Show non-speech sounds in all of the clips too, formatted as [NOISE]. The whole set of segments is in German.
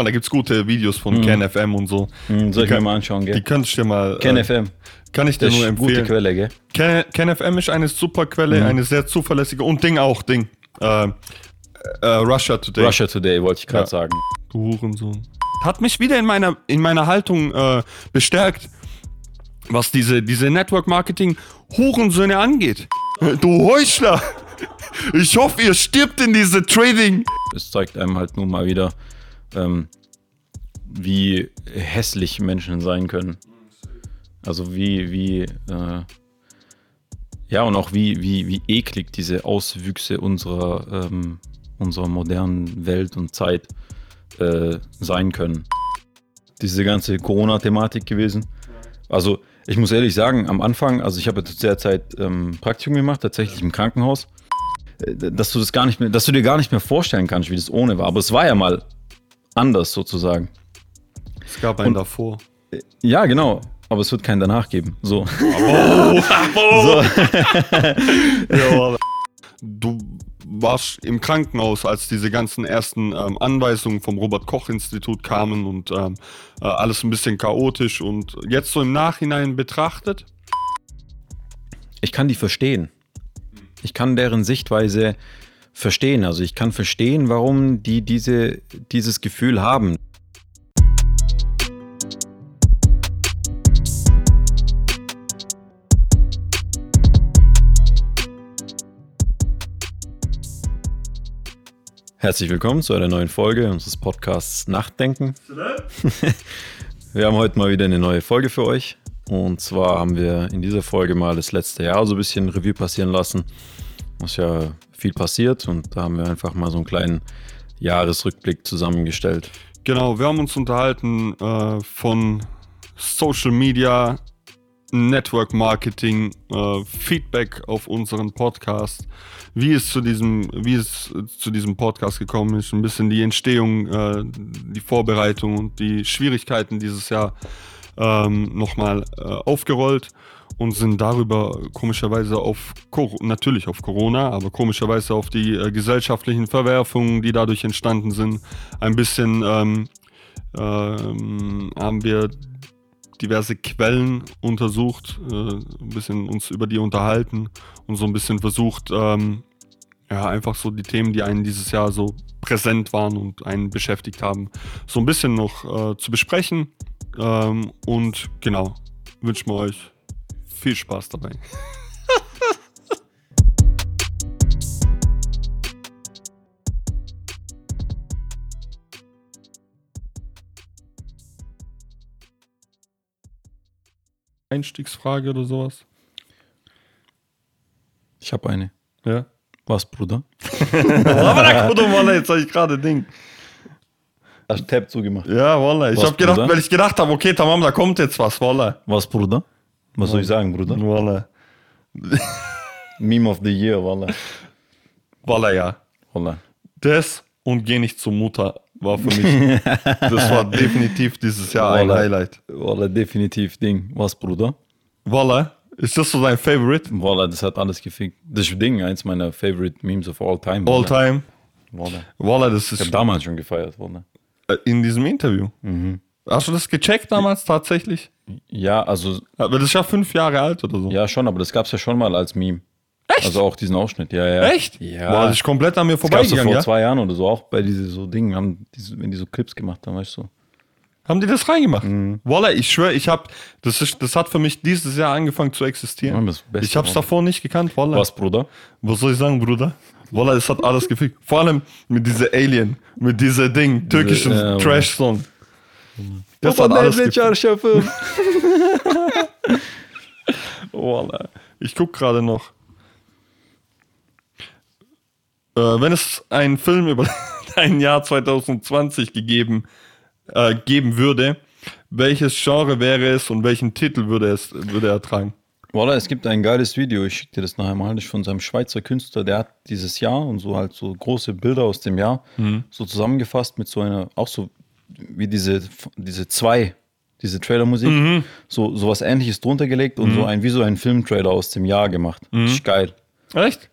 mal, da gibt's gute Videos von KenFM und so. Hm, soll ich Die mir kann- mal anschauen, Die gell? könntest du dir mal. Ken äh, FM. Kann ich dir Das nur eine gute empfehlen. Quelle, gell? Ken, KenFM ist eine super Quelle, eine sehr zuverlässige und Ding auch, Ding. Äh, äh, Russia Today. Russia Today wollte ich gerade Ja. sagen. Du Hurensohn. Hat mich wieder in meiner, in meiner Haltung äh, bestärkt, was diese, diese Network-Marketing-Hurensöhne angeht. Du Heuchler! [LAUGHS] Ich hoffe, ihr stirbt in diese Trading. Es zeigt einem halt nur mal wieder, ähm, wie hässlich Menschen sein können. Also wie, wie, äh, ja, und auch wie, wie, wie eklig diese Auswüchse unserer, ähm, unserer modernen Welt und Zeit äh, sein können. Diese ganze Corona-Thematik gewesen. Also, ich muss ehrlich sagen, am Anfang, also ich habe zu der Zeit ähm, Praktikum gemacht, tatsächlich im Krankenhaus, äh, dass du das gar nicht mehr, dass du dir gar nicht mehr vorstellen kannst, wie das ohne war. Aber es war ja mal anders sozusagen. Es gab einen davor. Ja, genau. Aber es wird keinen danach geben. So. [LAUGHS] [LAUGHS] Du warst im Krankenhaus, als diese ganzen ersten ähm, Anweisungen vom Robert-Koch-Institut kamen und ähm, äh, alles ein bisschen chaotisch und jetzt so im Nachhinein betrachtet. Ich kann die verstehen. Ich kann deren Sichtweise verstehen. Also ich kann verstehen, warum die diese, dieses Gefühl haben. Herzlich willkommen zu einer neuen Folge unseres Podcasts Nachtdenken. [LAUGHS] Wir haben heute mal wieder eine neue Folge für euch. Und zwar haben wir in dieser Folge mal das letzte Jahr so ein bisschen Revue passieren lassen. Ist ja viel passiert und da haben wir einfach mal so einen kleinen Jahresrückblick zusammengestellt. Genau, wir haben uns unterhalten äh, von Social Media, Network Marketing, äh, Feedback auf unseren Podcast, wie es zu diesem, wie es zu diesem Podcast gekommen ist, ein bisschen die Entstehung, äh, die Vorbereitung und die Schwierigkeiten dieses Jahr ähm, nochmal äh, aufgerollt und sind darüber komischerweise auf, natürlich auf Corona, aber komischerweise auf die äh, gesellschaftlichen Verwerfungen, die dadurch entstanden sind, ein bisschen ähm, ähm, haben wir diverse Quellen untersucht, äh, ein bisschen uns über die unterhalten und so ein bisschen versucht, ähm, ja, einfach so die Themen, die einen dieses Jahr so präsent waren und einen beschäftigt haben, so ein bisschen noch äh, zu besprechen. Ähm, und genau, wünschen wir euch viel Spaß dabei. [LAUGHS] Einstiegsfrage oder sowas? Ich habe eine. Ja. Was, Bruder? [LAUGHS] Mal, jetzt habe ich gerade Ding. Hast Tab zugemacht. Ja, Wallah. Ich habe gedacht, weil ich gedacht habe, okay, tamam, da kommt jetzt was, Wallah. Was, Bruder? Was soll ich sagen, Bruder? Wallah. [LAUGHS] Meme of the Year, Wallah. Wallah, ja. Wallah. Das und geh nicht zur Mutter war für mich, [LAUGHS] das war definitiv dieses Jahr ein Wallah. Highlight. Wallah, definitiv Ding. Was, Bruder? Wallah, ist das so dein Favorite? Wallah, das hat alles gefickt. Das ist Ding, eins meiner favorite Memes of all time. All Wallah. time? Wallah. Wallah, das Ich habe ist damals schon gefeiert, Wallah. äh, in diesem Interview. Hast du das gecheckt damals tatsächlich? Ja, also, Aber das ist ja fünf Jahre alt oder so. ja schon, aber das gab es ja schon mal als Meme. Echt? Also auch diesen Ausschnitt, ja, ja. Echt? Ja. Das ist komplett an mir Das es vorbeigegangen, vor ja? zwei Jahren oder so, auch bei diese so Dingen, haben diese, wenn die so Clips gemacht haben, weißt du. Haben die das reingemacht? Mhm. Wallah, ich schwöre, ich hab, das ist, das hat für mich dieses Jahr angefangen zu existieren. Das Beste, ich hab's Wallah. davor nicht gekannt, Wallah. Was, Bruder? Was soll ich sagen, Bruder? Wallah, es hat alles gefickt. Vor allem mit dieser Alien, mit dieser Ding, türkischen ja, Mann. Trash-Song. Das hat alles gefickt. Wallah. [LAUGHS] Ich guck gerade noch. Äh, wenn es einen Film über [LAUGHS] ein Jahr 2020 gegeben äh, geben würde, welches Genre wäre es und welchen Titel würde es würde er tragen? Voilà, es gibt ein geiles Video, ich schicke dir das nachher mal, das ist von seinem Schweizer Künstler, der hat dieses Jahr und so halt so große Bilder aus dem Jahr so zusammengefasst mit so einer, auch so wie diese, diese zwei, diese Trailermusik, so, so was ähnliches drunter gelegt und so ein, wie so ein Filmtrailer aus dem Jahr gemacht. Das ist geil. Echt?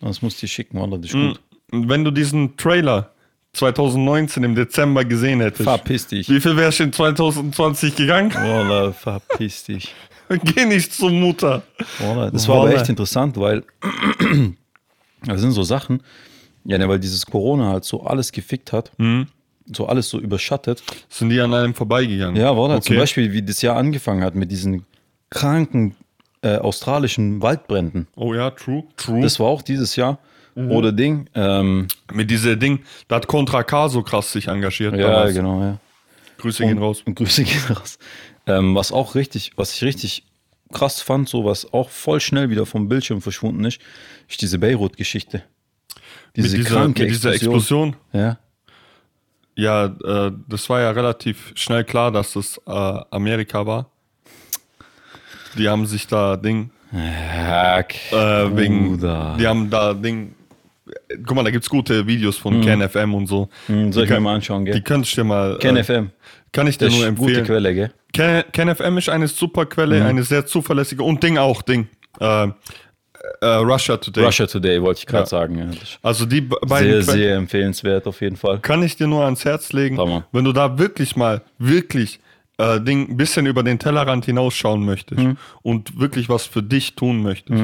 Das musst du dir schicken, Wallah, das ist gut. Und wenn du diesen Trailer 2019 im Dezember gesehen hättest, Verpiss dich. wie viel wärst du in 2020 gegangen? Wallah, verpiss dich. [LAUGHS] Geh nicht zur Mutter. Wallah, das war aber Wallah. echt interessant, weil [CLEARS THROAT] das sind so Sachen, ja, ne, weil dieses Corona halt so alles gefickt hat, Mhm. So alles so überschattet. Sind die an einem vorbeigegangen? Ja, Wallah, okay. zum Beispiel, wie das Jahr angefangen hat mit diesen kranken äh, australischen Waldbränden. Oh ja, true, true. Das war auch dieses Jahr. Oder Ding. Ähm, Mit diesem Ding, da hat Contra K so krass sich engagiert. ja, damals. genau, ja. Grüße gehen raus. Und [LAUGHS] Grüße gehen raus. Ähm, was auch richtig, was ich richtig krass fand, so was auch voll schnell wieder vom Bildschirm verschwunden ist, ist diese Beirut-Geschichte. Diese mit dieser, kranke mit dieser Explosion. Explosion. Ja. Ja, äh, das war ja relativ schnell klar, dass das äh, Amerika war. Die haben sich da Ding, Hack. äh, wegen, Bruder. die haben da Ding, guck mal, da gibt's gute Videos von KenFM und so. Hm, soll ich die mir kann- mal anschauen, gell? Die könntest du dir mal. Ken äh, FM. Kann ich dir Das nur eine gute empfehlen. Quelle, gell? Ken, KenFM ist eine super Quelle, eine sehr zuverlässige und Ding auch, Ding. Äh, äh, Russia Today. Russia Today wollte ich gerade Ja. sagen. Ja. Also die be- beiden sehr, sehr empfehlenswert auf jeden Fall. kann ich dir nur ans Herz legen, Hammer. wenn du da wirklich mal, wirklich äh, Ding, ein bisschen über den Tellerrand hinausschauen möchtest Mhm. und wirklich was für dich tun möchtest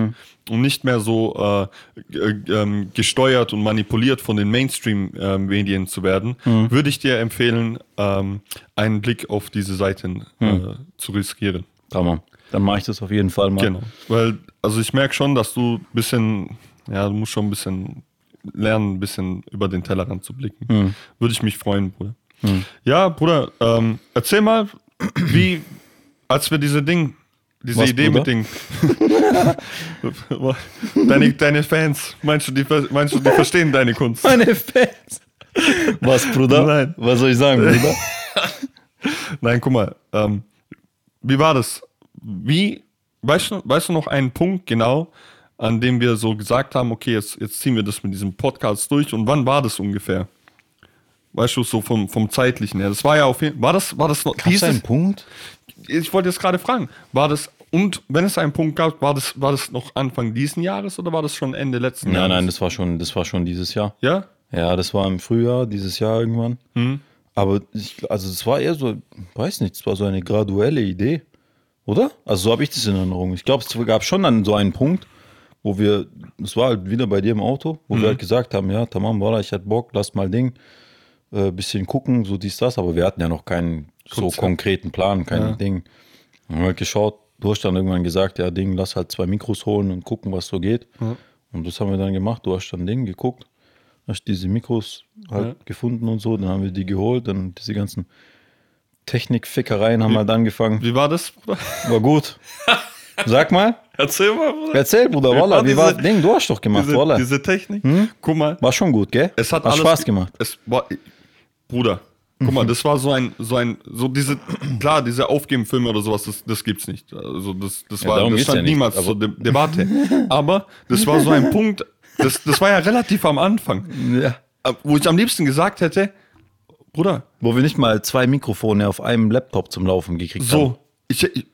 und nicht mehr so äh, äh, ähm, gesteuert und manipuliert von den Mainstream-Medien zu werden, Mhm. würde ich dir empfehlen, ähm, einen Blick auf diese Seiten Mhm. äh, zu riskieren. Hammer. Dann mache ich das auf jeden Fall mal. Genau. Weil, also ich merke schon, dass du ein bisschen, ja, du musst schon ein bisschen lernen, ein bisschen über den Tellerrand zu blicken. Hm. Würde ich mich freuen, Bruder. Ja, Bruder, ähm, erzähl mal, wie, als wir diese Ding, diese Was, Idee Bruder? mit Ding. [LAUGHS] deine, deine Fans, meinst du, die, meinst du, die verstehen deine Kunst? Meine Fans. Was, Bruder? Nein. Was soll ich sagen, Bruder? [LAUGHS] Nein, guck mal, ähm, wie war das? Wie, weißt du, weißt du noch einen Punkt genau, an dem wir so gesagt haben, okay, jetzt, jetzt ziehen wir das mit diesem Podcast durch und wann war das ungefähr? Weißt du, so vom, vom zeitlichen her. Das war ja auf jeden war das, war das noch Gab's einen Punkt? ich wollte jetzt gerade fragen, war das, und wenn es einen Punkt gab, war das, war das noch Anfang diesen Jahres oder war das schon Ende letzten Nein, Jahres? nein, das war schon, das war schon dieses Jahr. Ja? Ja, das war im Frühjahr, dieses Jahr irgendwann. Hm. Aber ich, also es war eher so, weiß nicht, es war so eine graduelle Idee, oder? Also so habe ich das in Erinnerung. Ich glaube, es gab schon dann so einen Punkt, wo wir, das war halt wieder bei dir im Auto, wo wir halt gesagt haben, ja, tamam, voilà, ich hatte Bock, lass mal Ding, äh, bisschen gucken, so dies, das, aber wir hatten ja noch keinen so konkreten Plan, kein Ja. Ding. Haben wir halt geschaut, du hast dann irgendwann gesagt, ja, Ding, lass halt zwei Mikros holen und gucken, was so geht. Ja. Und das haben wir dann gemacht. Du hast dann Ding geguckt, hast diese Mikros halt Ja. gefunden und so, dann haben wir die geholt, dann diese ganzen Technikfickereien haben halt angefangen. Wie war das, Bruder? War gut. [LAUGHS] Sag mal. Erzähl mal, Bruder. Erzähl, Bruder, Wie Walla, war wie war diese- Ding? Du hast doch gemacht, Diese, Walla. diese Technik. Guck mal, War schon gut, gell? Es hat, hat alles Spaß gemacht. Es war, Bruder, guck mal, das war so ein, so ein, so diese, klar, diese Aufgeben-Filme oder sowas, das, das gibt's nicht. Also das, das Ja, war, das stand ja nicht, niemals zur De Debatte. [LAUGHS] Aber das war so ein Punkt, das, das war ja relativ am Anfang, Ja. wo ich am liebsten gesagt hätte, Bruder, Wo wir nicht mal zwei Mikrofone auf einem Laptop zum Laufen gekriegt haben. so, ich, ich,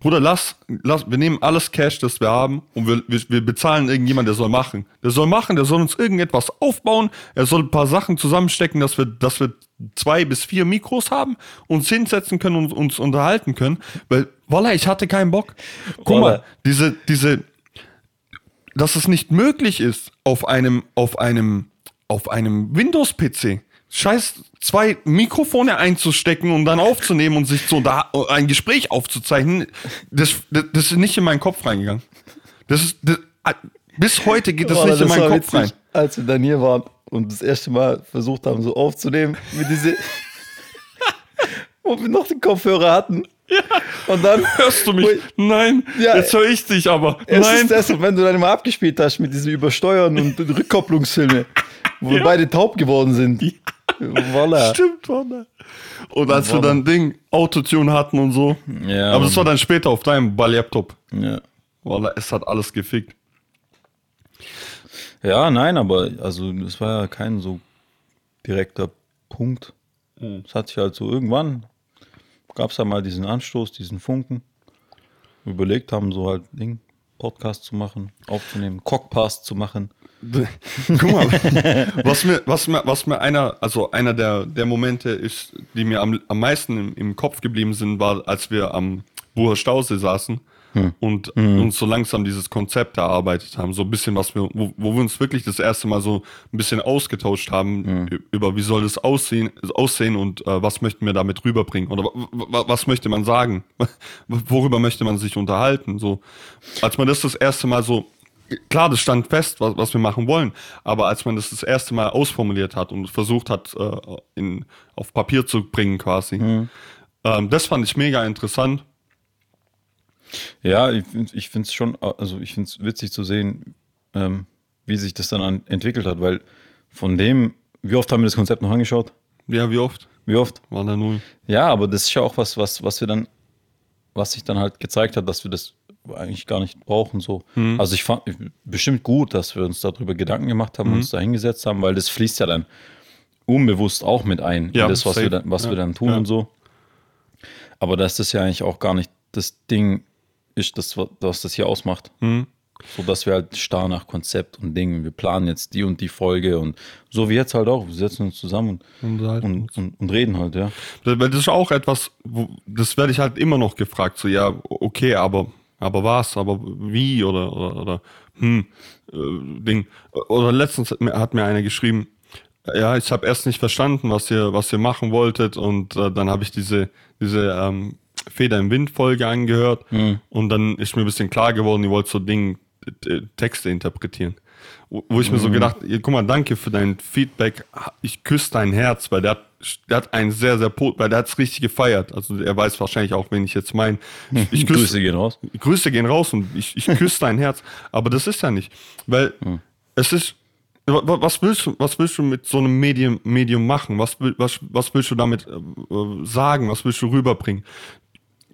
Bruder, lass, lass, wir nehmen alles Cash, das wir haben und wir, wir, wir bezahlen irgendjemand, der soll machen. Der soll machen, der soll uns irgendetwas aufbauen, er soll ein paar Sachen zusammenstecken, dass wir, dass wir zwei bis vier Mikros haben, uns hinsetzen können und uns unterhalten können, weil, voila, ich hatte keinen Bock. Guck Voila. mal, diese, diese, dass es nicht möglich ist, auf einem, auf einem, auf einem Windows-PC scheiß zwei Mikrofone einzustecken und dann aufzunehmen und sich so da ein Gespräch aufzuzeichnen, das, das, das ist nicht in meinen Kopf reingegangen. Das ist, das, bis heute geht das Walla, nicht in meinen Kopf rein. Als wir dann hier waren und das erste Mal versucht haben, so aufzunehmen, mit diese. [LAUGHS] wo wir noch den Kopfhörer hatten. Und dann. Hörst du mich? Ui. Nein, Ja, jetzt höre ich dich aber. Es Nein. ist das, und wenn du dann immer abgespielt hast mit diesen Übersteuern und [LAUGHS] Rückkopplungsfilme, wo wir beide taub geworden sind. Voila. Stimmt, Mann. Und als wir Voila. dann Ding, Autotune hatten und so. Ja, aber das war dann später auf deinem Laptop. ja. Wallah, es hat alles gefickt. ja, nein, aber also es war ja kein so direkter Punkt. Es hat sich halt so irgendwann, gab es da mal diesen Anstoß, diesen Funken. Überlegt haben, so halt Ding, Podcast zu machen, aufzunehmen, Cockpast zu machen. [LAUGHS] Guck mal, was mir, was mir, was mir einer, also einer der, der Momente ist, die mir am, am meisten im, im Kopf geblieben sind, war, als wir am Bucher Stausee saßen hm. und hm. uns so langsam dieses Konzept erarbeitet haben. So ein bisschen, was wir, wo, wo wir uns wirklich das erste Mal so ein bisschen ausgetauscht haben hm. über, wie soll das aussehen, aussehen und äh, was möchten wir damit rüberbringen oder was möchte man sagen, [LAUGHS] worüber möchte man sich unterhalten. So, als man das das erste Mal so klar, das stand fest, was, was wir machen wollen, aber als man das das erste Mal ausformuliert hat und versucht hat, äh, in, auf Papier zu bringen quasi, mhm. ähm, das fand ich mega interessant ja, ich, ich finde es schon, also ich finde es witzig zu sehen, ähm, wie sich das dann an, entwickelt hat, weil von dem, wie oft haben wir das Konzept noch angeschaut? Ja, wie oft? Wie oft? War da null. Ja, aber das ist ja auch was, was, was wir dann, was sich dann halt gezeigt hat, dass wir das eigentlich gar nicht brauchen. So. Mhm. Also ich fand bestimmt gut, dass wir uns darüber Gedanken gemacht haben, mhm. uns da hingesetzt haben, weil das fließt ja dann unbewusst auch mit ein, ja, das, was, wir dann, was ja. wir dann tun ja. und so. Aber das ist ja eigentlich auch gar nicht das Ding, ist das, was das hier ausmacht. Mhm. So dass wir halt starr nach Konzept und Dingen, wir planen jetzt die und die Folge und so wie jetzt halt auch, wir setzen uns zusammen und, und, und, und, und reden halt, ja. Das ist auch etwas, wo, das werde ich halt immer noch gefragt, so ja, okay, aber, aber was, aber wie oder, oder, oder hm, äh, Ding. Oder letztens hat mir, hat mir einer geschrieben, ja, ich habe erst nicht verstanden, was ihr, was ihr machen wolltet und äh, dann habe ich diese, diese ähm, Feder im Wind Folge angehört mhm. und dann ist mir ein bisschen klar geworden, ihr wollt so Dinge, Texte interpretieren. Wo ich mir so mhm. gedacht, guck mal, danke für dein Feedback. Ich küsse dein Herz, weil der hat, der hat einen sehr, sehr, weil der hat es richtig gefeiert. Also er weiß wahrscheinlich auch, wen ich jetzt meine. Ich, ich [LAUGHS] Grüße gehen raus. Grüße gehen raus und ich, ich küsse dein Herz. Aber das ist ja nicht, weil mhm. es ist, was willst du, was willst du mit so einem Medium, Medium machen? Was, was, was willst du damit äh, sagen? Was willst du rüberbringen?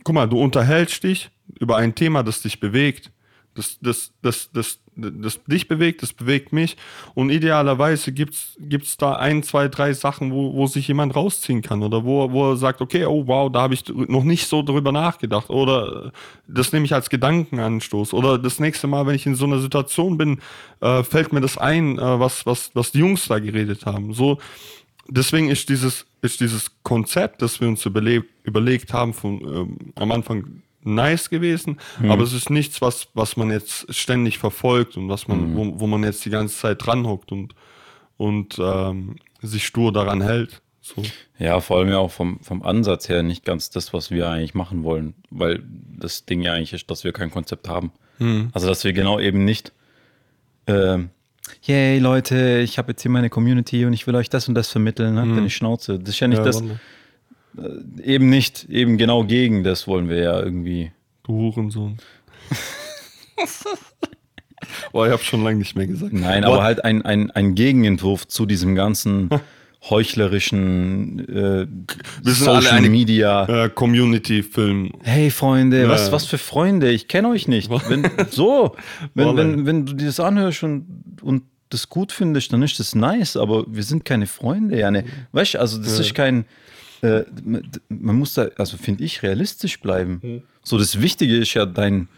guck mal, du unterhältst dich über ein Thema, das dich bewegt, das, das, das, das, das dich bewegt, das bewegt mich. Und idealerweise gibt's gibt's da ein, zwei, drei Sachen, wo, wo sich jemand rausziehen kann. Oder wo, wo er sagt, okay, oh wow, da habe ich noch nicht so drüber nachgedacht. Oder das nehme ich als Gedankenanstoß. Oder das nächste Mal, wenn ich in so einer Situation bin, äh, fällt mir das ein, äh, was, was, was die Jungs da geredet haben. So, deswegen ist dieses, ist dieses Konzept, das wir uns überlegt, überlegt haben, von, ähm, am Anfang nice gewesen, mhm. aber es ist nichts, was, was man jetzt ständig verfolgt und was man, mhm. wo, wo man jetzt die ganze Zeit dranhockt und, und ähm, sich stur daran hält. So. Ja, vor allem ja auch vom, vom Ansatz her nicht ganz das, was wir eigentlich machen wollen, weil das Ding ja eigentlich ist, dass wir kein Konzept haben. Mhm. Also, dass wir genau eben nicht äh, yay Leute, ich habe jetzt hier meine Community und ich will euch das und das vermitteln, habt ne? mhm. ihr Schnauze. Das ist ja nicht ja, das, äh, eben nicht, eben genau gegen das wollen wir ja irgendwie. Du Hurensohn. Boah, ich habe schon lange nicht mehr gesagt. Nein, What? aber halt ein, ein, ein Gegenentwurf zu diesem ganzen [LAUGHS] heuchlerischen äh, Social Media äh, Community-Film. Hey Freunde, ja. was, was für Freunde? Ich kenne euch nicht. Wenn, so, [LAUGHS] wenn, wenn, wenn du dir das anhörst und, und das gut findest, dann ist das nice, aber wir sind keine Freunde, ja. Ne? Weißt du, also das ja. ist kein. Äh, man muss da, also finde ich, realistisch bleiben. Mhm. So, das Wichtige ist ja dein,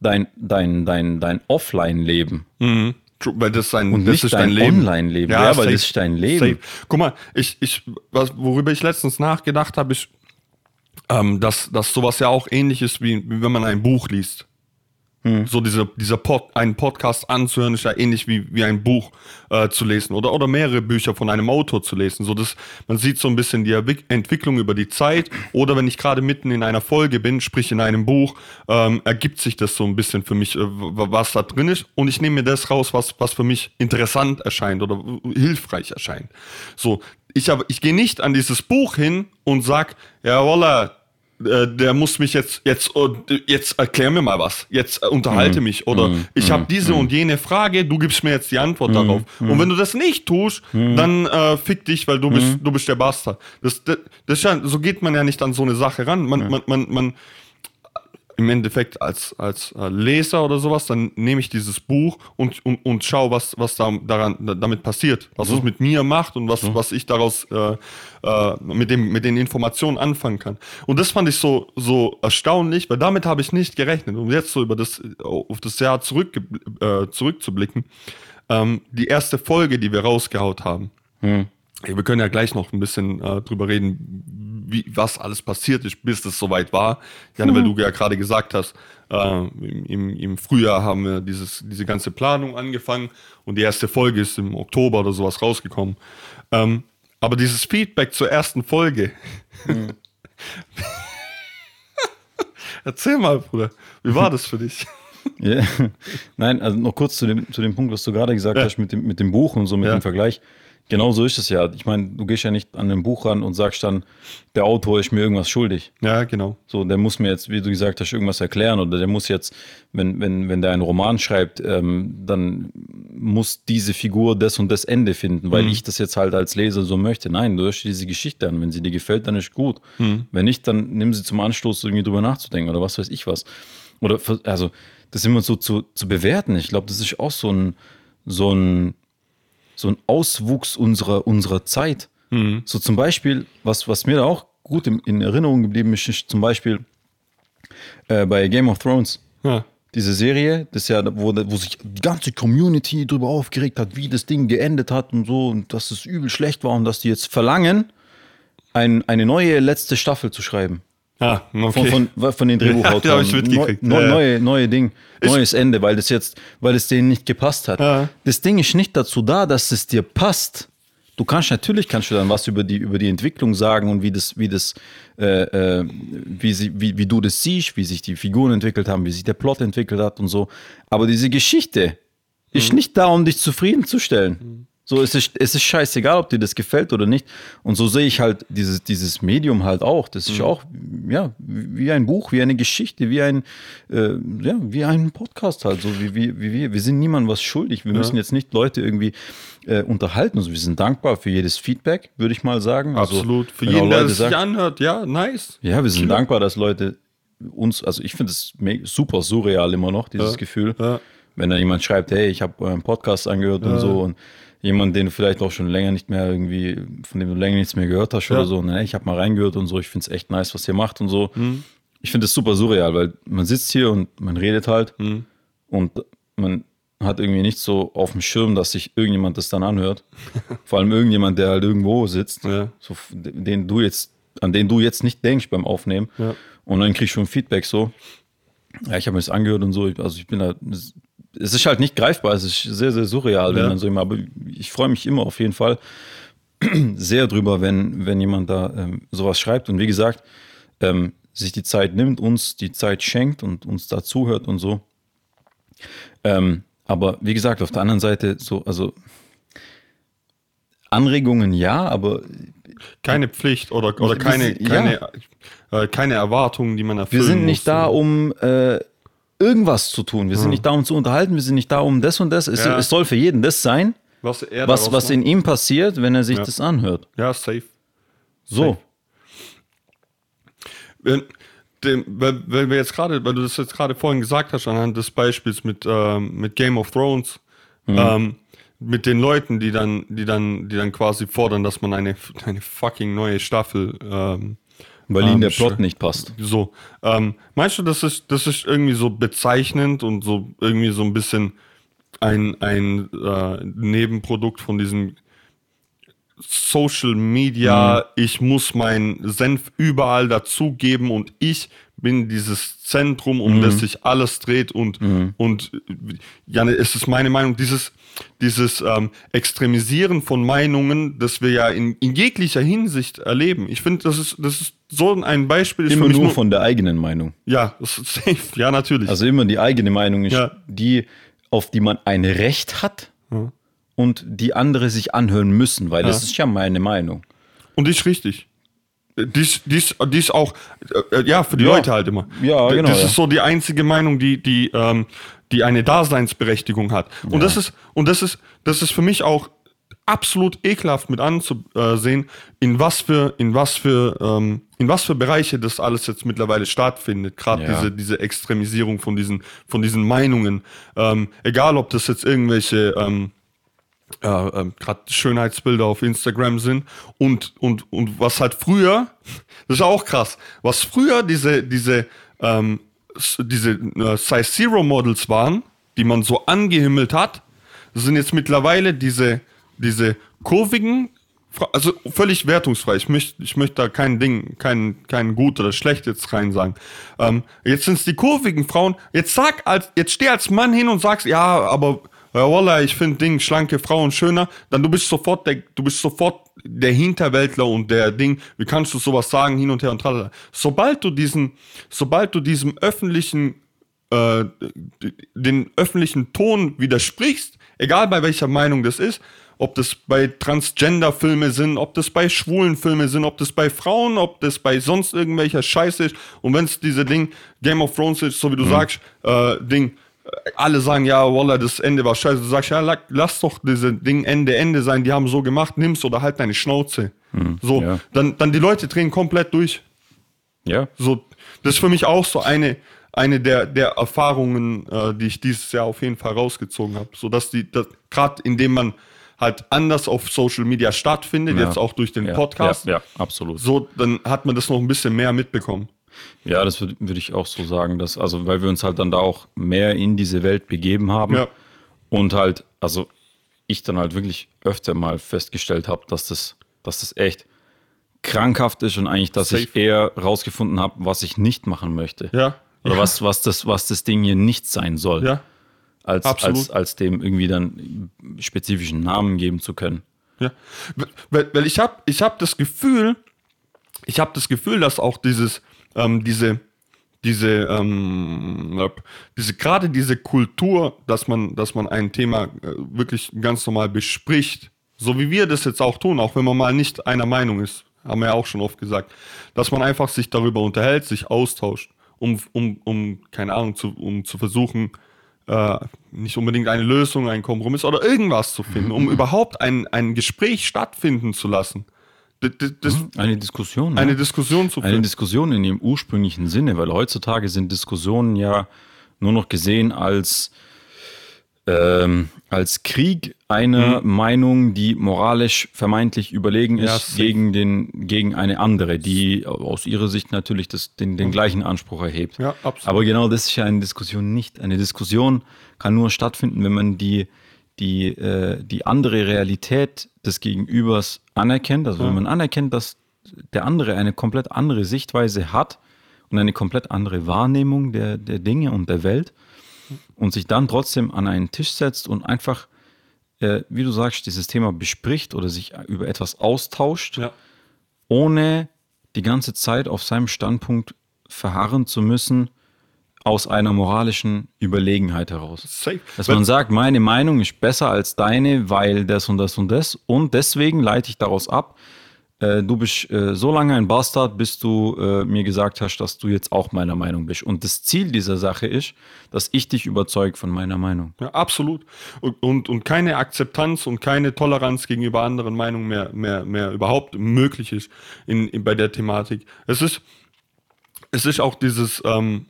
dein, dein, dein, dein Offline-Leben. Mhm. Weil das, sein, und das ist dein, dein Online-Leben. Ja, ja weil das ist dein Leben. Safe. Guck mal, ich, ich, was, worüber ich letztens nachgedacht habe, ist, ähm, dass, dass sowas ja auch ähnlich ist, wie, wie wenn man ein Buch liest. Hm. So diese, dieser Pod, einen Podcast anzuhören, ist ja ähnlich wie, wie ein Buch äh, zu lesen oder, oder mehrere Bücher von einem Autor zu lesen. So dass man sieht so ein bisschen die Entwicklung über die Zeit. Oder wenn ich gerade mitten in einer Folge bin, sprich in einem Buch, ähm, ergibt sich das so ein bisschen für mich, äh, was da drin ist. Und ich nehme mir das raus, was, was für mich interessant erscheint oder hilfreich erscheint. So, ich, hab, ich gehe nicht an dieses Buch hin und sag, ja, voila, der muss mich jetzt, jetzt, oh, jetzt erklär mir mal was, jetzt äh, unterhalte mm, mich oder? Mm, ich habe mm, diese mm. und jene Frage, du gibst mir jetzt die Antwort mm, darauf. Und wenn du das nicht tust, dann äh, fick dich, weil du bist, du bist der Bastard. Das, das, das ja, so geht man ja nicht an so eine Sache ran. Man, man, man, man im Endeffekt als, als äh, Leser oder sowas, dann nehme ich dieses Buch und, und, und schaue, was, was da, daran, damit passiert, was es mit mir macht und was, was ich daraus äh, äh, mit, dem, mit den Informationen anfangen kann. Und das fand ich so, so erstaunlich, weil damit habe ich nicht gerechnet. Und jetzt so über das, auf das Jahr zurück, äh, zurückzublicken, ähm, die erste Folge, die wir rausgehaut haben. Hm. Wir können ja gleich noch ein bisschen äh, drüber reden, wie, was alles passiert ist, bis es soweit war. Janne, mhm. weil du ja gerade gesagt hast, äh, im, im Frühjahr haben wir dieses, diese ganze Planung angefangen und die erste Folge ist im Oktober oder sowas rausgekommen. Ähm, aber dieses Feedback zur ersten Folge. Mhm. [LAUGHS] Erzähl mal, Bruder, wie war das für dich? Ja. Nein, also noch kurz zu dem, zu dem Punkt, was du gerade gesagt ja. hast mit dem, mit dem Buch und so, mit ja. dem Vergleich. Genau so ist es ja. Ich meine, du gehst ja nicht an ein Buch ran und sagst dann, der Autor ist mir irgendwas schuldig. Ja, genau. So, der muss mir jetzt, wie du gesagt hast, irgendwas erklären oder der muss jetzt, wenn, wenn, wenn der einen Roman schreibt, ähm, dann muss diese Figur das und das Ende finden, weil mhm. ich das jetzt halt als Leser so möchte. Nein, du hörst diese Geschichte an. Wenn sie dir gefällt, dann ist gut. Mhm. Wenn nicht, dann nimm sie zum Anstoß, irgendwie drüber nachzudenken oder was weiß ich was. Oder, also, das immer so zu, zu bewerten. Ich glaube, das ist auch so ein, so ein, so ein Auswuchs unserer, unserer Zeit. Mhm. So zum Beispiel, was, was mir da auch gut in, in Erinnerung geblieben ist, ist zum Beispiel äh, bei Game of Thrones. Ja. Diese Serie, das ja, wo, wo sich die ganze Community darüber aufgeregt hat, wie das Ding geendet hat und so, und dass es übel schlecht war und dass die jetzt verlangen, ein, eine neue letzte Staffel zu schreiben. Ah, okay. Von, von, von den [LAUGHS] Drehbuchautoren. Ja, Neu, neu, ja. Neue, neue Ding, neues ich, Ende, weil das jetzt, weil es denen nicht gepasst hat. Ja. Das Ding ist nicht dazu da, dass es dir passt. Du kannst natürlich kannst du dann was über die über die Entwicklung sagen und wie das wie das äh, äh, wie sie wie, wie du das siehst, wie sich die Figuren entwickelt haben, wie sich der Plot entwickelt hat und so. Aber diese Geschichte mhm. ist nicht da, um dich zufriedenzustellen. Mhm. So, es ist, es ist scheißegal, ob dir das gefällt oder nicht. Und so sehe ich halt dieses, dieses Medium halt auch. Das ist mhm. auch, ja, wie ein Buch, wie eine Geschichte, wie ein, äh, ja, wie ein Podcast halt. So wie, wie, wie wir. Wir sind niemandem was schuldig. Wir ja. müssen jetzt nicht Leute irgendwie äh, unterhalten. Also wir sind dankbar für jedes Feedback, würde ich mal sagen. Also, Absolut. Für jeden, der es sich anhört, ja, nice. Ja, wir sind Klar. dankbar, dass Leute uns, also ich finde es super surreal immer noch, dieses ja. Gefühl. Ja. Wenn da jemand schreibt, hey, ich habe euren Podcast angehört und so und jemand, den du vielleicht auch schon länger nicht mehr irgendwie, von dem du länger nichts mehr gehört hast ja. oder so. Ne, ich habe mal reingehört und so, ich finde es echt nice, was ihr macht und so. Mhm. Ich finde es super surreal, weil man sitzt hier und man redet halt mhm. und man hat irgendwie nicht so auf dem Schirm, dass sich irgendjemand das dann anhört. [LAUGHS] Vor allem irgendjemand, der halt irgendwo sitzt, ja. so, den du jetzt, an den du jetzt nicht denkst beim Aufnehmen. Ja. Und dann kriegst du ein Feedback so. Ja, ich habe mir das angehört und so. Also ich bin da es ist halt nicht greifbar, es ist sehr, sehr surreal, wenn ja. man so immer, aber ich freue mich immer auf jeden Fall [CLEARS THROAT] sehr drüber, wenn, wenn jemand da ähm, sowas schreibt. Und wie gesagt, ähm, sich die Zeit nimmt, uns die Zeit schenkt und uns da zuhört und so. Ähm, aber wie gesagt, auf der anderen Seite, so, also Anregungen ja, aber keine Pflicht oder, oder keine, keine, ja. äh, keine Erwartungen, die man erfüllen Wir sind nicht muss. da, um äh, irgendwas zu tun. Wir sind hm. nicht da, um zu unterhalten, wir sind nicht da, um das und das. Es, ja. es soll für jeden das sein, was, was, was in ihm passiert, wenn er sich ja. das anhört. Ja, safe. So. Safe. Wenn, weil wir jetzt gerade, weil du das jetzt gerade vorhin gesagt hast, anhand des Beispiels mit, ähm, mit Game of Thrones, mhm. ähm, mit den Leuten, die dann, die dann, die dann quasi fordern, dass man eine, eine fucking neue Staffel ähm, weil ihnen der Plot nicht passt. So. Ähm, meinst du, das ist, das ist irgendwie so bezeichnend und so irgendwie so ein bisschen ein, ein äh, Nebenprodukt von diesem Social Media, mhm. ich muss meinen Senf überall dazugeben und ich bin dieses Zentrum, um mhm. das sich alles dreht und, mhm. und ja, es ist meine Meinung, dieses, dieses ähm, Extremisieren von Meinungen, das wir ja in, in jeglicher Hinsicht erleben. Ich finde, das ist, das ist so ein Beispiel. immer nur, nur, von der eigenen Meinung. Ja, das ist safe, ja, natürlich. Also immer die eigene Meinung ist ja. die, auf die man ein Recht hat ja. und die andere sich anhören müssen, weil ja. das ist ja meine Meinung. Und ist richtig. Dies, dies, dies auch, äh, ja, für die ja. Leute halt immer. Ja, genau. Das ist so die einzige Meinung, die, die, ähm, die eine Daseinsberechtigung hat. Und ja. das ist, und das ist, das ist für mich auch absolut ekelhaft mit anzusehen, in was für, in was für, ähm, in was für Bereiche das alles jetzt mittlerweile stattfindet. Gerade Ja. diese, diese Extremisierung von diesen, von diesen Meinungen. Ähm, egal, ob das jetzt irgendwelche ähm, äh, gerade Schönheitsbilder auf Instagram sind und, und, und was halt früher, das ist auch krass, was früher diese, diese, ähm, diese äh, Size Zero Models waren, die man so angehimmelt hat, sind jetzt mittlerweile diese, diese kurvigen, also völlig wertungsfrei. Ich möchte, ich möchte da kein Ding, kein, kein gut oder schlecht jetzt rein sagen. Ähm, jetzt sind es die kurvigen Frauen. Jetzt sag als, jetzt steh als Mann hin und sagst, ja, aber ja, Wallah, ich finde Ding schlanke Frauen schöner. Dann du bist sofort der, du bist sofort der Hinterwäldler und der Ding. Wie kannst du sowas sagen hin und her und tralala. Sobald du diesen, sobald du diesem öffentlichen äh, den öffentlichen Ton widersprichst, egal bei welcher Meinung das ist, ob das bei Transgender-Filme sind, ob das bei schwulen Filme sind, ob das bei Frauen, ob das bei sonst irgendwelcher Scheiße ist. Und wenn es diese Ding Game of Thrones ist, so wie du sagst, äh, Ding, alle sagen, ja, Wallah, das Ende war scheiße. Du sagst, ja, la- lass doch diese Ding Ende, Ende sein, die haben so gemacht, nimm's oder halt deine Schnauze. so, ja. dann, dann die Leute drehen komplett durch. Ja, So, das ist für mich auch so eine, eine der, der Erfahrungen, äh, die ich dieses Jahr auf jeden Fall rausgezogen habe. So dass die, gerade indem man halt anders auf Social Media stattfindet, Ja. jetzt auch durch den ja, Podcast, Ja, ja, absolut. so, dann hat man das noch ein bisschen mehr mitbekommen. Ja, das würde würd ich auch so sagen, dass, also weil wir uns halt dann da auch mehr in diese Welt begeben haben Ja. und halt, also ich dann halt wirklich öfter mal festgestellt habe, dass das, dass das echt krankhaft ist und eigentlich, dass ich Safe. eher rausgefunden habe, was ich nicht machen möchte. Ja. Oder was, was, das, was das Ding hier nicht sein soll. Ja. als, absolut. als, als dem irgendwie dann spezifischen Namen geben zu können. Ja, weil, weil ich habe ich hab das Gefühl, ich habe das Gefühl, dass auch dieses, ähm, diese, diese, ähm, äh, diese gerade diese Kultur, dass man, dass man ein Thema äh, wirklich ganz normal bespricht, so wie wir das jetzt auch tun, auch wenn man mal nicht einer Meinung ist, haben wir ja auch schon oft gesagt, dass man einfach sich darüber unterhält, sich austauscht, um, um, um keine Ahnung, zu, um zu versuchen, äh, nicht unbedingt eine Lösung, einen Kompromiss oder irgendwas zu finden, um überhaupt ein, ein Gespräch stattfinden zu lassen. Das, das, Eine Diskussion. eine ja. Diskussion zu Eine führen. Diskussion in dem ursprünglichen Sinne, weil heutzutage sind Diskussionen ja nur noch gesehen als, ähm, als Krieg einer Meinung, die moralisch vermeintlich überlegen Mhm. Ja, ist, safe. gegen, den, gegen eine andere, die aus ihrer Sicht natürlich das, den, den gleichen Anspruch erhebt. Ja, absolut. Aber genau das ist ja eine Diskussion nicht. Eine Diskussion kann nur stattfinden, wenn man die, die, äh, die andere Realität des Gegenübers anerkennt. Also wenn man anerkennt, dass der andere eine komplett andere Sichtweise hat und eine komplett andere Wahrnehmung der, der Dinge und der Welt und sich dann trotzdem an einen Tisch setzt und einfach, äh, wie du sagst, dieses Thema bespricht oder sich über etwas austauscht ja. ohne die ganze Zeit auf seinem Standpunkt verharren zu müssen, aus einer moralischen Überlegenheit heraus. Safe. Dass man sagt, meine Meinung ist besser als deine, weil das und das und das. Und deswegen leite ich daraus ab, äh, du bist äh, so lange ein Bastard, bis du äh, mir gesagt hast, dass du jetzt auch meiner Meinung bist. Und das Ziel dieser Sache ist, dass ich dich überzeuge von meiner Meinung. Ja, absolut. Und, und, und keine Akzeptanz und keine Toleranz gegenüber anderen Meinungen mehr, mehr, mehr überhaupt möglich ist in, in, bei der Thematik. Es ist, es ist auch dieses, ähm,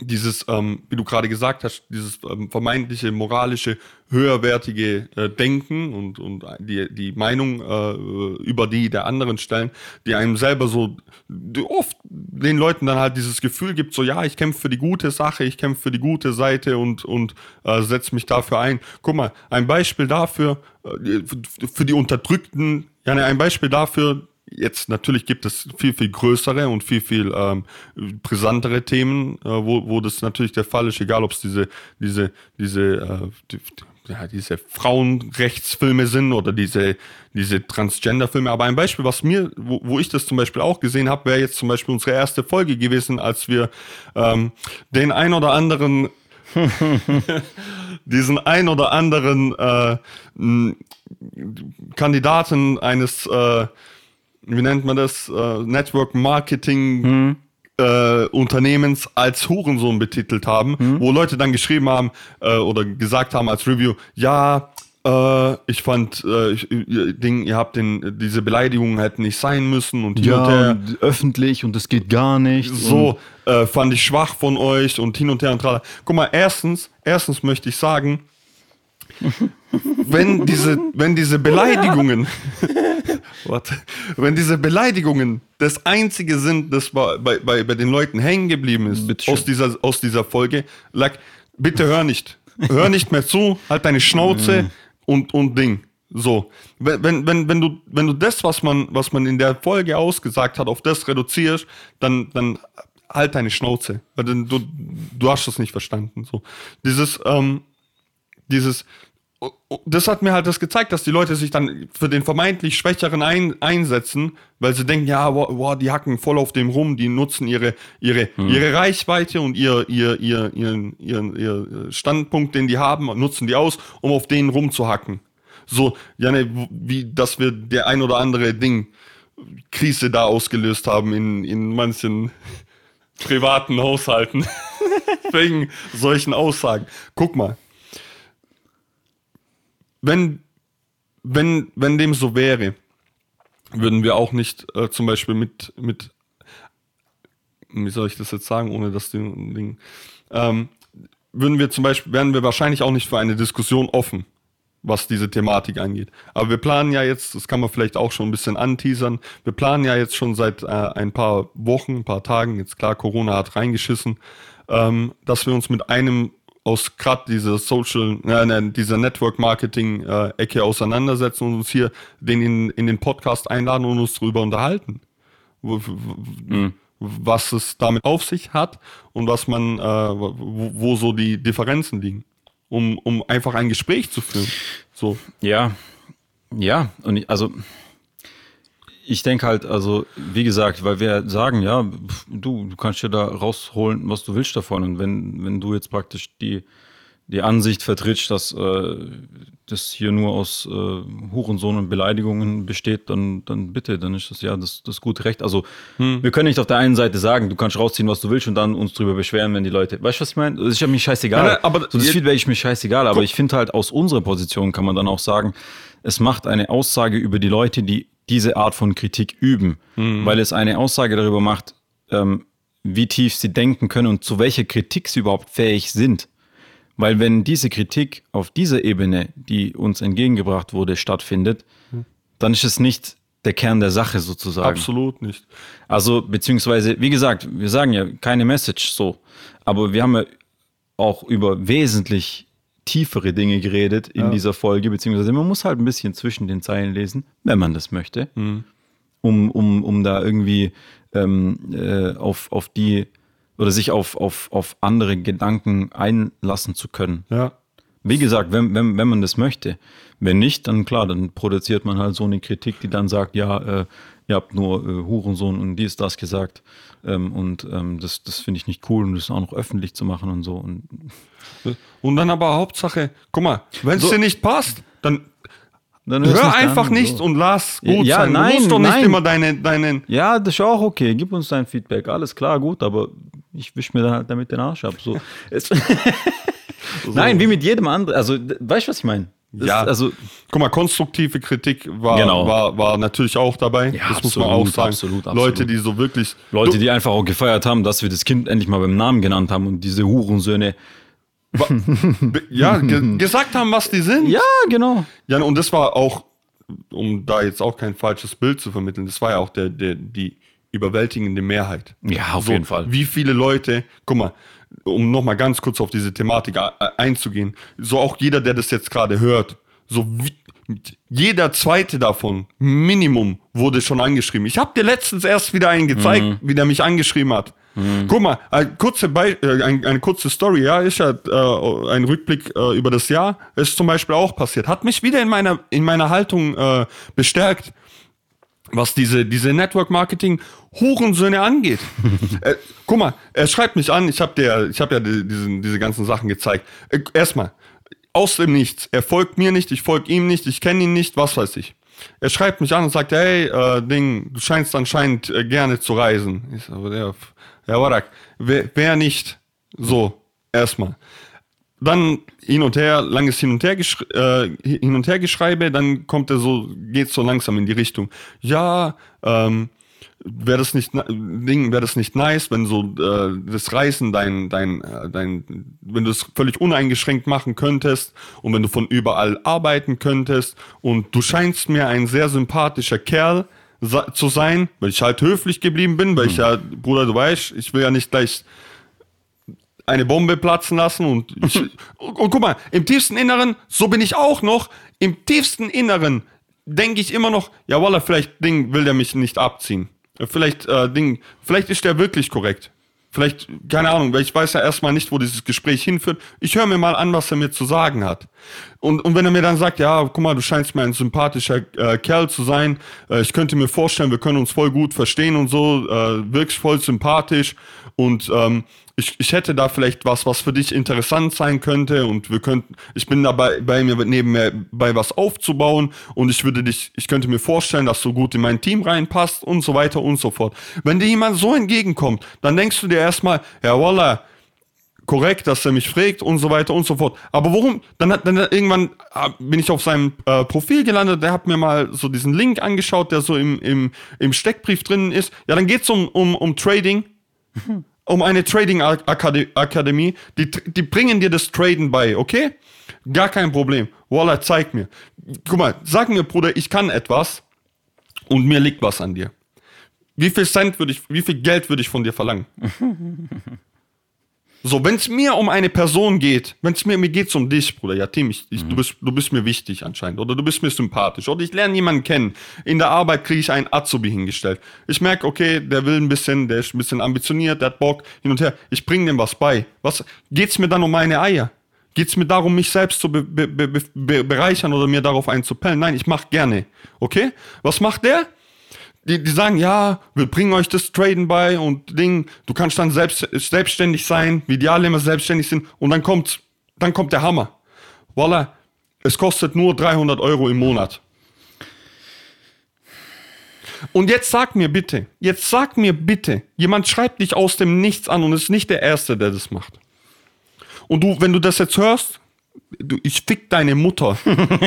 dieses, ähm, wie du gerade gesagt hast, dieses ähm, vermeintliche moralische, höherwertige äh, Denken und, und die, die Meinung äh, über die der anderen stellen, die einem selber so oft den Leuten dann halt dieses Gefühl gibt, so ja, ich kämpfe für die gute Sache, ich kämpfe für die gute Seite und, und äh, setze mich dafür ein. Guck mal, ein Beispiel dafür, äh, für die Unterdrückten, ja, ne, ein Beispiel dafür, Jetzt natürlich gibt es viel, viel größere und viel, viel ähm, brisantere Themen, äh, wo, wo das natürlich der Fall ist, egal ob es diese, diese, diese, äh, die, ja, diese Frauenrechtsfilme sind oder diese, diese Transgender-Filme. Aber ein Beispiel, was mir, wo, wo ich das zum Beispiel auch gesehen habe, wäre jetzt zum Beispiel unsere erste Folge gewesen, als wir ähm, den ein oder anderen [LAUGHS] diesen ein oder anderen äh, Kandidaten eines, äh, wie nennt man das, äh, Network Marketing äh, Unternehmens als Hurensohn betitelt haben, wo Leute dann geschrieben haben äh, oder gesagt haben als Review, ja, Äh, ich fand, äh, ich, ihr, Ding, ihr habt den, diese Beleidigungen hätten nicht sein müssen und und Ja, her. und öffentlich und das geht gar nicht. So äh, fand ich schwach von euch und hin und her und tralala. Guck mal, erstens, erstens möchte ich sagen, [LAUGHS] wenn diese, wenn diese Beleidigungen, [LAUGHS] warte, wenn diese Beleidigungen das einzige sind, das bei, bei, bei den Leuten hängen geblieben ist Bitteschön. aus dieser, aus dieser Folge, like, bitte hör nicht. Hör nicht mehr zu, halt deine Schnauze und, und Ding. So. Wenn, wenn, wenn, du, wenn du das, was man, was man in der Folge ausgesagt hat, auf das reduzierst, dann, dann halt deine Schnauze. Weil du, du hast das nicht verstanden. So. Dieses, ähm, dieses, das hat mir halt das gezeigt, dass die Leute sich dann für den vermeintlich Schwächeren ein, einsetzen, weil sie denken, ja, wow, wow, die hacken voll auf dem rum, die nutzen ihre, ihre, ihre Reichweite und ihr, ihr, ihr, ihren, ihren, ihr Standpunkt, den die haben, nutzen die aus, um auf denen rumzuhacken. So, ja, ne, wie, dass wir der ein oder andere Ding, Krise da ausgelöst haben in, in manchen [LAUGHS] privaten Haushalten. [LAUGHS] Wegen solchen Aussagen. Guck mal, wenn, wenn, wenn dem so wäre, würden wir auch nicht äh, zum Beispiel mit, mit, wie soll ich das jetzt sagen, ohne das Ding, ähm, würden wir zum Beispiel, wären wir wahrscheinlich auch nicht für eine Diskussion offen, was diese Thematik angeht. Aber wir planen ja jetzt, das kann man vielleicht auch schon ein bisschen anteasern, wir planen ja jetzt schon seit äh, ein paar Wochen, ein paar Tagen, jetzt klar, Corona hat reingeschissen, ähm, dass wir uns mit einem aus gerade dieser Social, äh, ne, dieser Network-Marketing-Ecke auseinandersetzen und uns hier den in, in den Podcast einladen und uns darüber unterhalten. Wo, Was es damit auf sich hat und was man, äh, wo, wo so die Differenzen liegen. Um, um einfach ein Gespräch zu führen. So. Ja, ja, und ich, also ich denke halt, also wie gesagt, weil wir sagen, ja, du, du kannst dir da rausholen, was du willst davon. Und wenn, wenn du jetzt praktisch die, die Ansicht vertrittst, dass äh, das hier nur aus äh, Hurensohn und Beleidigungen besteht, dann, dann bitte, dann ist das ja das, das gute Recht. Also wir können nicht auf der einen Seite sagen, du kannst rausziehen, was du willst und dann uns drüber beschweren, wenn die Leute, weißt du, was ich meine? Das ist ja mir scheißegal. Ja, aber so, das Feedback ist mir scheißegal, aber ich finde halt aus unserer Position kann man dann auch sagen, es macht eine Aussage über die Leute, die diese Art von Kritik üben, weil es eine Aussage darüber macht, ähm, wie tief sie denken können und zu welcher Kritik sie überhaupt fähig sind. Weil wenn diese Kritik auf dieser Ebene, die uns entgegengebracht wurde, stattfindet, dann ist es nicht der Kern der Sache sozusagen. Absolut nicht. Also, beziehungsweise, wie gesagt, wir sagen ja keine Message so, aber wir haben ja auch über wesentlich tiefere Dinge geredet in dieser Folge, beziehungsweise man muss halt ein bisschen zwischen den Zeilen lesen, wenn man das möchte, um, um, um da irgendwie ähm, äh, auf, auf die oder sich auf, auf, auf andere Gedanken einlassen zu können. Ja. Wie gesagt, wenn, wenn, wenn man das möchte. Wenn nicht, dann klar, dann produziert man halt so eine Kritik, die dann sagt, ja, äh, ihr habt nur äh, Hurensohn und dies, das gesagt. Ähm, und ähm, das, das finde ich nicht cool und das auch noch öffentlich zu machen und so. Und [LAUGHS] Und dann aber Hauptsache, guck mal, wenn es So. dir nicht passt, dann dann hör einfach an, nicht so. und lass gut Ja, sein. nein, du musst doch nicht nein. immer deine, deinen. Ja, das ist auch okay. Gib uns dein Feedback. Alles klar, gut, aber ich wisch mir dann halt damit den Arsch ab. So. [LAUGHS] Es- [LAUGHS] Nein, wie mit jedem anderen. Also, weißt du, was ich meine? Ja. Also, Guck mal, konstruktive Kritik war, Genau. war, war natürlich auch dabei. Ja, das muss man absolut, auch sagen. absolut, absolut. Leute, die so wirklich. Leute, die einfach auch gefeiert haben, dass wir das Kind endlich mal beim Namen genannt haben und diese Hurensöhne. [LAUGHS] Ja, ge gesagt haben, was die sind. Ja, genau. Ja, und das war auch, um da jetzt auch kein falsches Bild zu vermitteln, das war ja auch der, der, die überwältigende Mehrheit. Ja, auf so, jeden Fall. Wie viele Leute, guck mal, um nochmal ganz kurz auf diese Thematik einzugehen, so auch jeder, der das jetzt gerade hört, so wie, jeder zweite davon, Minimum, wurde schon angeschrieben. Ich habe dir letztens erst wieder einen gezeigt, Mhm. wie der mich angeschrieben hat. Guck mal, eine kurze, Be äh, ein, eine kurze Story, ja, ist ja äh, ein Rückblick äh, über das Jahr, ist zum Beispiel auch passiert. Hat mich wieder in meiner, in meiner Haltung äh, bestärkt was diese, diese Network Marketing Hurensöhne angeht. [LAUGHS] äh, guck mal, er schreibt mich an, ich habe habe ja die, diesen, diese ganzen Sachen gezeigt. Äh, erstmal, aus dem Nichts. Er folgt mir nicht, ich folge ihm nicht, ich kenne ihn nicht, was weiß ich. Er schreibt mich an und sagt, hey, äh, Ding, du scheinst anscheinend äh, gerne zu reisen. Ich f- ja, Warak, wer, wer nicht? So, erstmal. Dann hin und her, langes Hin und her, äh, hin und her Geschreibe, dann kommt er so, geht so langsam in die Richtung. Ja, ähm, wäre das nicht Ding, wäre das nicht nice, wenn so äh, das Reisen dein dein äh, dein wenn du es völlig uneingeschränkt machen könntest und wenn du von überall arbeiten könntest und du scheinst mir ein sehr sympathischer Kerl zu sein, weil ich halt höflich geblieben bin, weil hm. ich ja Bruder, du weißt, ich will ja nicht gleich eine Bombe platzen lassen und, ich, und, [LAUGHS] und guck mal, im tiefsten Inneren, so bin ich auch noch, im tiefsten Inneren denke ich immer noch, ja, Walla, vielleicht Ding will der mich nicht abziehen. Vielleicht, äh, Ding, vielleicht ist der wirklich korrekt. Vielleicht, keine Ahnung, weil ich weiß ja erstmal nicht, wo dieses Gespräch hinführt. Ich höre mir mal an, was er mir zu sagen hat. Und, und wenn er mir dann sagt, ja, guck mal, du scheinst mir ein sympathischer äh, Kerl zu sein, äh, ich könnte mir vorstellen, wir können uns voll gut verstehen und so, äh, wirklich voll sympathisch und ähm, ich, ich hätte da vielleicht was, was für dich interessant sein könnte und wir könnten, ich bin dabei bei mir nebenbei was aufzubauen und ich würde dich, ich könnte mir vorstellen, dass du gut in mein Team reinpasst und so weiter und so fort. Wenn dir jemand so entgegenkommt, dann denkst du dir erstmal, ja voila, korrekt, dass er mich fragt und so weiter und so fort. Aber warum? Dann hat dann irgendwann ah, bin ich auf seinem äh, Profil gelandet, der hat mir mal so diesen Link angeschaut, der so im, im, im Steckbrief drin ist. Ja, dann geht's um, um, um Trading. Um eine Trading Akademie. Die, die bringen dir das Traden bei, okay? Gar kein Problem. Walla, zeig mir. Guck mal, sag mir, Bruder, ich kann etwas und mir liegt was an dir. Wie viel Cent würde ich, wie viel Geld würde ich von dir verlangen? [LAUGHS] So, wenn es mir um eine Person geht, wenn es mir, mir geht's um dich, Bruder, ja, Tim, ich, ich, mhm. du, bist, du bist mir wichtig anscheinend, oder du bist mir sympathisch, oder ich lerne jemanden kennen. In der Arbeit kriege ich einen Azubi hingestellt. Ich merke, okay, der will ein bisschen, der ist ein bisschen ambitioniert, der hat Bock, hin und her. Ich bringe dem was bei. Was, geht's mir dann um meine Eier? Geht's mir darum, mich selbst zu be be be bereichern oder mir darauf einzupellen? Nein, ich mach gerne. Okay? Was macht der? Die, die sagen, ja, wir bringen euch das Traden bei und Ding, du kannst dann selbst, selbstständig sein, wie die alle immer selbstständig sind und dann kommt, dann kommt der Hammer. Voila, es kostet nur 300 Euro im Monat. Und jetzt sag mir bitte, jetzt sag mir bitte, jemand schreibt dich aus dem Nichts an und ist nicht der Erste, der das macht. Und du, wenn du das jetzt hörst, Du, ich fick deine Mutter.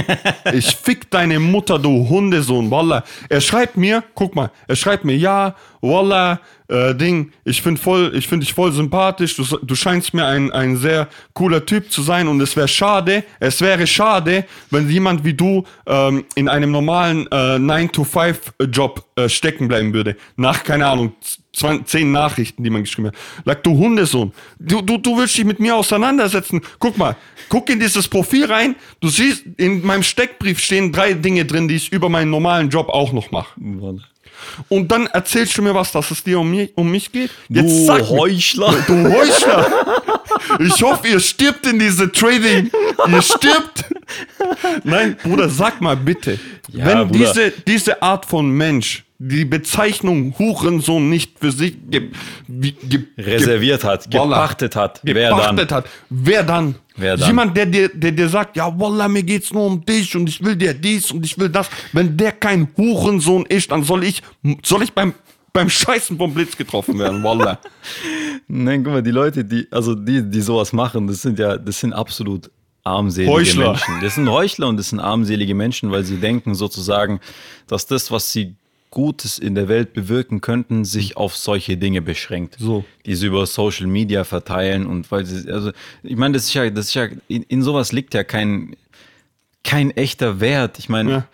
[LAUGHS] ich fick deine Mutter, du Hundesohn, Wallah. Er schreibt mir, guck mal, er schreibt mir, ja, Wallah, äh, Ding, ich finde voll, ich finde dich voll sympathisch, du, du scheinst mir ein, ein sehr cooler Typ zu sein und es wäre schade, es wäre schade, wenn jemand wie du ähm, in einem normalen äh, 9-to-5-Job äh, stecken bleiben würde. Nach, keine Ahnung, 20, 10 Nachrichten, die man geschrieben hat. Sag, du Hundesohn, du, du, du willst dich mit mir auseinandersetzen. Guck mal, guck in dieses Profil rein, du siehst, in meinem Steckbrief stehen drei Dinge drin, die ich über meinen normalen Job auch noch mache. Und dann erzählst du mir was, dass es dir um mich, um mich geht. Jetzt du sag Heuchler. Mir, du Heuchler. Ich hoffe, ihr stirbt in diese Trading. Ihr stirbt. Nein, Bruder, sag mal bitte. Ja, wenn Bruder. diese, diese Art von Mensch die Bezeichnung Hurensohn nicht für sich ge, ge, reserviert hat, gepachtet hat, wer dann? hat, wer dann? Wer dann? Jemand, der dir, der dir sagt, ja, Wallah, mir geht's nur um dich und ich will dir dies und ich will das. Wenn der kein Hurensohn ist, dann soll ich, soll ich beim, beim Scheißen vom Blitz getroffen werden, Wallah. [LAUGHS] Nein, guck mal, die Leute, die, also die, die sowas machen, das sind ja, das sind absolut armselige Heuchler. Menschen. Das sind Heuchler und das sind armselige Menschen, weil sie denken sozusagen, dass das, was sie Gutes in der Welt bewirken könnten, sich auf solche Dinge beschränkt. So. Die sie über Social Media verteilen und weil sie, also, ich meine, das ist ja, das ist ja, in, in sowas liegt ja kein, kein echter Wert. Ich meine, ja.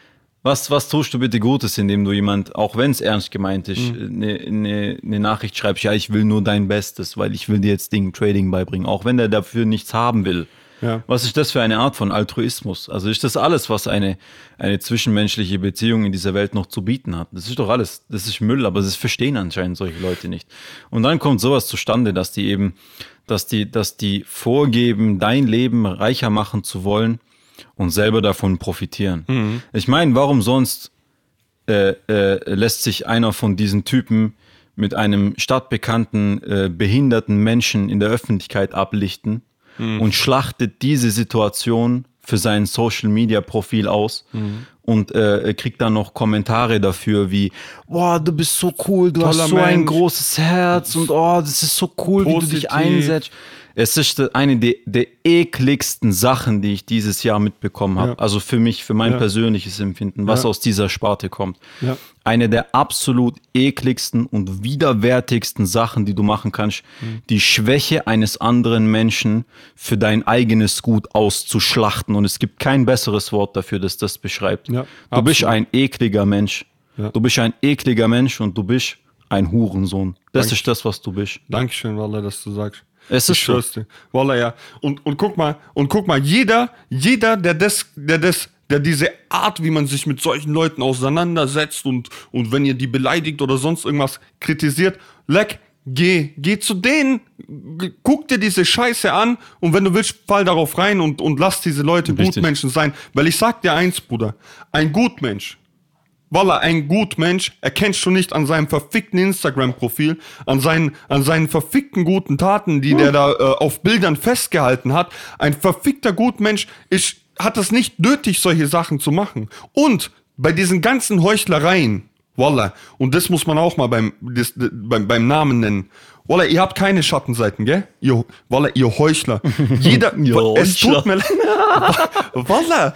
was, was tust du bitte Gutes, indem du jemand, auch wenn es ernst gemeint ist, eine mhm. ne, ne, ne Nachricht schreibst, ja, ich will nur dein Bestes, weil ich will dir jetzt Ding Trading beibringen, auch wenn der dafür nichts haben will. Ja. Was ist das für eine Art von Altruismus? Also ist das alles, was eine, eine zwischenmenschliche Beziehung in dieser Welt noch zu bieten hat? Das ist doch alles. Das ist Müll, aber das verstehen anscheinend solche Leute nicht. Und dann kommt sowas zustande, dass die eben, dass die, dass die vorgeben, dein Leben reicher machen zu wollen und selber davon profitieren. Mhm. Ich meine, warum sonst äh, äh, lässt sich einer von diesen Typen mit einem stadtbekannten, äh, behinderten Menschen in der Öffentlichkeit ablichten? Mhm. und schlachtet diese Situation für sein Social Media Profil aus mhm. und äh, kriegt dann noch Kommentare dafür wie, boah, du bist so cool, du Toller hast so ein Mensch. großes Herz und oh, das ist so cool, wie du dich Positiv. einsetzt. Es ist eine der, der ekligsten Sachen, die ich dieses Jahr mitbekommen habe. Ja. Also für mich, für mein Ja. persönliches Empfinden, was Ja. aus dieser Sparte kommt. Eine der absolut ekligsten und widerwärtigsten Sachen, die du machen kannst, Mhm. die Schwäche eines anderen Menschen für dein eigenes Gut auszuschlachten. Und es gibt kein besseres Wort dafür, das das beschreibt. Du bist absolut. ein ekliger Mensch. Du bist ein ekliger Mensch und du bist ein Hurensohn. Das Danke. ist das, was du bist. Dankeschön, Walla, dass du sagst. Es ist so. schwör's dir. Walla, ja. Und, und guck mal, und guck mal, jeder, jeder, der das, der das, der diese Art, wie man sich mit solchen Leuten auseinandersetzt und, und wenn ihr die beleidigt oder sonst irgendwas kritisiert, leck, geh, geh zu denen, guck dir diese Scheiße an und wenn du willst, fall darauf rein und, und lass diese Leute Richtig. Gutmenschen sein. Weil ich sag dir eins, Bruder, ein Gutmensch, Walla, ein Gutmensch erkennst du nicht an seinem verfickten Instagram-Profil, an seinen, an seinen verfickten guten Taten, die der da äh, auf Bildern festgehalten hat. Ein verfickter Gutmensch ist, hat es nicht nötig, solche Sachen zu machen. Und bei diesen ganzen Heuchlereien, Walla, und das muss man auch mal beim, das, beim, beim Namen nennen. Walla, ihr habt keine Schattenseiten, gell? Ihr, Walla, ihr Heuchler. [LAUGHS] Jeder, Ihr es tut mir leid. [LAUGHS] Walla,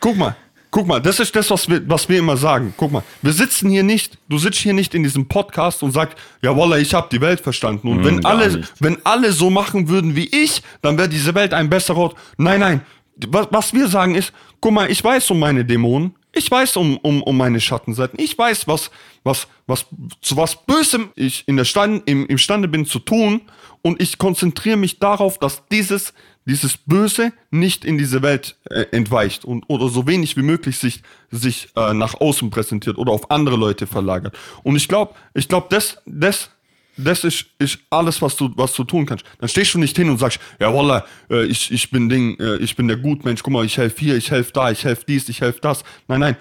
guck mal. Guck mal, das ist das, was wir, was wir immer sagen. Guck mal, wir sitzen hier nicht, du sitzt hier nicht in diesem Podcast und sagst, ja Walla, ich habe die Welt verstanden. Und wenn gar alle, nicht. wenn alle so machen würden wie ich, dann wäre diese Welt ein besserer Ort. Nein, nein. Was, was wir sagen ist, guck mal, ich weiß um meine Dämonen, ich weiß um, um, um meine Schattenseiten, ich weiß, was, was, was, zu was Bösem ich in der Stand, im, imstande bin zu tun und ich konzentriere mich darauf, dass dieses, dieses Böse nicht in diese Welt äh, entweicht und oder so wenig wie möglich sich, sich äh, nach außen präsentiert oder auf andere Leute verlagert. Und ich glaube, ich glaube, das, das, das ist, ist alles, was du, was du tun kannst. Dann stehst du nicht hin und sagst, ja Wallah, äh, ich, ich bin Ding, äh, ich bin der Gutmensch, guck mal, ich helfe hier, ich helfe da, ich helfe dies, ich helfe das. Nein, nein.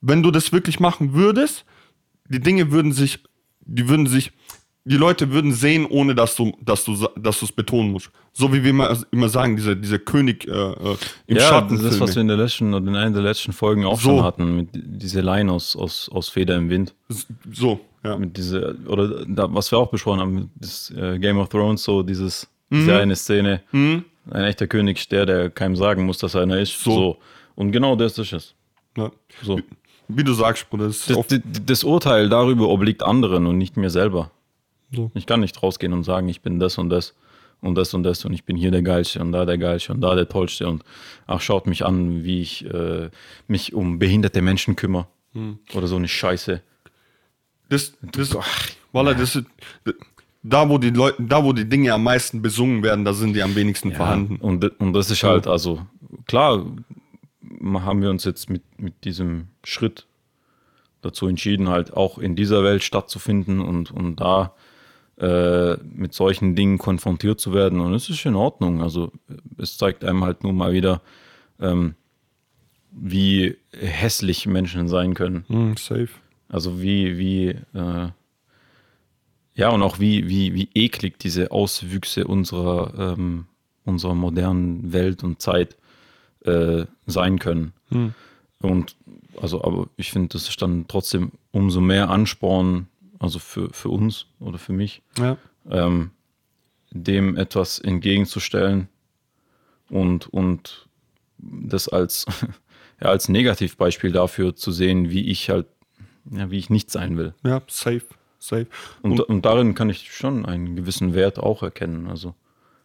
Wenn du das wirklich machen würdest, die Dinge würden sich, die würden sich, die Leute würden sehen, ohne dass du, dass du, dass du es betonen musst. So wie wir immer, immer sagen, dieser, dieser König äh, äh, im ja, Schatten. das ist, was wir in der letzten oder in einer der letzten Folgen auch So. schon hatten, mit diese Line aus, aus, aus Feder im Wind. So, ja. Mit diese, oder da, was wir auch besprochen haben, mit das äh, Game of Thrones, so dieses, Mhm. diese eine Szene, ein echter König der, der keinem sagen muss, dass er einer ist. So. Und genau das ist es. ja. So. Wie du sagst, Bruder, das das, das Urteil darüber obliegt anderen und nicht mir selber. So. Ich kann nicht rausgehen und sagen, ich bin das und das und das und das und ich bin hier der Geilste und da der Geilste und da der Tollste und ach, schaut mich an, wie ich äh, mich um behinderte Menschen kümmere. Hm. Oder so eine Scheiße. Das, das, Wallah, das ist, da wo die Leute, da wo die Dinge am meisten besungen werden, da sind die am wenigsten vorhanden. Und, und das ist halt, also klar, haben wir uns jetzt mit, mit diesem Schritt dazu entschieden, halt auch in dieser Welt stattzufinden und, und da äh, mit solchen Dingen konfrontiert zu werden. Und es ist in Ordnung. Also es zeigt einem halt nur mal wieder, ähm, wie hässlich Menschen sein können. Hm, safe. Also wie, wie, äh, ja, und auch wie, wie, wie eklig diese Auswüchse unserer, ähm, unserer modernen Welt und Zeit äh, sein können. Und also, aber ich finde, das ist dann trotzdem umso mehr Ansporn, also für, für uns oder für mich, Ja. ähm, dem etwas entgegenzustellen und, und das als, [LAUGHS] ja, als Negativbeispiel dafür zu sehen, wie ich halt, ja, wie ich nicht sein will. Ja, safe. Safe. Und, und darin kann ich schon einen gewissen Wert auch erkennen. Also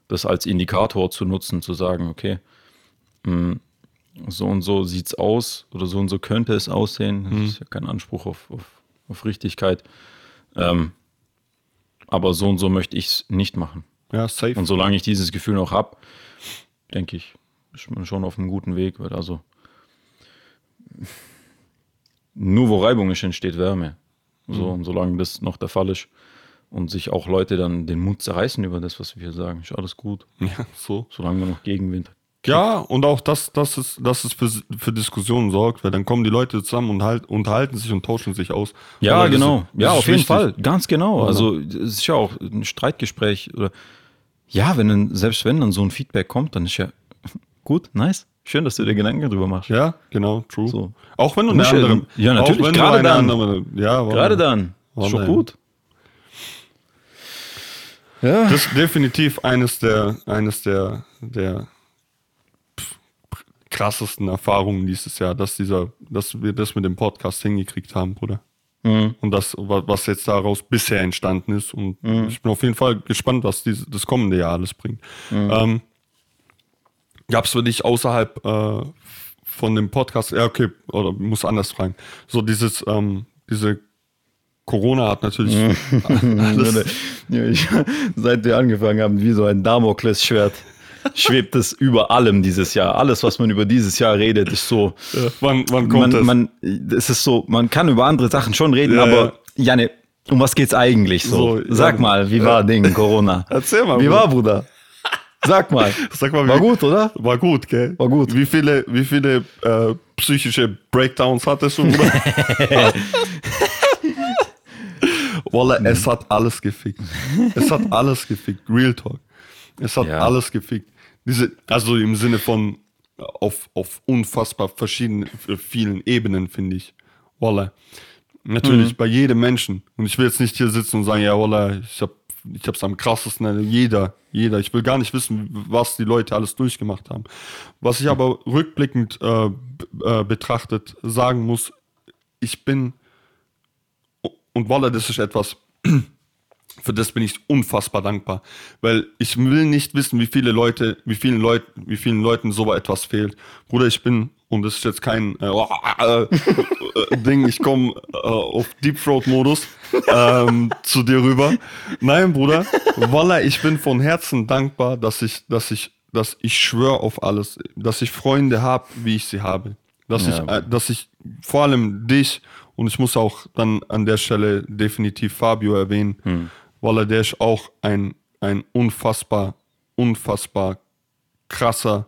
das als Indikator zu nutzen, zu sagen, okay, mh, so und so sieht's aus oder so und so könnte es aussehen. Das ist ja kein Anspruch auf, auf, auf Richtigkeit. Ähm, aber so und so möchte ich es nicht machen. Ja, safe. Und solange ich dieses Gefühl noch habe, denke ich, ist man schon auf einem guten Weg. Weil also nur wo Reibung ist, entsteht Wärme. So, und solange das noch der Fall ist und sich auch Leute dann den Mund zerreißen über das, was wir hier sagen, ist alles gut. ja, so. Solange wir noch Gegenwind. Ja, und auch das, das ist, das ist für, für Diskussionen sorgt, weil dann kommen die Leute zusammen und halt, unterhalten sich und tauschen sich aus. Ja, Aber genau. ist- ja, auf jeden wichtig. Fall. Ganz genau. Also, es ist ja auch ein Streitgespräch oder ja, wenn dann, selbst wenn dann so ein Feedback kommt, dann ist ja [LAUGHS] gut, nice. Schön, dass du dir Gedanken drüber machst. Ja, genau, true. So. Auch wenn du eine Nicht, andere. ja, natürlich, Auch wenn gerade du eine dann. Andere, ja. Gerade dann. Ist schon gut. Ja. Das ist definitiv eines der, eines der, der krassesten Erfahrungen dieses Jahr, dass dieser, dass wir das mit dem Podcast hingekriegt haben, Bruder. Mhm. Und das, wa- was jetzt daraus bisher entstanden ist. Und ich bin auf jeden Fall gespannt, was diese, das kommende Jahr alles bringt. Ähm, Gab es für dich außerhalb äh, von dem Podcast, ja, okay, oder muss anders fragen, so dieses, ähm, diese Corona hat natürlich [LAUGHS] alles, [LAUGHS] Ja, ich, seit wir angefangen haben, wie so ein Damoklesschwert, schwebt es über allem dieses Jahr. Alles, was man über dieses Jahr redet, ist so. äh, wann, wann kommt Man, das? man, es ist so, man kann über andere Sachen schon reden, Ja, aber Janne, um was geht's eigentlich so? So, Sag ja. mal, wie war Ding Corona? [LAUGHS] Erzähl mal, Wie Bruder. war, Bruder? Sag mal. [LAUGHS] Sag mal, War wie- gut, oder? War gut, gell? War gut. Wie viele, wie viele äh, psychische Breakdowns hattest du, Bruder? [LAUGHS] Walla, es hat alles gefickt. Es hat alles gefickt. Real Talk. Es hat Ja. alles gefickt. Diese, also im Sinne von auf, auf unfassbar verschiedenen, äh, vielen Ebenen, finde ich. Walla. Natürlich Mhm. bei jedem Menschen. Und ich will jetzt nicht hier sitzen und sagen, ja, Walla, ich hab ich hab's am krassesten. Jeder, jeder. Ich will gar nicht wissen, was die Leute alles durchgemacht haben. Was ich aber rückblickend äh, äh, betrachtet sagen muss, ich bin und Walla, das ist etwas, für das bin ich unfassbar dankbar. Weil ich will nicht wissen, wie viele Leute, wie vielen Leuten, wie vielen Leuten so etwas fehlt. Bruder, ich bin, und das ist jetzt kein äh, äh, [LAUGHS] äh, Ding, ich komme äh, auf Deep Throat-Modus ähm, zu dir rüber. Nein, Bruder, Walla, ich bin von Herzen dankbar, dass ich, dass ich, dass ich schwöre auf alles, dass ich Freunde habe, wie ich sie habe. Dass Ja. ich, äh, dass ich vor allem dich und ich muss auch dann an der Stelle definitiv Fabio erwähnen, weil er der ist auch ein, ein unfassbar, unfassbar krasser,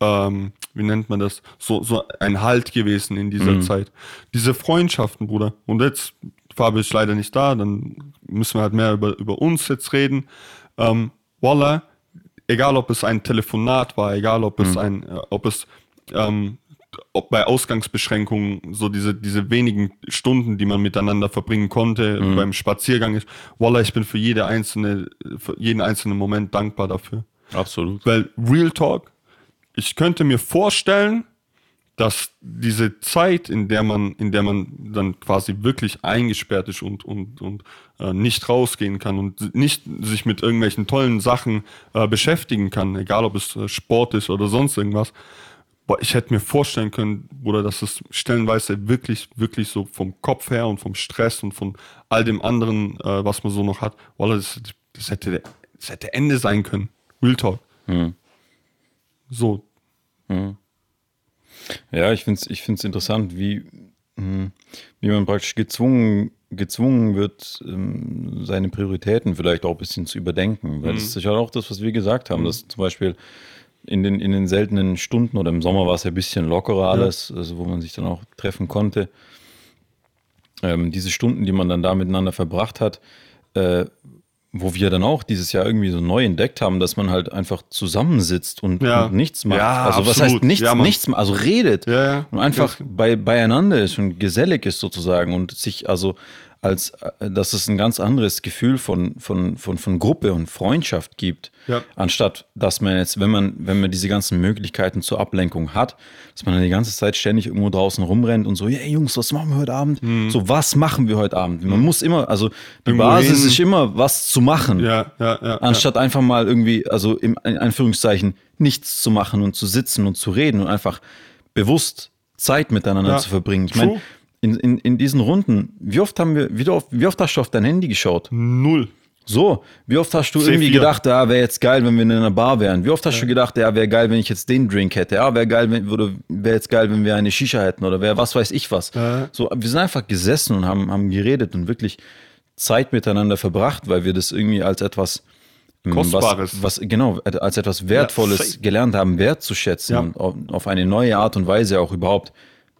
ähm, wie nennt man das, so, so ein Halt gewesen in dieser Zeit. Diese Freundschaften, Bruder. Und jetzt, Fabio ist leider nicht da, dann müssen wir halt mehr über, über uns jetzt reden. Ähm, Walla, egal ob es ein Telefonat war, egal ob es ein, äh, ob es ähm, ob bei Ausgangsbeschränkungen so diese, diese wenigen Stunden, die man miteinander verbringen konnte, beim Spaziergang ist, Wallah, ich bin für jede einzelne, für jeden einzelnen Moment dankbar dafür. Absolut. Weil Real Talk, ich könnte mir vorstellen, dass diese Zeit, in der man, in der man dann quasi wirklich eingesperrt ist und, und, und äh, nicht rausgehen kann und nicht sich mit irgendwelchen tollen Sachen äh, beschäftigen kann, egal ob es äh, Sport ist oder sonst irgendwas, boah, ich hätte mir vorstellen können, Bruder, dass es stellenweise wirklich, wirklich so vom Kopf her und vom Stress und von all dem anderen, äh, was man so noch hat, Wallah, das, das, hätte, das hätte Ende sein können. Real Talk. So, Ja, ich finde es ich find's interessant, wie, mh, wie man praktisch gezwungen, gezwungen wird, ähm, seine Prioritäten vielleicht auch ein bisschen zu überdenken. Weil das ist ja auch das, was wir gesagt haben, dass zum Beispiel in den, in den seltenen Stunden oder im Sommer war es ja ein bisschen lockerer alles, also wo man sich dann auch treffen konnte. Ähm, diese Stunden, die man dann da miteinander verbracht hat, äh, wo wir dann auch dieses Jahr irgendwie so neu entdeckt haben, dass man halt einfach zusammensitzt und, Ja. und nichts macht. Ja, also was absolut. heißt nichts, Ja, nichts, also redet Ja, ja. und einfach bei, beieinander ist und gesellig ist sozusagen und sich also als, äh, dass es ein ganz anderes Gefühl von, von, von, von Gruppe und Freundschaft gibt, Ja. anstatt dass man jetzt, wenn man, wenn man diese ganzen Möglichkeiten zur Ablenkung hat, dass man dann die ganze Zeit ständig irgendwo draußen rumrennt und so, hey Jungs, was machen wir heute Abend? So, was machen wir heute Abend? Man muss immer, also die Mhm. Irgendwo Basis hin. ist immer, was zu machen ja, ja, anstatt einfach mal irgendwie, also im in Anführungszeichen, nichts zu machen und zu sitzen und zu reden und einfach bewusst Zeit miteinander zu verbringen. Ich meine, in, in, in diesen Runden, wie oft haben wir, wie oft, wie oft hast du auf dein Handy geschaut? Null. So, wie oft hast du C4. irgendwie gedacht, ja, wäre jetzt geil, wenn wir in einer Bar wären? Wie oft hast du gedacht, ja, wäre geil, wenn ich jetzt den Drink hätte? Ja, wäre geil, wenn, oder wäre jetzt geil, wenn wir eine Shisha hätten oder wäre was weiß ich was. Ja. So, wir sind einfach gesessen und haben, haben geredet und wirklich Zeit miteinander verbracht, weil wir das irgendwie als etwas ähm, Kostbares. Was, was, genau, als etwas Wertvolles safe. gelernt haben, wertzuschätzen Ja. und auf, auf eine neue Art und Weise auch überhaupt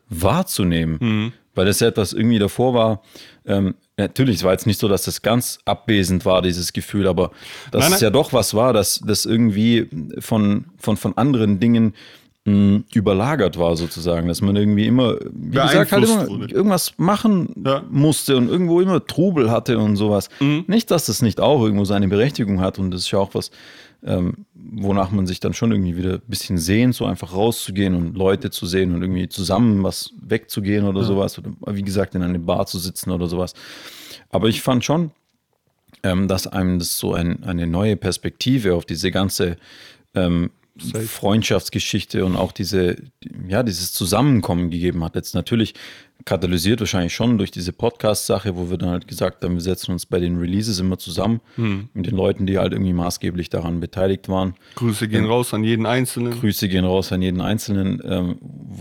wahrzunehmen. Mhm. Weil das ja etwas irgendwie davor war. Ähm, natürlich, es war jetzt nicht so, dass das ganz abwesend war, dieses Gefühl, aber dass Nein, es ja doch was war, dass das irgendwie von, von, von anderen Dingen mh, überlagert war sozusagen, dass man irgendwie immer, wie gesagt, halt immer wurde. irgendwas machen Ja. musste und irgendwo immer Trubel hatte und sowas. Mhm. Nicht, dass das nicht auch irgendwo seine Berechtigung hat und das ist ja auch was, ähm, wonach man sich dann schon irgendwie wieder ein bisschen sehnt, so einfach rauszugehen und Leute zu sehen und irgendwie zusammen was wegzugehen oder sowas oder wie gesagt in eine Bar zu sitzen oder sowas. Aber ich fand schon, ähm, dass einem das so ein, eine neue Perspektive auf diese ganze ähm, Freundschaftsgeschichte und auch diese, ja, dieses Zusammenkommen gegeben hat. Jetzt natürlich katalysiert wahrscheinlich schon durch diese Podcast-Sache, wo wir dann halt gesagt haben, wir setzen uns bei den Releases immer zusammen mit den Leuten, die halt irgendwie maßgeblich daran beteiligt waren. Grüße gehen raus an jeden Einzelnen. Grüße gehen raus an jeden Einzelnen ähm,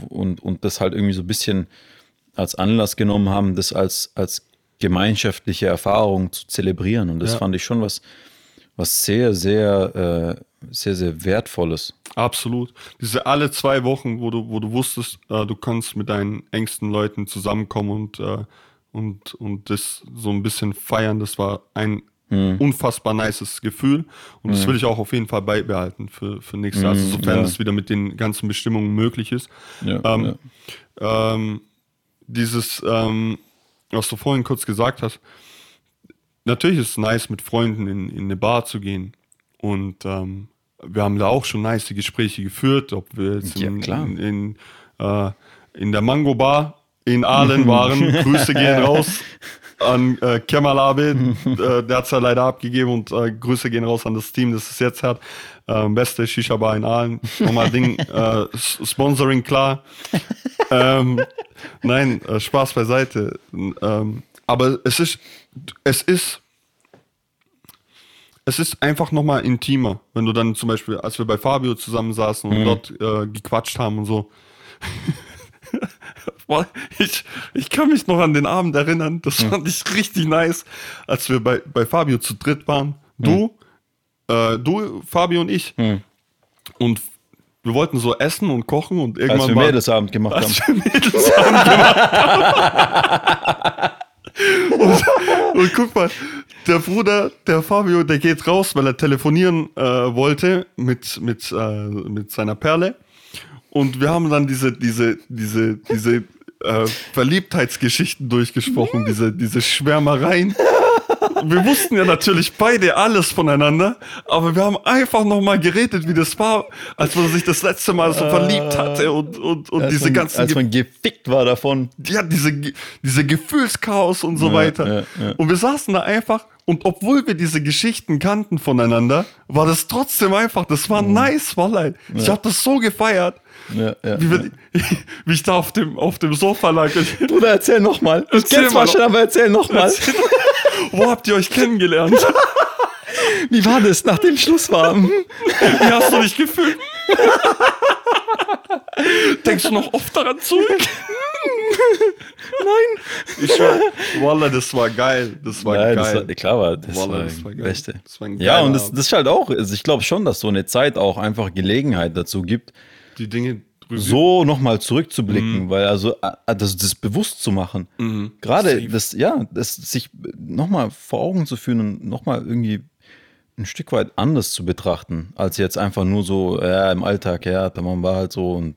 und, und das halt irgendwie so ein bisschen als Anlass genommen haben, das als, als gemeinschaftliche Erfahrung zu zelebrieren. Und das Ja. fand ich schon was, was sehr, sehr, äh, sehr, sehr Wertvolles. Absolut. Diese alle zwei Wochen, wo du, wo du wusstest, äh, du kannst mit deinen engsten Leuten zusammenkommen und, äh, und, und das so ein bisschen feiern, das war ein unfassbar nices Gefühl. Und das will ich auch auf jeden Fall beibehalten für, für nächstes Jahr, also sofern ja. es wieder mit den ganzen Bestimmungen möglich ist. Ja, Ähm, ähm, dieses, ähm, was du vorhin kurz gesagt hast, natürlich ist es nice, mit Freunden in, in eine Bar zu gehen. Und ähm, wir haben da auch schon nice Gespräche geführt, ob wir jetzt Ja, in, in, in, äh, in der Mango Bar in Aalen waren. [LAUGHS] Grüße gehen [LAUGHS] raus an äh, Kemal Abi, äh, der hat es ja leider abgegeben und äh, Grüße gehen raus an das Team, das es jetzt hat. Ähm, beste Shisha-Bar in Aalen. Nochmal Ding, äh, Sponsoring klar. ähm, nein, äh, Spaß beiseite. Ähm, aber es ist, es ist, es ist einfach nochmal intimer, wenn du dann zum Beispiel, als wir bei Fabio zusammensaßen und dort äh, gequatscht haben und so. [LAUGHS] Ich, ich kann mich noch an den Abend erinnern, das fand ich richtig nice, als wir bei, bei Fabio zu dritt waren. Du, äh, du, Fabio und ich. Und wir wollten so essen und kochen und irgendwann Als wir Mädelsabend gemacht haben. als wir Mädelsabend gemacht haben. und, und guck mal, der Bruder, der Fabio, der geht raus, weil er telefonieren äh, wollte mit, mit, äh, mit seiner Perle. Und wir haben dann diese, diese, diese, diese äh, Verliebtheitsgeschichten durchgesprochen, diese, diese Schwärmereien. Wir wussten ja natürlich beide alles voneinander, aber wir haben einfach nochmal geredet, wie das war, als man sich das letzte Mal so verliebt hatte und, und, und Als diese man, ganzen als man gefickt war davon. ja, diese, diese Gefühlschaos und so Ja, weiter. ja, ja. Und wir saßen da einfach und obwohl wir diese Geschichten kannten voneinander, war das trotzdem einfach, das war Mhm. nice, Wallah. Ich habe das so gefeiert, Ja, ja. wie, wir, [LAUGHS] wie ich da auf dem, auf dem Sofa lag. Bruder, erzähl nochmal. Ich Erzähl kenn's mal schon, aber erzähl nochmal. Wo habt ihr euch kennengelernt? Wie war das, nachdem Schluss war? Wie hast du dich gefühlt? Denkst du noch oft daran zurück? Nein. Ich schwör, Wallah, das war geil. Das war Nein, geil. das war, klar war, das Wallah, war das war geil. Beste. Das war ja, und das, das ist halt auch, also ich glaube schon, dass so eine Zeit auch einfach Gelegenheit dazu gibt, Die Dinge. So nochmal zurückzublicken, weil also äh, das, das bewusst zu machen. Gerade Safe. das, ja, das sich nochmal vor Augen zu führen und nochmal irgendwie ein Stück weit anders zu betrachten, als jetzt einfach nur so, ja, im Alltag, ja, da man war halt so und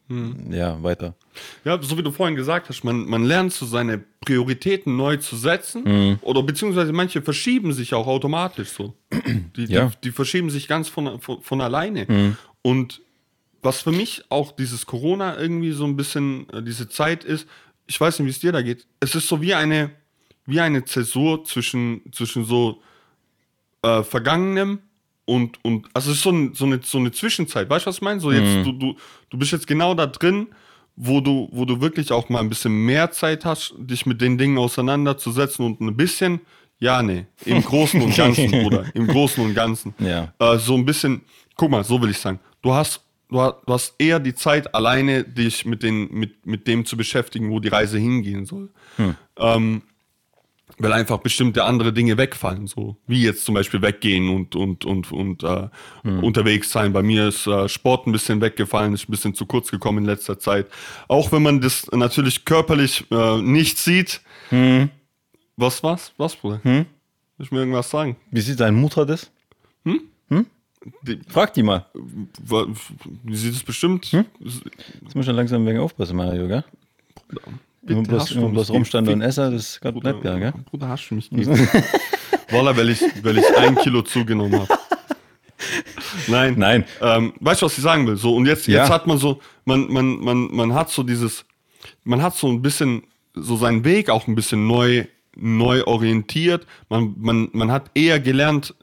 ja, weiter. Ja, so wie du vorhin gesagt hast, man, man lernt so seine Prioritäten neu zu setzen Mhm. oder beziehungsweise manche verschieben sich auch automatisch so. Die, Ja. Mhm. die, die verschieben sich ganz von, von, von alleine. Und was für mich auch dieses Corona irgendwie so ein bisschen äh, diese Zeit ist, ich weiß nicht, wie es dir da geht, es ist so wie eine, wie eine Zäsur zwischen, zwischen so äh, Vergangenem und, und also es ist so, ein, so, eine, so eine Zwischenzeit, weißt du, was ich meine? So jetzt, du, du, du bist jetzt genau da drin, wo du, wo du wirklich auch mal ein bisschen mehr Zeit hast, dich mit den Dingen auseinanderzusetzen und ein bisschen, ja, nee, im Großen und [LAUGHS] Ganzen, Bruder, im Großen und Ganzen. Ja. Äh, so ein bisschen, guck mal, so will ich sagen, du hast, du hast, eher die Zeit alleine, dich mit, den, mit, mit dem zu beschäftigen, wo die Reise hingehen soll. Ähm, weil einfach bestimmte andere Dinge wegfallen, so wie jetzt zum Beispiel weggehen und und und und äh, unterwegs sein. Bei mir ist äh, Sport ein bisschen weggefallen, ist ein bisschen zu kurz gekommen in letzter Zeit. Auch wenn man das natürlich körperlich äh, nicht sieht. Was was was Bruder? Will ich mir irgendwas sagen? Wie sieht deine Mutter das? Die, Frag die mal. wa- sie ist bestimmt. Hm? Jetzt muss schon langsam wegen aufpassen, Mario, gell? Immer bloß, hast du immer bloß ge- rumstand und Esser, das gerade nicht geil, gell? Bruder, hast du mich [LAUGHS] gegeben? Voila, weil ich, weil ich ein Kilo zugenommen habe. Nein. Nein. Ähm, weißt du, was ich sagen will? So, und jetzt, Ja. jetzt hat man so, man, man, man, man hat so dieses, man hat so ein bisschen, so seinen Weg auch ein bisschen neu, neu orientiert. Man, man, man hat eher gelernt,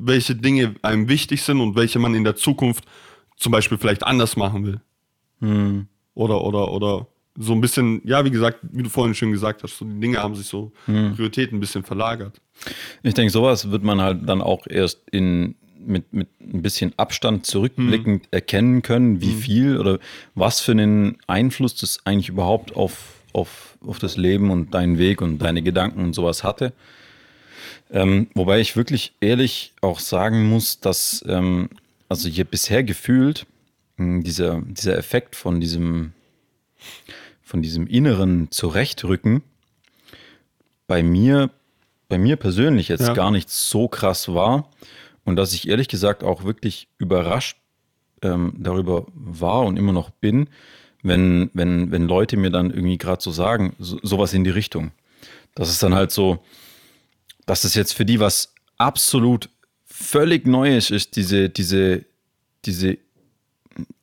welche Dinge einem wichtig sind und welche man in der Zukunft zum Beispiel vielleicht anders machen will. Hm. Oder, oder, oder so ein bisschen, ja, wie gesagt, wie du vorhin schon gesagt hast, so die Dinge haben sich so Hm. Prioritäten ein bisschen verlagert. Ich denke, sowas wird man halt dann auch erst in, mit, mit ein bisschen Abstand zurückblickend erkennen können, wie viel oder was für einen Einfluss das eigentlich überhaupt auf, auf, auf das Leben und deinen Weg und deine Gedanken und sowas hatte. Ähm, wobei ich wirklich ehrlich auch sagen muss, dass ähm, also hier bisher gefühlt mh, dieser, dieser Effekt von diesem, von diesem inneren Zurechtrücken bei mir, bei mir persönlich jetzt Ja. gar nicht so krass war und dass ich ehrlich gesagt auch wirklich überrascht ähm, darüber war und immer noch bin, wenn, wenn, wenn Leute mir dann irgendwie gerade so sagen, so, sowas in die Richtung. Das ist dann halt so, dass es jetzt für die was absolut völlig Neues ist, diese, diese, diese,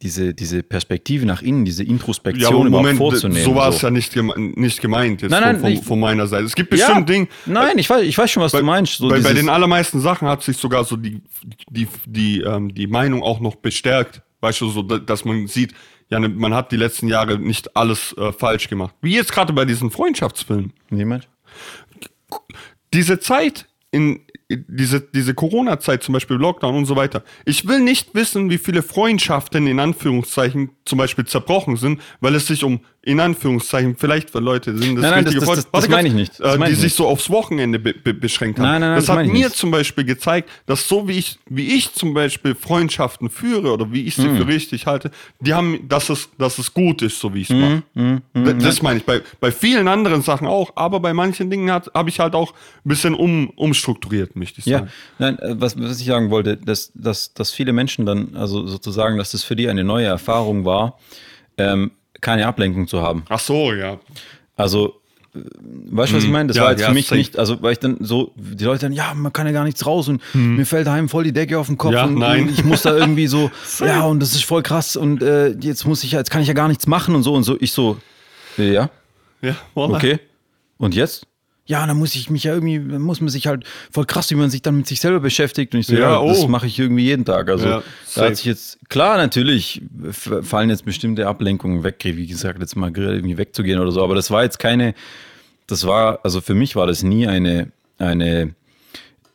diese, diese Perspektive nach innen, diese Introspektion überhaupt vorzunehmen. so war es ja nicht, geme nicht gemeint jetzt Nein, nein, von, ich- von meiner Seite. Es gibt Ja. bestimmt Dinge, Nein, ich weiß, ich weiß schon, was bei, du meinst. So bei, bei den allermeisten Sachen hat sich sogar so die, die, die, ähm, die Meinung auch noch bestärkt. Weißt du, so, da- dass man sieht, ja, ne, man hat die letzten Jahre nicht alles äh, falsch gemacht. Wie jetzt gerade bei diesen Freundschaftsfilmen. Niemand? Diese Zeit, in diese, diese Corona-Zeit, zum Beispiel Lockdown und so weiter. Ich will nicht wissen, wie viele Freundschaften in Anführungszeichen zum Beispiel zerbrochen sind, weil es sich um, in Anführungszeichen, vielleicht für Leute sind das Nein, nein, das- richtige das- das- das Warte meine ich nicht. Das Äh, meine die ich sich nicht. so aufs Wochenende be be beschränkt haben. Nein, nein, nein, das, das hat mir nicht. zum Beispiel gezeigt, dass so wie ich, wie ich zum Beispiel Freundschaften führe oder wie ich sie Mhm. für richtig halte, die haben, dass es, dass es gut ist, so wie ich es Mhm, mache. Da- Das meine ich. Bei, bei vielen anderen Sachen auch, aber bei manchen Dingen habe ich halt auch ein bisschen um, umstrukturiert, möchte ich Ja, sagen. nein, äh, was, was ich sagen wollte, dass, dass, dass viele Menschen dann, also sozusagen, dass das für die eine neue Erfahrung war, ähm, keine Ablenkung zu haben. Ach so, ja. Also, äh, weißt du, was ich meine? Das Ja, war jetzt ja, für mich nicht, also weil ich dann so, die Leute dann, ja, man kann ja gar nichts raus und mir fällt daheim voll die Decke auf den Kopf Ja, und nein. ich muss da irgendwie so, [LAUGHS] ja, und das ist voll krass und äh, jetzt muss ich, jetzt kann ich ja gar nichts machen und so und so. Ich so, ja, Ja, voilà. Okay. Und jetzt? Ja, dann muss ich mich ja irgendwie, dann muss man sich halt voll krass, wie man sich dann mit sich selber beschäftigt. Und ich so, Ja, ja, das oh. mache ich irgendwie jeden Tag. Also Ja, da hat sich jetzt, klar, natürlich fallen jetzt bestimmte Ablenkungen weg, wie gesagt, jetzt mal irgendwie wegzugehen oder so, aber das war jetzt keine, das war, also für mich war das nie eine, eine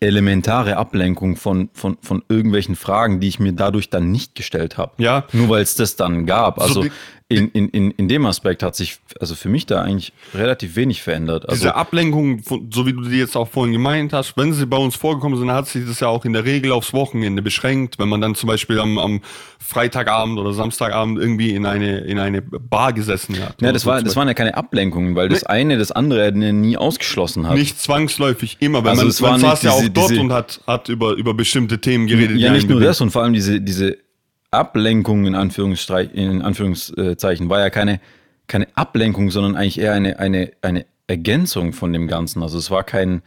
elementare Ablenkung von, von, von irgendwelchen Fragen, die ich mir dadurch dann nicht gestellt habe. Ja. Nur weil es das dann gab. Also die- in, in, in, in dem Aspekt hat sich also für mich da eigentlich relativ wenig verändert. Also, Diese Ablenkung, von, so wie du die jetzt auch vorhin gemeint hast, wenn sie bei uns vorgekommen sind, hat sich das ja auch in der Regel aufs Wochenende beschränkt. Wenn man dann zum Beispiel am, am Freitagabend oder Samstagabend irgendwie in eine, in eine Bar gesessen hat. ja, das, so war, das waren ja keine Ablenkungen, weil das eine das andere nie ausgeschlossen hat. nicht zwangsläufig immer, weil Also man, man saß ja auch diese- dort und hat, hat über, über bestimmte Themen geredet. Ja, nicht nur das und vor allem diese, diese Ablenkung in, in Anführungszeichen war ja keine, keine Ablenkung, sondern eigentlich eher eine, eine, eine Ergänzung von dem Ganzen. Also es war kein,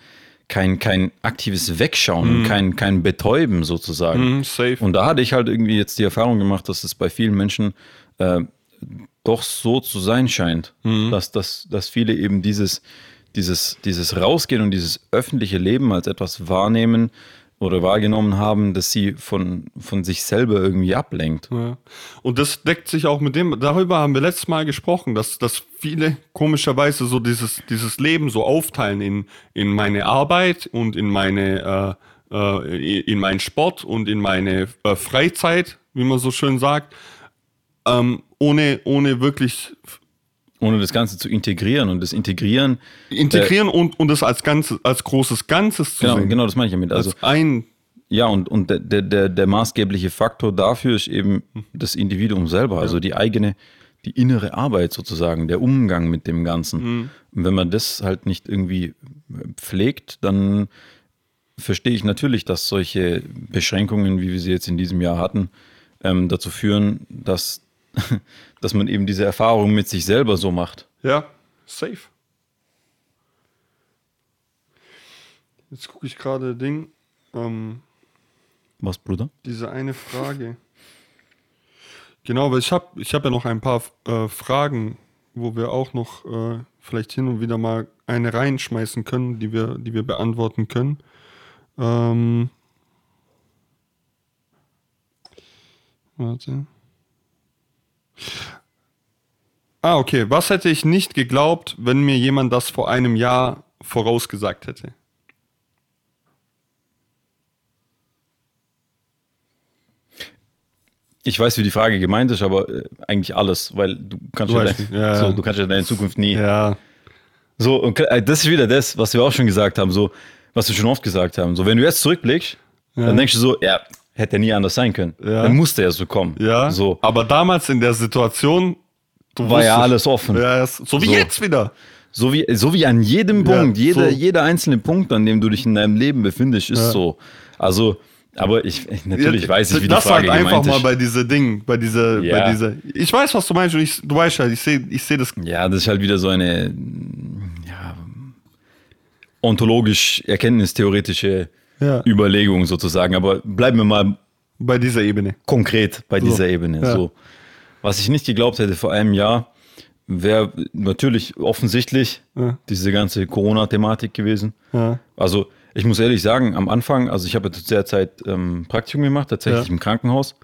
kein, kein aktives Wegschauen, kein, kein Betäuben sozusagen. Safe. Und da hatte ich halt irgendwie jetzt die Erfahrung gemacht, dass es bei vielen Menschen äh, doch so zu sein scheint, dass, dass, dass viele eben dieses, dieses, dieses Rausgehen und dieses öffentliche Leben als etwas wahrnehmen oder wahrgenommen haben, dass sie von, von sich selber irgendwie ablenkt. Ja. Und das deckt sich auch mit dem, darüber haben wir letztes Mal gesprochen, dass, dass viele komischerweise so dieses, dieses Leben so aufteilen in, in meine Arbeit und in meine, äh, äh, in meinen Sport und in meine äh, Freizeit, wie man so schön sagt, ähm, ohne, ohne wirklich Ohne das Ganze zu integrieren und das Integrieren, integrieren und, und das als ganzes, als großes Ganzes zu genau, sehen. genau das meine ich damit. Also als ein, Ja, und, und der, der- der, maßgebliche Faktor dafür ist eben das Individuum selber, also die eigene, die innere Arbeit sozusagen, der Umgang mit dem Ganzen. Und wenn man das halt nicht irgendwie pflegt, dann verstehe ich natürlich, dass solche Beschränkungen, wie wir sie jetzt in diesem Jahr hatten, ähm, dazu führen, dass, dass man eben diese Erfahrung mit sich selber so macht. Ja, safe. Jetzt gucke ich gerade Ding. Ähm, Was, Bruder? diese eine Frage. Genau, weil ich habe ich hab ja noch ein paar äh, Fragen, wo wir auch noch äh, vielleicht hin und wieder mal eine reinschmeißen können, die wir, die wir beantworten können. Ähm, warte. Ah, okay. Was hätte ich nicht geglaubt, wenn mir jemand das vor einem Jahr vorausgesagt hätte? Ich weiß, wie die Frage gemeint ist, aber äh, eigentlich alles, weil du kannst ja, dein, ja, [LAUGHS] so, ja. du kannst ja deine Zukunft nie. Ja, So, und äh, das ist wieder das, was wir auch schon gesagt haben, so, was wir schon oft gesagt haben. So, wenn du jetzt zurückblickst, dann denkst du so, ja, hätte ja nie anders sein können. Ja. Dann musste er so kommen. ja. So, Aber damals in der Situation, du war ja wusstest- alles offen. Ja, so wie So. jetzt wieder. So wie, so wie an jedem Ja, Punkt, jeder, so. jeder einzelne Punkt, an dem du dich in deinem Leben befindest, ist Ja. so. Also, aber ich, ich natürlich Ja, weiß ich, wie die das Frage halt einfach gemeint mal ist. bei dieser Ding, bei dieser, Ja. bei dieser. Ich weiß, was du meinst und ich, du weißt halt, ich sehe, ich sehe das. Ja, das ist halt wieder so eine ja, ontologisch erkenntnistheoretische Ja. Überlegung sozusagen. Aber bleiben wir mal Bei dieser Ebene. konkret bei So. dieser Ebene. Ja. So. Was ich nicht geglaubt hätte vor einem Jahr, wäre natürlich offensichtlich Ja. diese ganze Corona-Thematik gewesen. Also ich muss ehrlich sagen, am Anfang, also ich habe zu der Zeit ähm, Praktikum gemacht, tatsächlich im Krankenhaus,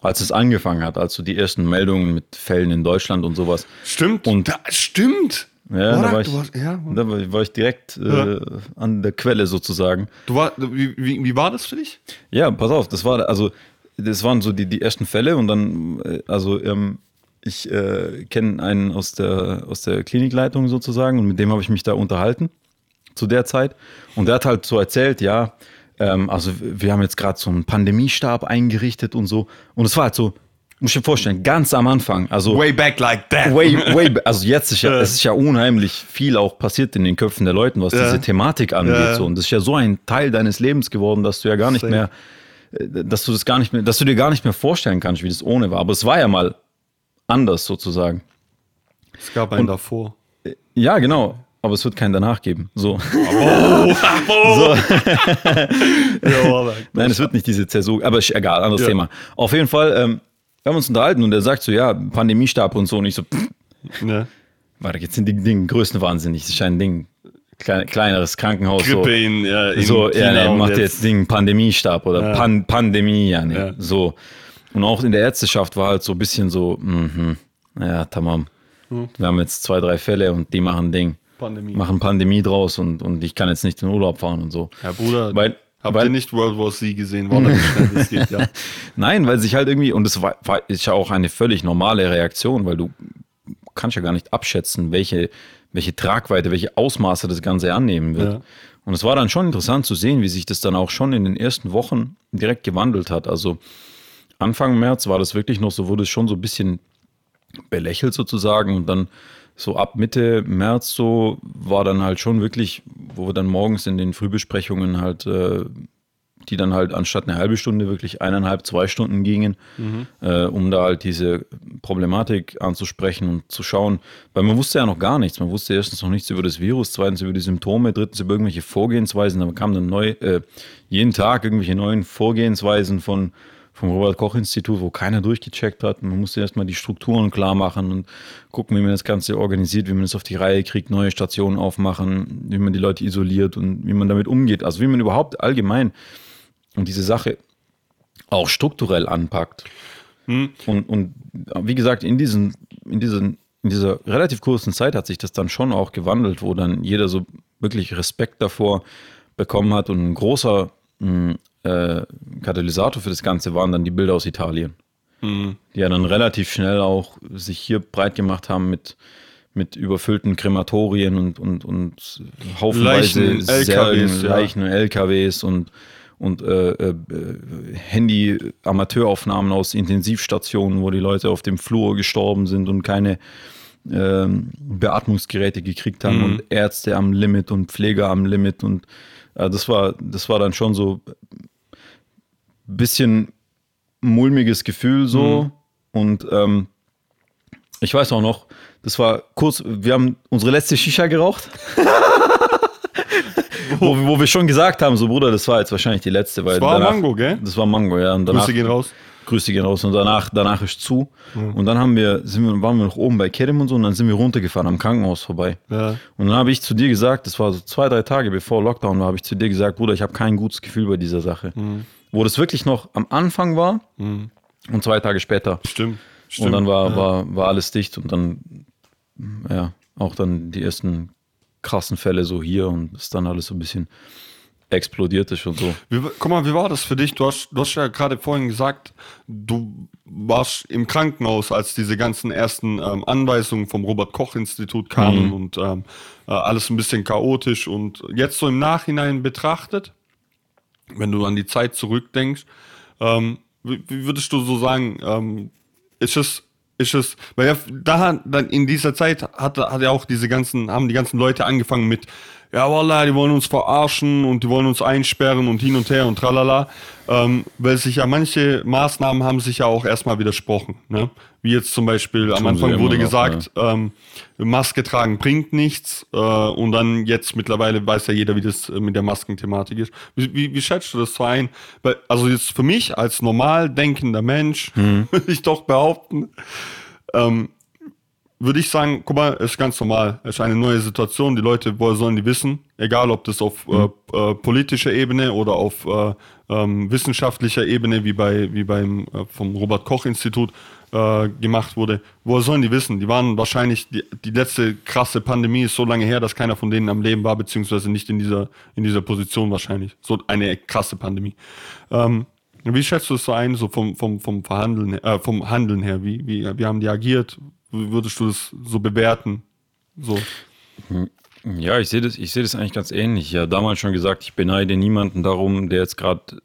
als es angefangen hat, also die ersten Meldungen mit Fällen in Deutschland und sowas. Stimmt. Und- da, stimmt. Ja, da Oder? war ich, warst, ja, da war, war ich direkt äh, Ja. an der Quelle sozusagen. du war, wie, wie, wie war das für dich? Ja, pass auf, das war also das waren so die, die ersten Fälle und dann äh, also ähm, ich äh, kenne einen aus der aus der Klinikleitung sozusagen und mit dem habe ich mich da unterhalten zu der Zeit und der hat halt so erzählt, ja, ähm, also wir haben jetzt gerade so einen Pandemiestab eingerichtet und so und es war halt so, muss ich dir vorstellen, ganz am Anfang, also Way back like that. way, way, also jetzt ist ja, [LAUGHS] Ja. es ist ja unheimlich viel auch passiert in den Köpfen der Leuten, was Ja. diese Thematik angeht. Ja. So. Und das ist ja so ein Teil deines Lebens geworden, dass du ja gar nicht Safe. mehr, äh, dass du das gar nicht mehr, dass du dir gar nicht mehr vorstellen kannst, wie das ohne war. Aber es war ja mal anders sozusagen. Es gab einen davor. Ja, genau. Aber es wird keinen danach geben. So. [LAUGHS] Oh, [LAUGHS] ja, Alter. Nein, es wird nicht diese Zäsur, aber egal, anderes Ja. Thema. Auf jeden Fall, ähm, wir haben uns unterhalten und er sagt so, ja, Pandemiestab und so. Und ich so, pff, ja. warte, jetzt sind die Dinge größenwahnsinnig. Das ist ein Ding. Klein, kleineres Krankenhaus. so. Grippe in, ja, in so, ja, ne, macht jetzt Ding Pandemiestab oder Ja. Pan Pandemie, ja, ne, Ja. so. Und auch in der Ärzteschaft war halt so ein bisschen so, mhm, ja, tamam. Hm. Wir haben jetzt zwei, drei Fälle und die machen Ding, Pandemie. machen Pandemie draus und, und ich kann jetzt nicht in Urlaub fahren und so. Ja, Bruder, Weil, habt weil, ihr nicht World War Z gesehen? War wie schnell das geht, ja. Nein, weil sich halt irgendwie, und das war, war, ist ja auch eine völlig normale Reaktion, weil du kannst ja gar nicht abschätzen, welche, welche Tragweite, welche Ausmaße das Ganze annehmen wird. Ja. Und es war dann schon interessant zu sehen, wie sich das dann auch schon in den ersten Wochen direkt gewandelt hat. Also Anfang März war das wirklich noch so, wurde es schon so ein bisschen belächelt sozusagen und dann so ab Mitte März so war dann halt schon wirklich, wo wir dann morgens in den Frühbesprechungen halt, äh, die dann halt anstatt eine halbe Stunde wirklich eineinhalb, zwei Stunden gingen, äh, um da halt diese Problematik anzusprechen und zu schauen, weil man wusste ja noch gar nichts. Man wusste erstens noch nichts über das Virus, zweitens über die Symptome, drittens über irgendwelche Vorgehensweisen. Da kamen dann neu, äh, jeden Tag irgendwelche neuen Vorgehensweisen von vom Robert-Koch-Institut, wo keiner durchgecheckt hat. Man musste erstmal die Strukturen klar machen und gucken, wie man das Ganze organisiert, wie man es auf die Reihe kriegt, neue Stationen aufmachen, wie man die Leute isoliert und wie man damit umgeht. Also wie man überhaupt allgemein und diese Sache auch strukturell anpackt. Hm. Und, und wie gesagt, in, diesen, in, diesen, in dieser relativ kurzen Zeit hat sich das dann schon auch gewandelt, wo dann jeder so wirklich Respekt davor bekommen hat und ein großer mh, äh, Katalysator für das Ganze waren dann die Bilder aus Italien, Hm. die ja dann relativ schnell auch sich hier breit gemacht haben mit, mit überfüllten Krematorien und, und, und haufenweise Leichen, Särgen, LKWs, ja. Leichen, LKWs und, und äh, äh, Handy-Amateuraufnahmen aus Intensivstationen, wo die Leute auf dem Flur gestorben sind und keine ähm, Beatmungsgeräte gekriegt haben Mhm. und Ärzte am Limit und Pfleger am Limit und Also das war, das war dann schon so bisschen mulmiges Gefühl so. Mhm. Und ähm, ich weiß auch noch, das war kurz, wir haben unsere letzte Shisha geraucht. [LAUGHS] wo, wo wir schon gesagt haben, so Bruder, das war jetzt wahrscheinlich die letzte. Weil Das war danach, Mango, gell? Das war Mango, ja. Und danach, Grüße gehen raus. Grüße gehen raus. Und danach, danach ist zu. Und dann haben wir, sind wir, waren wir noch oben bei Kerem und so und dann sind wir runtergefahren am Krankenhaus vorbei. Ja. Und dann habe ich zu dir gesagt, das war so zwei, drei Tage bevor Lockdown war, habe ich zu dir gesagt, Bruder, ich habe kein gutes Gefühl bei dieser Sache. Wo das wirklich noch am Anfang war und zwei Tage später. Stimmt. Stimmt. Und dann war, ja. war, war alles dicht und dann, ja, auch dann die ersten krassen Fälle so hier und ist dann alles so ein bisschen explodiert ist und so. Wie, guck mal, wie war das für dich? Du hast, du hast ja gerade vorhin gesagt, du warst im Krankenhaus, als diese ganzen ersten ähm, Anweisungen vom Robert-Koch-Institut kamen und ähm, äh, alles ein bisschen chaotisch. Und jetzt so im Nachhinein betrachtet, wenn du an die Zeit zurückdenkst, ähm, wie, wie würdest du so sagen, ähm, ist es, ist es, weil ja, da dann in dieser Zeit hat, hat ja auch diese ganzen, haben die ganzen Leute angefangen mit, ja wallah, die wollen uns verarschen und die wollen uns einsperren und hin und her und tralala, ähm, weil sich ja manche Maßnahmen haben sich ja auch erstmal widersprochen, ne? Wie jetzt zum Beispiel am Anfang wurde noch, gesagt, ähm, Maske tragen bringt nichts äh, und dann jetzt mittlerweile weiß ja jeder, wie das äh, mit der Maskenthematik ist. Wie, wie, wie schätzt du das so ein? Also jetzt für mich als normal denkender Mensch, [LAUGHS] würde ich doch behaupten, ähm, würde ich sagen, guck mal, es ist ganz normal. Es ist eine neue Situation. Die Leute, woher sollen die wissen? Egal, ob das auf äh, äh, politischer Ebene oder auf äh, ähm, wissenschaftlicher Ebene, wie bei wie beim äh, vom Robert Koch Institut äh, gemacht wurde. Woher sollen die wissen? Die waren wahrscheinlich die, die letzte krasse Pandemie ist so lange her, dass keiner von denen am Leben war, beziehungsweise nicht in dieser in dieser Position wahrscheinlich. So eine krasse Pandemie. Ähm, wie schätzt du es so ein, so vom, vom, vom Verhandeln, äh, vom Handeln her? Wie, wie, wie haben die agiert? Wie würdest du das so bewerten? So. Ja, ich sehe das, ich sehe das eigentlich ganz ähnlich. Ja, damals schon gesagt, ich beneide niemanden darum, der jetzt gerade,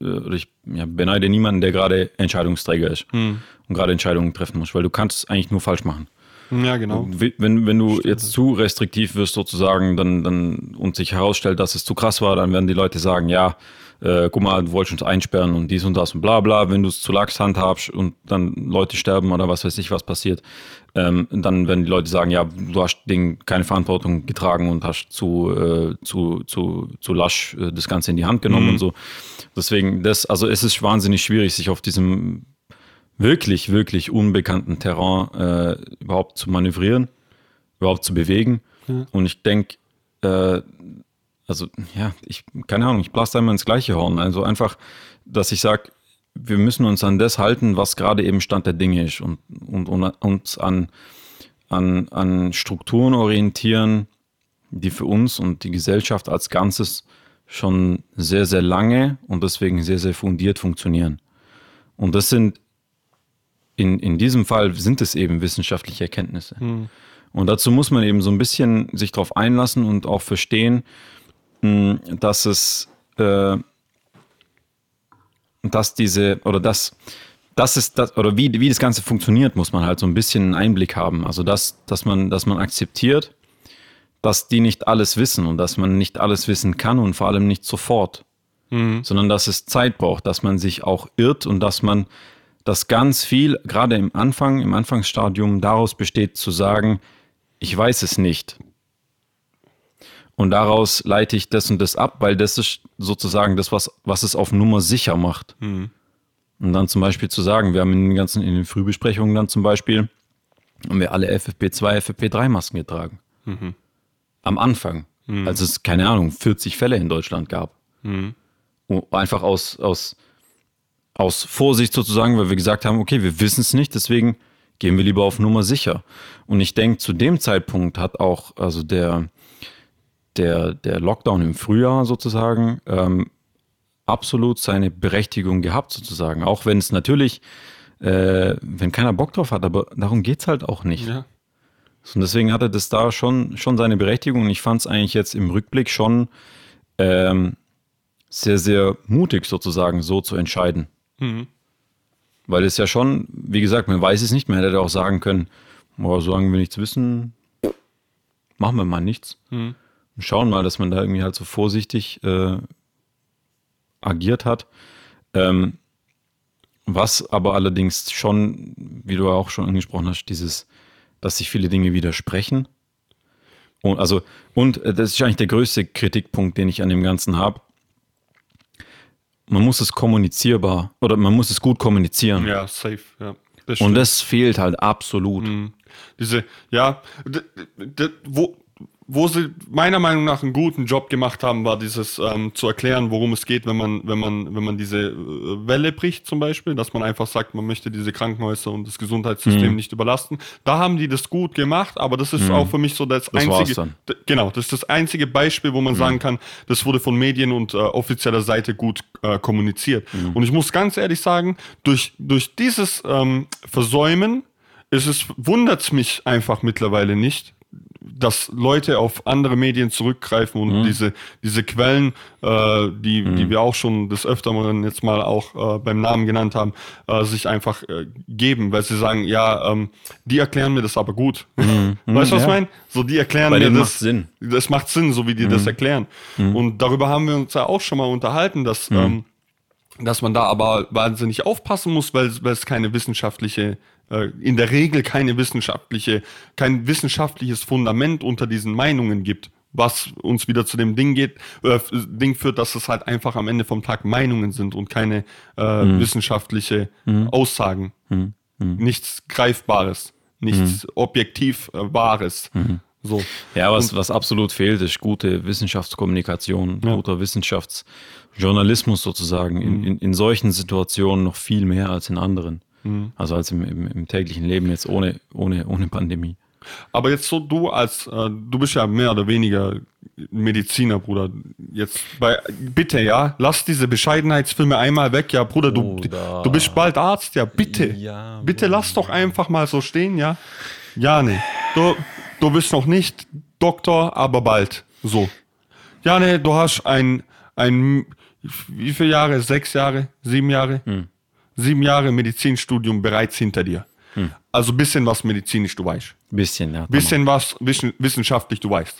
äh, oder ich ja, beneide niemanden, der gerade Entscheidungsträger ist und gerade Entscheidungen treffen muss, weil du kannst es eigentlich nur falsch machen. Ja, genau. Wenn, wenn du jetzt zu restriktiv wirst sozusagen dann, dann, und sich herausstellt, dass es zu krass war, dann werden die Leute sagen, ja, äh, guck mal, du wolltest uns einsperren und dies und das und bla bla. Wenn du es zu lax handhabst und dann Leute sterben oder was weiß ich, was passiert, ähm, dann werden die Leute sagen, ja, du hast Ding keine Verantwortung getragen und hast zu, äh, zu, zu, zu lasch äh, das Ganze in die Hand genommen und so. Deswegen, das, also es ist wahnsinnig schwierig, sich auf diesem wirklich, wirklich unbekannten Terrain äh, überhaupt zu manövrieren, überhaupt zu bewegen. Und ich denke, äh, also ja, ich, keine Ahnung, ich blase da immer ins gleiche Horn. Also einfach, dass ich sage, wir müssen uns an das halten, was gerade eben Stand der Dinge ist und, und, und uns an, an, an Strukturen orientieren, die für uns und die Gesellschaft als Ganzes schon sehr, sehr lange und deswegen sehr, sehr fundiert funktionieren. Und das sind in, in diesem Fall sind es eben wissenschaftliche Erkenntnisse. Und dazu muss man eben so ein bisschen sich darauf einlassen und auch verstehen, mh, dass es, äh, dass diese, oder dass, dass es das, oder wie, wie das Ganze funktioniert, muss man halt so ein bisschen einen Einblick haben. Also, dass, dass, man, dass man akzeptiert, dass die nicht alles wissen und dass man nicht alles wissen kann und vor allem nicht sofort, sondern dass es Zeit braucht, dass man sich auch irrt und dass man dass ganz viel, gerade im Anfang, im Anfangsstadium, daraus besteht zu sagen, ich weiß es nicht. Und daraus leite ich das und das ab, weil das ist sozusagen das, was, was es auf Nummer sicher macht. Und dann zum Beispiel zu sagen, wir haben in den ganzen, in den Frühbesprechungen dann zum Beispiel, haben wir alle FFP2, FFP3-Masken getragen. Am Anfang, als es, keine Ahnung, 40 Fälle in Deutschland gab. Oh, Einfach aus, aus, aus Vorsicht sozusagen, weil wir gesagt haben, okay, wir wissen es nicht, deswegen gehen wir lieber auf Nummer sicher. Und ich denke, zu dem Zeitpunkt hat auch, also der, der, der Lockdown im Frühjahr sozusagen, ähm, absolut seine Berechtigung gehabt sozusagen. Auch wenn es natürlich, äh, wenn keiner Bock drauf hat, aber darum geht es halt auch nicht. Ja. Und deswegen hatte das da schon, schon seine Berechtigung und ich fand es eigentlich jetzt im Rückblick schon ähm, sehr, sehr mutig sozusagen so zu entscheiden. Weil es ja schon, wie gesagt, man weiß es nicht, man hätte auch sagen können, boah, solange wir nichts wissen, machen wir mal nichts. Schauen mal, dass man da irgendwie halt so vorsichtig äh, agiert hat. Ähm, was aber allerdings schon, wie du auch schon angesprochen hast, dieses, dass sich viele Dinge widersprechen. Und, also, und äh, das ist eigentlich der größte Kritikpunkt, den ich an dem Ganzen habe. Man muss es kommunizierbar oder man muss es gut kommunizieren. Ja, safe, ja. Das und das fehlt halt absolut. Mhm. Diese, ja, wo, wo sie meiner Meinung nach einen guten Job gemacht haben, war dieses ähm, zu erklären, worum es geht, wenn man, wenn man, wenn man diese äh, Welle bricht zum Beispiel, dass man einfach sagt, man möchte diese Krankenhäuser und das Gesundheitssystem mhm. nicht überlasten. Da haben die das gut gemacht, aber das ist mhm. auch für mich so das, das einzige, genau, das ist das einzige Beispiel, wo man mhm. sagen kann, das wurde von Medien und äh, offizieller Seite gut äh, kommuniziert. Mhm. Und ich muss ganz ehrlich sagen, durch, durch dieses ähm, Versäumen ist es, wundert mich einfach mittlerweile nicht, dass Leute auf andere Medien zurückgreifen und mhm. diese, diese Quellen, äh, die, mhm. die wir auch schon des Öfteren jetzt mal auch äh, beim Namen genannt haben, äh, sich einfach äh, geben, weil sie sagen, ja, ähm, die erklären mir das aber gut. Mhm. [LAUGHS] Weißt du, was ja. ich meine? So, die erklären Bei mir das. macht Sinn. Das macht Sinn, so wie die das mhm. erklären. Mhm. Und darüber haben wir uns ja auch schon mal unterhalten, dass, mhm. ähm, dass man da aber wahnsinnig aufpassen muss, weil, weil es keine wissenschaftliche in der Regel keine wissenschaftliche, kein wissenschaftliches Fundament unter diesen Meinungen gibt, was uns wieder zu dem Ding geht, äh, Ding führt, dass es halt einfach am Ende vom Tag Meinungen sind und keine äh, mhm. wissenschaftliche mhm. Aussagen. Mhm. mhm. Nichts Greifbares, nichts mhm. objektiv äh, Wahres. Mhm. So. Ja, was, was absolut fehlt, ist gute Wissenschaftskommunikation, ja. guter Wissenschaftsjournalismus sozusagen. In, in, in solchen Situationen noch viel mehr als in anderen. Mhm. Also als im, im, im, täglichen Leben jetzt ohne, ohne, ohne Pandemie. Aber jetzt so du als, äh, du bist ja mehr oder weniger Mediziner, Bruder. Jetzt bei, bitte, ja, lass diese Bescheidenheitsfilme einmal weg, ja, Bruder, du, du bist bald Arzt, ja, bitte. Ja, bitte lass doch einfach mal so stehen, ja. Ja, nee. Du, du bist noch nicht Doktor, aber bald. So. Ja, nee, du hast ein, ein, wie viele Jahre? Sechs Jahre? Sieben Jahre? Hm sieben Jahre Medizinstudium bereits hinter dir. Hm. Also bisschen was medizinisch du weißt. Bisschen, ja. Bisschen was wissenschaftlich du weißt.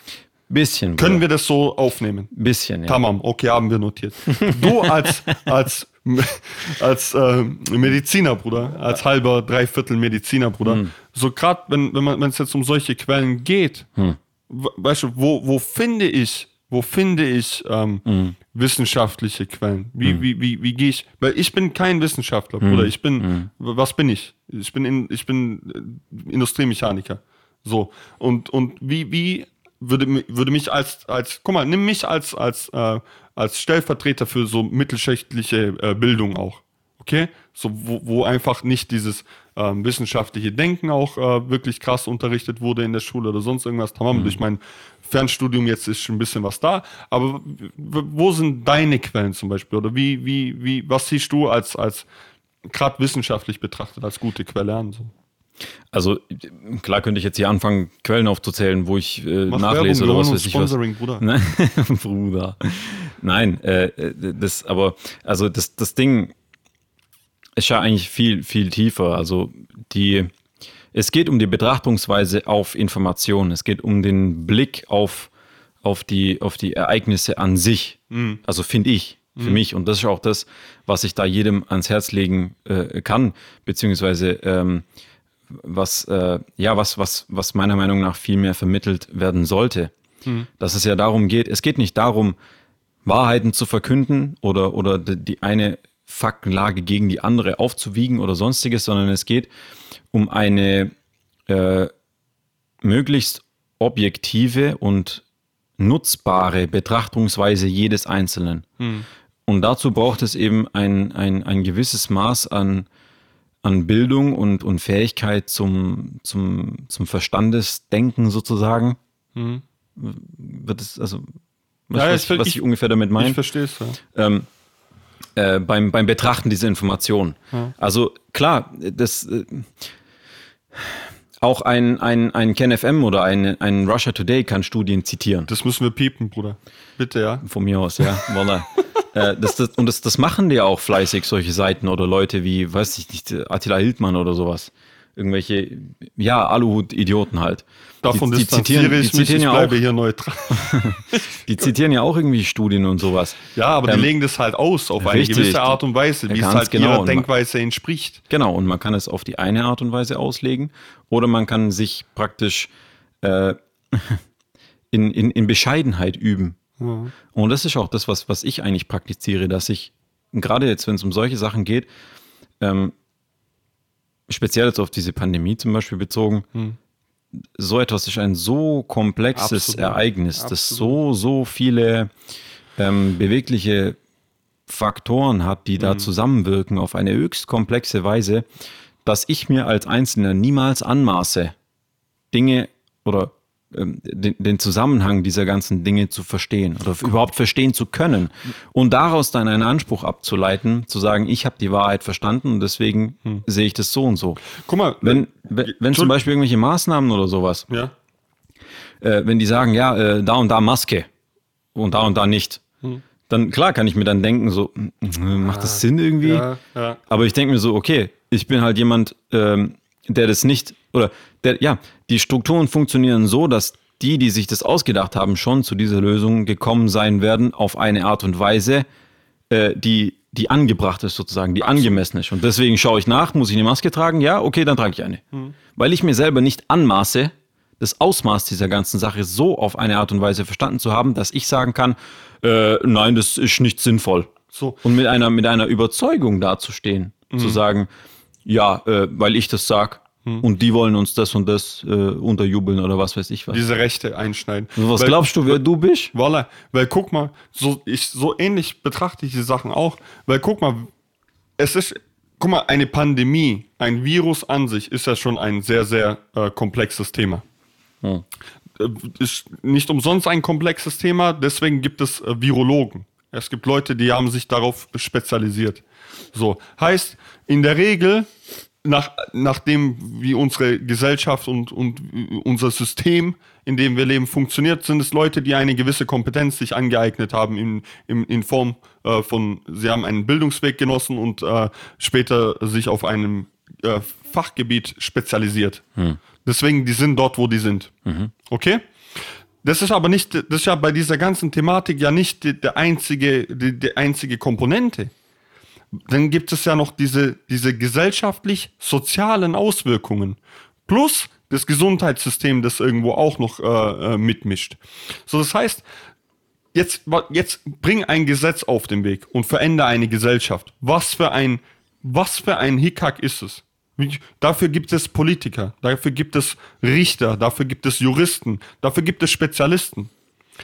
Bisschen. Können wir das so aufnehmen? Bisschen, ja. Tamam, okay, haben wir notiert. Du als, [LAUGHS] als, als äh, Mediziner, Bruder, als halber, dreiviertel Mediziner, Bruder, hm. so gerade wenn, wenn es jetzt um solche Quellen geht, hm. weißt du, wo, wo finde ich wo finde ich ähm, mhm. wissenschaftliche Quellen? Wie, mhm. wie, wie, wie gehe ich? Weil ich bin kein Wissenschaftler, mhm. Bruder. Ich bin, mhm. was bin ich? Ich bin, in, ich bin äh, Industriemechaniker. So. Und, und wie, wie würde, würde mich als, als, guck mal, nimm mich als, als, äh, als Stellvertreter für so mittelschichtliche äh, Bildung auch. Okay? So, wo, wo einfach nicht dieses ähm, wissenschaftliche Denken auch äh, wirklich krass unterrichtet wurde in der Schule oder sonst irgendwas. Tamam, mhm. durch mein Fernstudium jetzt ist schon ein bisschen was da. Aber wo sind deine Quellen zum Beispiel? Oder wie, wie, wie, was siehst du als, als gerade wissenschaftlich betrachtet als gute Quelle an? So? Also klar könnte ich jetzt hier anfangen, Quellen aufzuzählen, wo ich äh, nachlese Werbung, oder was weiß ich was. Bruder. Ne? [LAUGHS] Bruder. Nein, äh, das, aber also das, das Ding ist ja eigentlich viel, viel tiefer. Also die, es geht um die Betrachtungsweise auf Informationen. Es geht um den Blick auf, auf, die, auf die Ereignisse an sich. Mhm. Also finde ich, für mhm. mich. Und das ist auch das, was ich da jedem ans Herz legen äh, kann, beziehungsweise ähm, was, äh, ja, was, was, was meiner Meinung nach viel mehr vermittelt werden sollte. Mhm. Dass es ja darum geht, es geht nicht darum, Wahrheiten zu verkünden oder, oder die eine Faktenlage gegen die andere aufzuwiegen oder sonstiges, sondern es geht um eine äh, möglichst objektive und nutzbare Betrachtungsweise jedes Einzelnen. Hm. Und dazu braucht es eben ein, ein, ein gewisses Maß an, an Bildung und, und Fähigkeit zum, zum, zum Verstandesdenken sozusagen. Hm. Wird es, also, was, ja, was, was ich, ich, ungefähr damit meine? Ich verstehe es. Ja. Ähm, äh, beim, beim Betrachten dieser Informationen. Ja. Also klar, das äh, auch ein, ein, ein KenFM oder ein, ein Russia Today kann Studien zitieren. Das müssen wir piepen, Bruder. Bitte, ja. Von mir aus, ja. Voilà. [LAUGHS] äh, das, das, und das, das machen die auch fleißig, solche Seiten oder Leute wie, weiß ich nicht, Attila Hildmann oder sowas. irgendwelche, ja, Aluhut-Idioten halt. Davon die, die zitieren, die ich mich, zitieren ich ja bleibe auch, hier neutral. [LAUGHS] die zitieren ja auch irgendwie Studien und sowas. Ja, aber Ähm, die legen das halt aus auf eine richtig. gewisse Art und Weise, wie es halt genau. ihrer Denkweise entspricht. Genau, und man kann es auf die eine Art und Weise auslegen oder man kann sich praktisch äh, [LAUGHS] in, in, in Bescheidenheit üben. Und das ist auch das, was, was ich eigentlich praktiziere, dass ich, gerade jetzt, wenn es um solche Sachen geht, ähm, speziell jetzt auf diese Pandemie zum Beispiel bezogen, so etwas ist ein so komplexes Absolut. Ereignis, das so, so viele ähm, bewegliche Faktoren hat, die da zusammenwirken auf eine höchst komplexe Weise, dass ich mir als Einzelner niemals anmaße, Dinge oder ähm, den, den Zusammenhang dieser ganzen Dinge zu verstehen oder überhaupt verstehen zu können und daraus dann einen Anspruch abzuleiten, zu sagen, ich habe die Wahrheit verstanden und deswegen sehe ich das so und so. Guck mal, Wenn, wenn, wenn zum Beispiel irgendwelche Maßnahmen oder sowas, Ja. äh, wenn die sagen, ja, äh, da und da Maske und da und da nicht, dann klar kann ich mir dann denken, so, mm, macht das Sinn irgendwie? Ja, ja. Aber ich denke mir so, okay, ich bin halt jemand, ähm, der das nicht, oder der, ja, die Strukturen funktionieren so, dass die, die sich das ausgedacht haben, schon zu dieser Lösung gekommen sein werden, auf eine Art und Weise, äh, die, die angebracht ist, sozusagen, die angemessen ist. Und deswegen schaue ich nach, muss ich eine Maske tragen? Ja, okay, dann trage ich eine. Weil ich mir selber nicht anmaße, das Ausmaß dieser ganzen Sache so auf eine Art und Weise verstanden zu haben, dass ich sagen kann, äh, nein, das ist nicht sinnvoll. So. Und mit einer, mit einer Überzeugung dazustehen, zu sagen, ja, äh, weil ich das sag und die wollen uns das und das äh, unterjubeln oder was weiß ich was. Diese Rechte einschneiden. was Weil- glaubst du, wer du bist? Voilà, weil guck mal, so, ich, so ähnlich betrachte ich die Sachen auch, weil guck mal, es ist, guck mal, eine Pandemie, ein Virus an sich ist ja schon ein sehr, sehr äh, komplexes Thema. Äh, Ist nicht umsonst ein komplexes Thema, deswegen gibt es äh, Virologen. Es gibt Leute, die haben sich darauf spezialisiert. So, heißt, in der Regel, nach, nachdem wie unsere Gesellschaft und, und unser System, in dem wir leben, funktioniert, sind es Leute, die eine gewisse Kompetenz sich angeeignet haben in, in, in Form äh, von, sie haben einen Bildungsweg genossen und äh, später sich auf einem äh, Fachgebiet spezialisiert. Deswegen, die sind dort, wo die sind. Okay? Das ist aber nicht, das ist ja bei dieser ganzen Thematik ja nicht die, der einzige, die, die einzige Komponente. Dann gibt es ja noch diese, diese gesellschaftlich-sozialen Auswirkungen. Plus das Gesundheitssystem, das irgendwo auch noch äh, äh, mitmischt. So, das heißt, jetzt, jetzt bring ein Gesetz auf den Weg und verändere eine Gesellschaft. Was für ein, was für ein Hickhack ist es? Dafür gibt es Politiker, dafür gibt es Richter, dafür gibt es Juristen, dafür gibt es Spezialisten.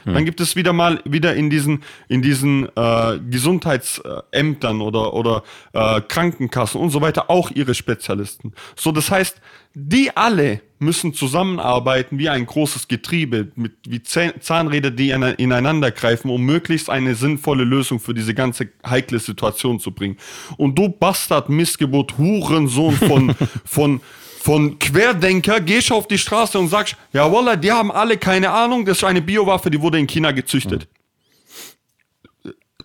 Dann gibt es wieder mal wieder in diesen in diesen äh, Gesundheitsämtern oder oder äh, Krankenkassen und so weiter auch ihre Spezialisten. So, das heißt, die alle müssen zusammenarbeiten wie ein großes Getriebe mit wie Zahnräder, die ine- ineinander greifen, um möglichst eine sinnvolle Lösung für diese ganze heikle Situation zu bringen. Und du Bastard, Missgeburt, Hurensohn von [LAUGHS] von von Querdenker gehst auf die Straße und sagst, ja Wallah, die haben alle keine Ahnung, das ist eine Biowaffe, die wurde in China gezüchtet.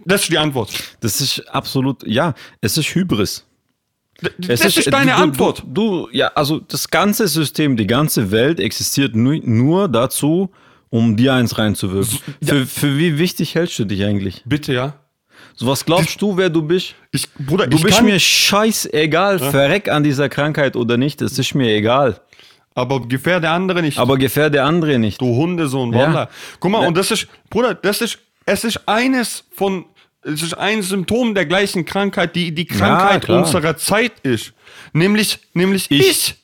Das ist die Antwort. Das ist absolut, ja, es ist Hybris. D- Es das ist, deine du, Antwort. Du, du, ja, also das ganze System, die ganze Welt existiert nur, nur dazu, um dir eins reinzuwirken. Für, für wie wichtig hältst du dich eigentlich? Bitte, ja. So was glaubst du, wer du bist? Ich, Bruder, Du ich bist mir scheißegal, verreck an dieser Krankheit oder nicht, das ist mir egal. aber gefährde andere nicht. Aber gefährde andere nicht. du Hundesohn, Ja. Wallah. Guck mal, Ja. und das ist, Bruder, das ist, es ist eines von, es ist ein Symptom der gleichen Krankheit, die die Krankheit klar. unserer Zeit ist. Nämlich, nämlich ich.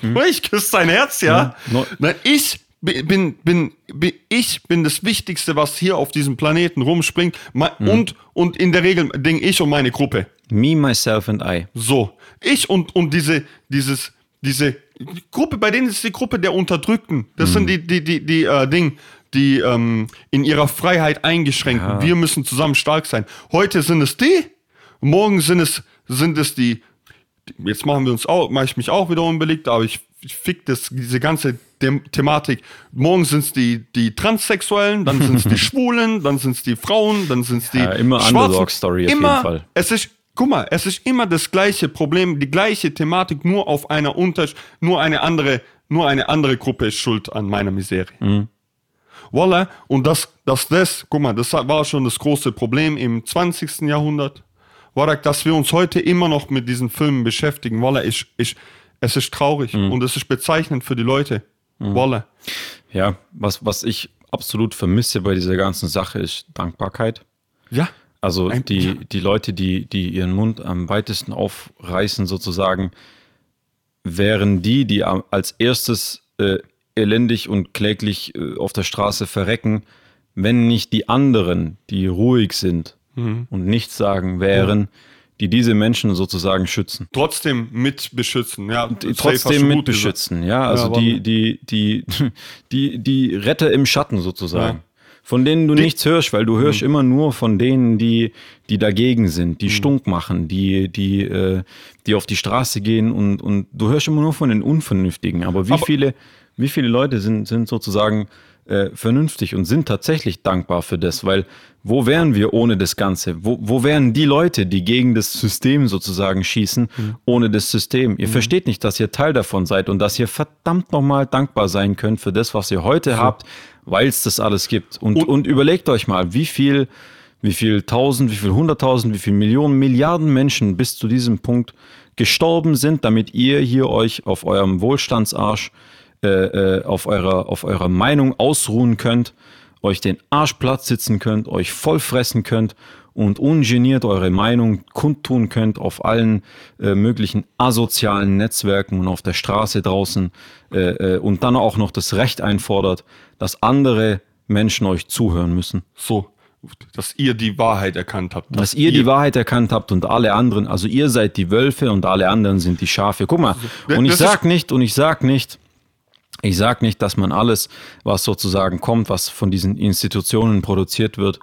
Bruder, Ich küsse dein Herz, ja. Ja, no- Nein, ich bin, bin, bin, ich bin das Wichtigste, was hier auf diesem Planeten rumspringt. Mhm. Und, und in der Regel Ding ich und meine Gruppe. Me, myself and I. So. Ich und, und diese, dieses, diese Gruppe, bei denen ist die Gruppe der Unterdrückten. Das sind die, die, die, die, äh, Ding, die ähm, in ihrer Freiheit eingeschränkt. Wir müssen zusammen stark sein. Heute sind es die, morgen sind es, sind es die, jetzt machen wir uns auch, mache ich mich auch wieder unbeliebt, aber ich, ich fick das, diese ganze Them Thematik. Morgen sind es die, die Transsexuellen, dann sind es die [LAUGHS] Schwulen, dann sind es die Frauen, dann sind es die Ja, immer. Underdog-Story auf jeden Fall. Es ist, guck mal, es ist immer das gleiche Problem, die gleiche Thematik, nur auf einer Unter, nur eine andere, nur eine andere Gruppe ist schuld an meiner Misere. Mhm. Voila, und das, das, das, guck mal, das war schon das große Problem im 20. Jahrhundert. Voila, dass wir uns heute immer noch mit diesen Filmen beschäftigen, voila, ich, ich, es ist traurig mhm. und es ist bezeichnend für die Leute. Mhm. Voila. Ja, was, was ich absolut vermisse bei dieser ganzen Sache ist Dankbarkeit. Ja. Also Ein, die, ja. die Leute, die, die ihren Mund am weitesten aufreißen, sozusagen, wären die, die als erstes äh, elendig und kläglich äh, auf der Straße verrecken, wenn nicht die anderen, die ruhig sind mhm. und nichts sagen, wären, ja. Die diese Menschen sozusagen schützen. Trotzdem mit beschützen, ja. Trotzdem mit beschützen, ja. Also ja, die, die, die, [LAUGHS] die, die Retter im Schatten sozusagen. Ja von denen du die, nichts hörst, weil du hörst mhm. immer nur von denen, die, die dagegen sind, die mhm. stunk machen, die, die, äh, die auf die Straße gehen und, und du hörst immer nur von den Unvernünftigen. Aber wie aber, viele, wie viele Leute sind, sind sozusagen äh, vernünftig und sind tatsächlich dankbar für das? Weil wo wären wir ohne das Ganze? Wo, wo wären die Leute, die gegen das System sozusagen schießen, mhm. ohne das System? Ihr mhm. versteht nicht, dass ihr Teil davon seid und dass ihr verdammt nochmal dankbar sein könnt für das, was ihr heute so. habt, weil es das alles gibt. Und, und, und, überlegt euch mal, wie viel, wie viel tausend, wie viel hunderttausend, wie viel Millionen, Milliarden Menschen bis zu diesem Punkt gestorben sind, damit ihr hier euch auf eurem Wohlstandsarsch, äh, äh, auf, eurer, auf eurer Meinung ausruhen könnt, euch den Arsch platt sitzen könnt, euch voll fressen könnt und ungeniert eure Meinung kundtun könnt auf allen äh, möglichen asozialen Netzwerken und auf der Straße draußen äh, äh, und dann auch noch das Recht einfordert, dass andere Menschen euch zuhören müssen. So, dass ihr die Wahrheit erkannt habt. Dass, dass ihr, ihr, die Wahrheit erkannt habt und alle anderen, also ihr seid die Wölfe und alle anderen sind die Schafe. Guck mal, und ich sag nicht, und ich sag nicht, ich sag nicht, dass man alles, was sozusagen kommt, was von diesen Institutionen produziert wird,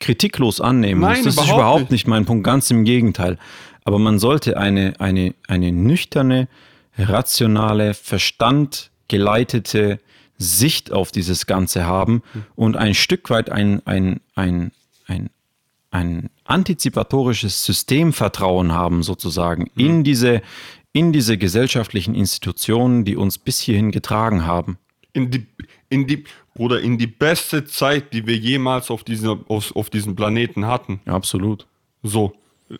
kritiklos annehmen Nein, muss. Das ist überhaupt nicht. nicht mein Punkt, ganz im Gegenteil. Aber man sollte eine, eine, eine nüchterne, rationale, verstandgeleitete Sicht auf dieses Ganze haben und ein Stück weit ein, ein, ein, ein, ein antizipatorisches Systemvertrauen haben, sozusagen, mhm. in, diese, in diese gesellschaftlichen Institutionen, die uns bis hierhin getragen haben. In die, in die, Bruder, in die beste Zeit, die wir jemals auf, diese, auf, auf diesem Planeten hatten. Ja, absolut. So,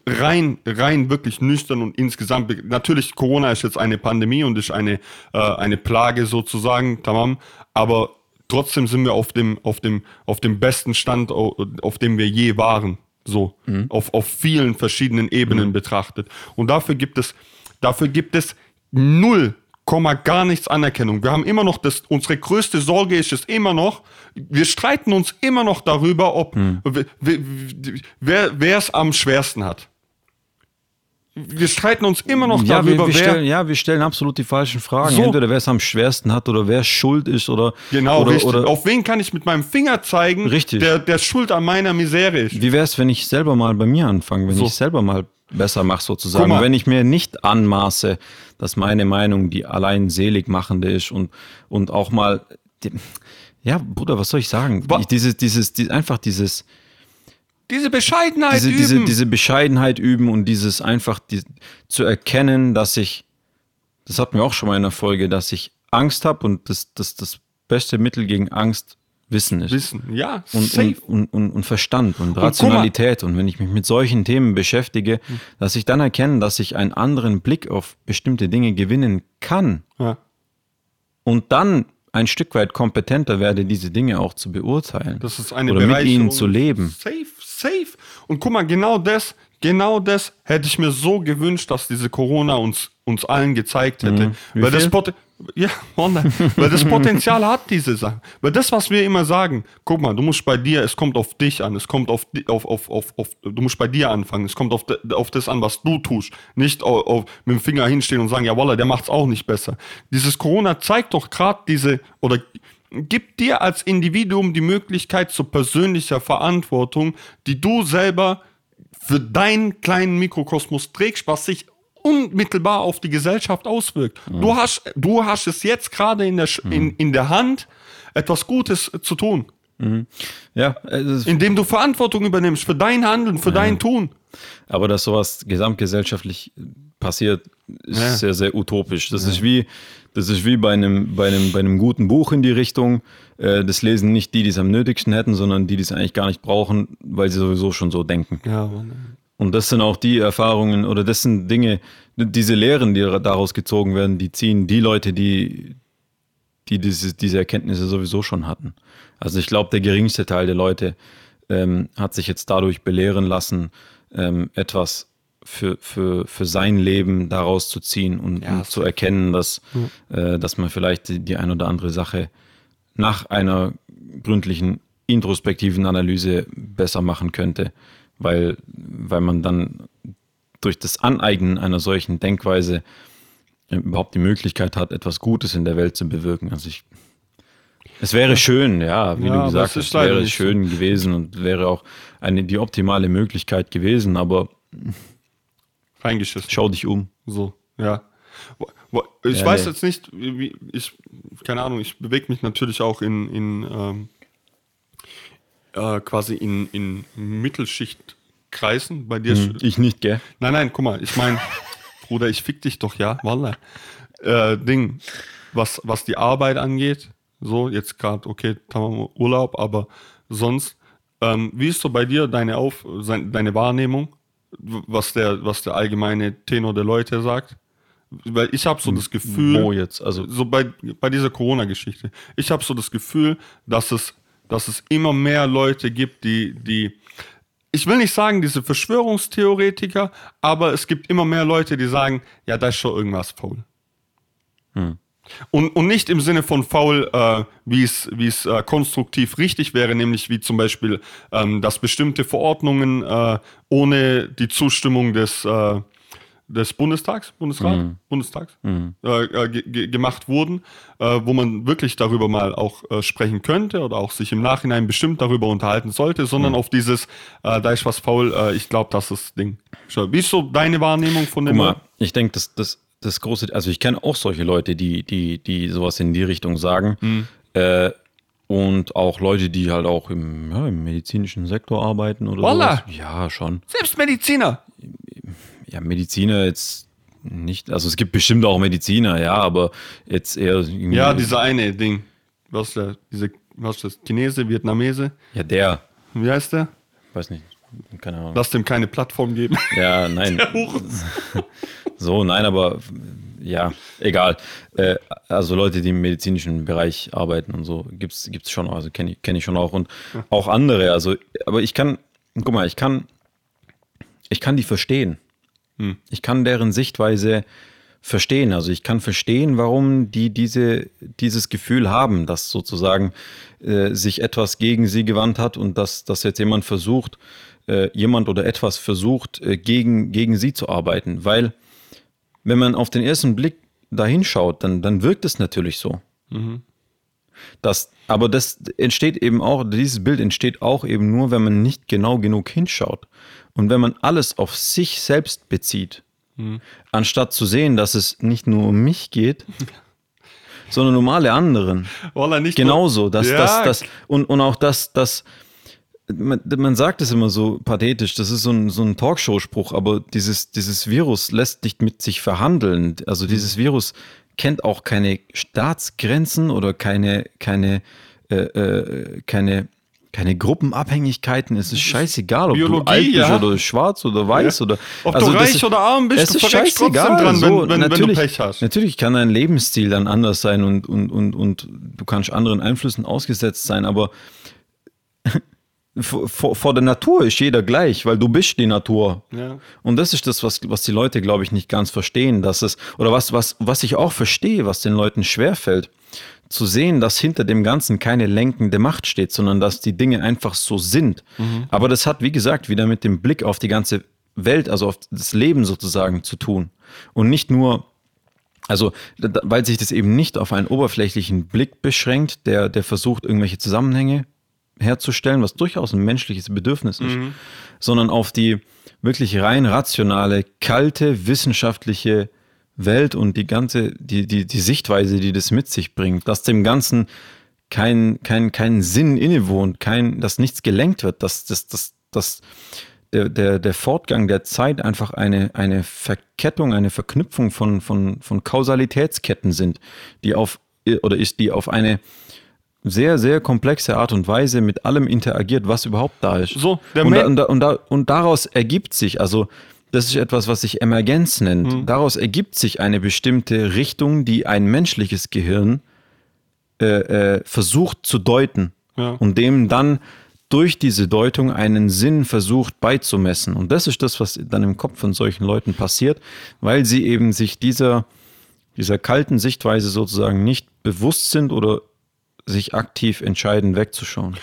rein, rein wirklich nüchtern und insgesamt, natürlich Corona ist jetzt eine Pandemie und ist eine, äh, eine Plage sozusagen, tamam, aber trotzdem sind wir auf dem, auf dem, auf dem besten Stand, auf dem wir je waren. So, mhm. auf, auf vielen verschiedenen Ebenen mhm. betrachtet. Und dafür gibt es, dafür gibt es null Komma gar nichts Anerkennung. Wir haben immer noch das, unsere größte Sorge ist es immer noch, wir streiten uns immer noch darüber, ob hm. wer es am schwersten hat. Wir streiten uns immer noch ja, darüber, wir, wir wer. Stellen, ja, wir stellen absolut die falschen Fragen. So. Entweder wer es am schwersten hat oder wer schuld ist oder. Genau, oder, richtig. Oder, Auf wen kann ich mit meinem Finger zeigen, richtig. Der, der schuld an meiner Misere ist? Wie wäre es, wenn ich selber mal bei mir anfange, wenn so. ich selber mal besser mache sozusagen. Wenn ich mir nicht anmaße, dass meine Meinung die allein selig machende ist und, und auch mal, die, ja, Bruder, was soll ich sagen? Ich, dieses, dieses, die, einfach dieses, diese Bescheidenheit diese, üben. Diese, diese Bescheidenheit üben und dieses einfach die, zu erkennen, dass ich, das hatten wir auch schon mal in der Folge, dass ich Angst habe und das, das, das beste Mittel gegen Angst Wissen ist. Wissen, ja. Und, und, und, und, Verstand und Rationalität. Und, wenn ich mich mit solchen Themen beschäftige, dass ich dann erkenne, dass ich einen anderen Blick auf bestimmte Dinge gewinnen kann. Ja. Und dann ein Stück weit kompetenter werde, diese Dinge auch zu beurteilen. Das ist eine Oder mit ihnen zu leben. Safe, safe. Und guck mal, genau das, genau das hätte ich mir so gewünscht, dass diese Corona uns, uns allen gezeigt hätte. Mhm. Weil das ja, [LAUGHS] weil das Potenzial hat diese Sache. Weil das, was wir immer sagen, guck mal, du musst bei dir, es kommt auf dich an, es kommt auf, auf, auf, auf, auf du musst bei dir anfangen, es kommt auf, auf das an, was du tust. Nicht auf, auf, mit dem Finger hinstehen und sagen, ja, Walla, der macht's auch nicht besser. Dieses Corona zeigt doch gerade diese, oder gibt dir als Individuum die Möglichkeit zur persönlicher Verantwortung, die du selber für deinen kleinen Mikrokosmos trägst, was sich unmittelbar auf die Gesellschaft auswirkt. Mhm. Du, hast, du hast es jetzt gerade in der, mhm. in, in der Hand, etwas Gutes zu tun. Mhm. Ja, indem du Verantwortung übernimmst für dein Handeln, für ja. dein Tun. Aber dass sowas gesamtgesellschaftlich passiert, ist Ja. sehr, sehr utopisch. Das ist wie, das ist wie bei einem, bei einem, bei einem guten Buch in die Richtung. Äh, das lesen nicht die, die es am nötigsten hätten, sondern die, die es eigentlich gar nicht brauchen, weil sie sowieso schon so denken. Ja. Und das sind auch die Erfahrungen oder das sind Dinge, diese Lehren, die daraus gezogen werden, die ziehen die Leute, die, die diese, diese Erkenntnisse sowieso schon hatten. Also ich glaube, der geringste Teil der Leute ähm, hat sich jetzt dadurch belehren lassen, ähm, etwas für, für, für sein Leben daraus zu ziehen und, Ja, und zu erkennen, dass, äh, dass man vielleicht die, die ein oder andere Sache nach einer gründlichen introspektiven Analyse besser machen könnte, weil, weil man dann durch das Aneignen einer solchen Denkweise äh, überhaupt die Möglichkeit hat, etwas Gutes in der Welt zu bewirken. Also ich, es wäre schön, ja, wie Ja, du gesagt es hast, leider wäre schön gewesen und wäre auch eine, die optimale Möglichkeit gewesen, aber Reingeschissen. schau dich um. So, ja. Ich Ja, weiß jetzt nicht, wie, ich, keine Ahnung, ich bewege mich natürlich auch in, in ähm, äh, quasi in, in Mittelschichtkreisen. Bei dir, sch- Ich nicht, gell? nein, nein, guck mal, ich meine, [LAUGHS] Bruder, ich fick dich doch, ja, Wallah. Äh, Ding, was, was die Arbeit angeht, so, jetzt gerade, okay, tamam, Urlaub, aber sonst, ähm, wie ist so bei dir deine, Auf, deine Wahrnehmung, was der, was der allgemeine Tenor der Leute sagt? Weil ich habe so das Gefühl, Wo jetzt? Also so bei, bei dieser Corona-Geschichte, ich habe so das Gefühl, dass es, dass es immer mehr Leute gibt, die, die, ich will nicht sagen, diese Verschwörungstheoretiker, aber es gibt immer mehr Leute, die sagen, ja, da ist schon irgendwas faul. Und, und nicht im Sinne von faul, äh, wie es, wie es äh, konstruktiv richtig wäre, nämlich wie zum Beispiel, ähm, dass bestimmte Verordnungen äh, ohne die Zustimmung des, äh, des Bundestags, Bundesrat, Bundestags, äh, äh, ge gemacht wurden, äh, wo man wirklich darüber mal auch äh, sprechen könnte oder auch sich im Nachhinein bestimmt darüber unterhalten sollte, sondern auf dieses, äh, da ist was faul, äh, ich glaube, das ist das Ding. Wie ist so deine Wahrnehmung von dem? Guck mal, ich denke, das, das, das große, also ich kenne auch solche Leute, die, die, die sowas in die Richtung sagen. Mhm. Äh, und auch Leute, die halt auch im, ja, im medizinischen Sektor arbeiten oder Voila. sowas. Ja, schon. Selbst Mediziner. Ja, Mediziner jetzt nicht, also es gibt bestimmt auch Mediziner, ja, aber jetzt eher Ja, dieser eine Ding. Was der, diese, was ist das? Chinese, Vietnamese? Ja, der, Wie heißt der? weiß nicht, keine Ahnung. Lass dem keine Plattform geben. Ja, nein. [LAUGHS] [LAUGHS] So, nein, aber ja, egal. Äh, also Leute, die im medizinischen Bereich arbeiten und so, gibt's gibt's schon, also kenne ich, kenn ich schon auch und auch andere. Also, aber ich kann, guck mal, ich kann, ich kann die verstehen. Ich kann deren Sichtweise verstehen. Also ich kann verstehen, warum die diese, dieses Gefühl haben, dass sozusagen äh, sich etwas gegen sie gewandt hat und dass, dass jetzt jemand versucht, äh, jemand oder etwas versucht, äh, gegen, gegen sie zu arbeiten. Weil wenn man auf den ersten Blick dahin schaut, dann, dann wirkt es natürlich so. Das, aber das entsteht eben auch, dieses Bild entsteht auch eben nur, wenn man nicht genau genug hinschaut. Und wenn man alles auf sich selbst bezieht, anstatt zu sehen, dass es nicht nur um mich geht, [LAUGHS] sondern um alle anderen. Wallah, nicht Genauso. Dass, Ja, dass, dass, und, und auch das, das man, man sagt es immer so pathetisch, das ist so ein, so ein Talkshow-Spruch, aber dieses, dieses Virus lässt nicht mit sich verhandeln. Also dieses Virus kennt auch keine Staatsgrenzen oder keine, keine, äh, äh, keine, keine Gruppenabhängigkeiten. Es ist scheißegal, ob Biologie, du alt bist ja. oder schwarz oder weiß Ja. oder Ob also du reich ist- oder arm bist, es du ist scheißegal. dran, wenn- so, wenn- wenn du natürlich, Pech hast. Natürlich kann dein Lebensstil dann anders sein und, und, und, und du kannst anderen Einflüssen ausgesetzt sein, aber [LAUGHS] vor, vor der Natur ist jeder gleich, weil du bist die Natur. Ja. Und das ist das, was, was die Leute, glaube ich, nicht ganz verstehen, dass es, oder was, was, was ich auch verstehe, was den Leuten schwerfällt, zu sehen, dass hinter dem Ganzen keine lenkende Macht steht, sondern dass die Dinge einfach so sind. Aber das hat, wie gesagt, wieder mit dem Blick auf die ganze Welt, also auf das Leben sozusagen zu tun. Und nicht nur also, weil sich das eben nicht auf einen oberflächlichen Blick beschränkt, der, der versucht, irgendwelche Zusammenhänge herzustellen, was durchaus ein menschliches Bedürfnis ist, sondern auf die wirklich rein rationale, kalte, wissenschaftliche Welt und die ganze, die, die, die Sichtweise, die das mit sich bringt, dass dem Ganzen kein, kein, kein Sinn innewohnt, kein, dass nichts gelenkt wird, dass, dass, dass, dass, der, der, der Fortgang der Zeit einfach eine, eine Verkettung, eine Verknüpfung von, von, von Kausalitätsketten sind, die auf oder ist, die auf eine sehr, sehr komplexe Art und Weise mit allem interagiert, was überhaupt da ist. So, der und, und, und, da, und daraus ergibt sich, also das ist etwas, was sich Emergenz nennt. Mhm. Daraus ergibt sich eine bestimmte Richtung, die ein menschliches Gehirn äh, äh, versucht zu deuten Ja. und dem dann durch diese Deutung einen Sinn versucht beizumessen. Und das ist das, was dann im Kopf von solchen Leuten passiert, weil sie eben sich dieser, dieser kalten Sichtweise sozusagen nicht bewusst sind oder sich aktiv entscheiden, wegzuschauen.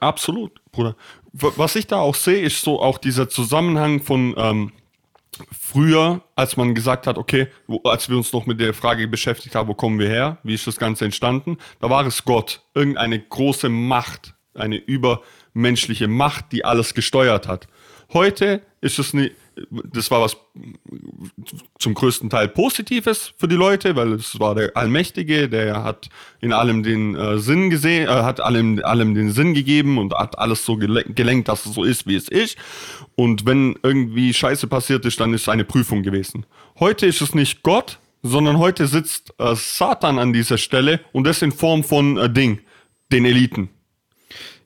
Absolut, Bruder. Was ich da auch sehe, ist so auch dieser Zusammenhang von ähm, früher, als man gesagt hat, okay, wo, als wir uns noch mit der Frage beschäftigt haben, wo kommen wir her, wie ist das Ganze entstanden, da war es Gott, irgendeine große Macht, eine übermenschliche Macht, die alles gesteuert hat. Heute ist es nicht, das war was zum größten Teil Positives für die Leute, weil es war der Allmächtige, der hat in allem den äh, Sinn gesehen, äh, hat allem, allem den Sinn gegeben und hat alles so gele gelenkt, dass es so ist, wie es ist. Und wenn irgendwie Scheiße passiert ist, dann ist es eine Prüfung gewesen. Heute ist es nicht Gott, sondern heute sitzt äh, Satan an dieser Stelle und das in Form von äh, Ding, den Eliten.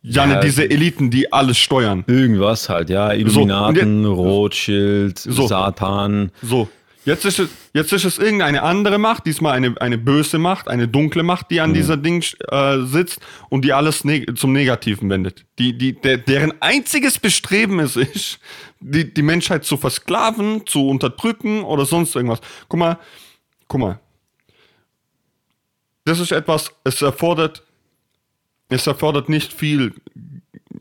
Ja, Ja, ne, diese Eliten, die alles steuern. Irgendwas halt, ja. Illuminaten, Rothschild, Satan. So, jetzt ist es, jetzt ist es irgendeine andere Macht, diesmal eine, eine böse Macht, eine dunkle Macht, die an dieser Ding äh, sitzt und die alles neg zum Negativen wendet. Die, die, der, deren einziges Bestreben es ist, die, die Menschheit zu versklaven, zu unterdrücken oder sonst irgendwas. Guck mal, guck mal. Das ist etwas, es erfordert, es erfordert nicht viel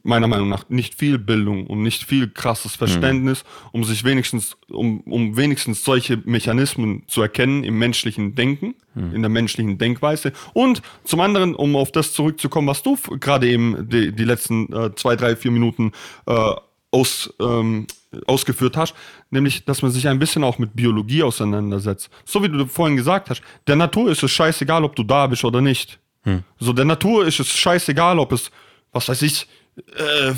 meiner Meinung nach nicht viel Bildung und nicht viel krasses Verständnis, um sich wenigstens, um, um wenigstens solche Mechanismen zu erkennen im menschlichen Denken, in der menschlichen Denkweise. Und zum anderen, um auf das zurückzukommen, was du gerade eben die, die letzten äh, zwei, drei, vier Minuten äh, aus, ähm, ausgeführt hast, nämlich, dass man sich ein bisschen auch mit Biologie auseinandersetzt. So wie du vorhin gesagt hast, der Natur ist es scheißegal, ob du da bist oder nicht. So, der Natur ist es scheißegal, ob es, was weiß ich, äh,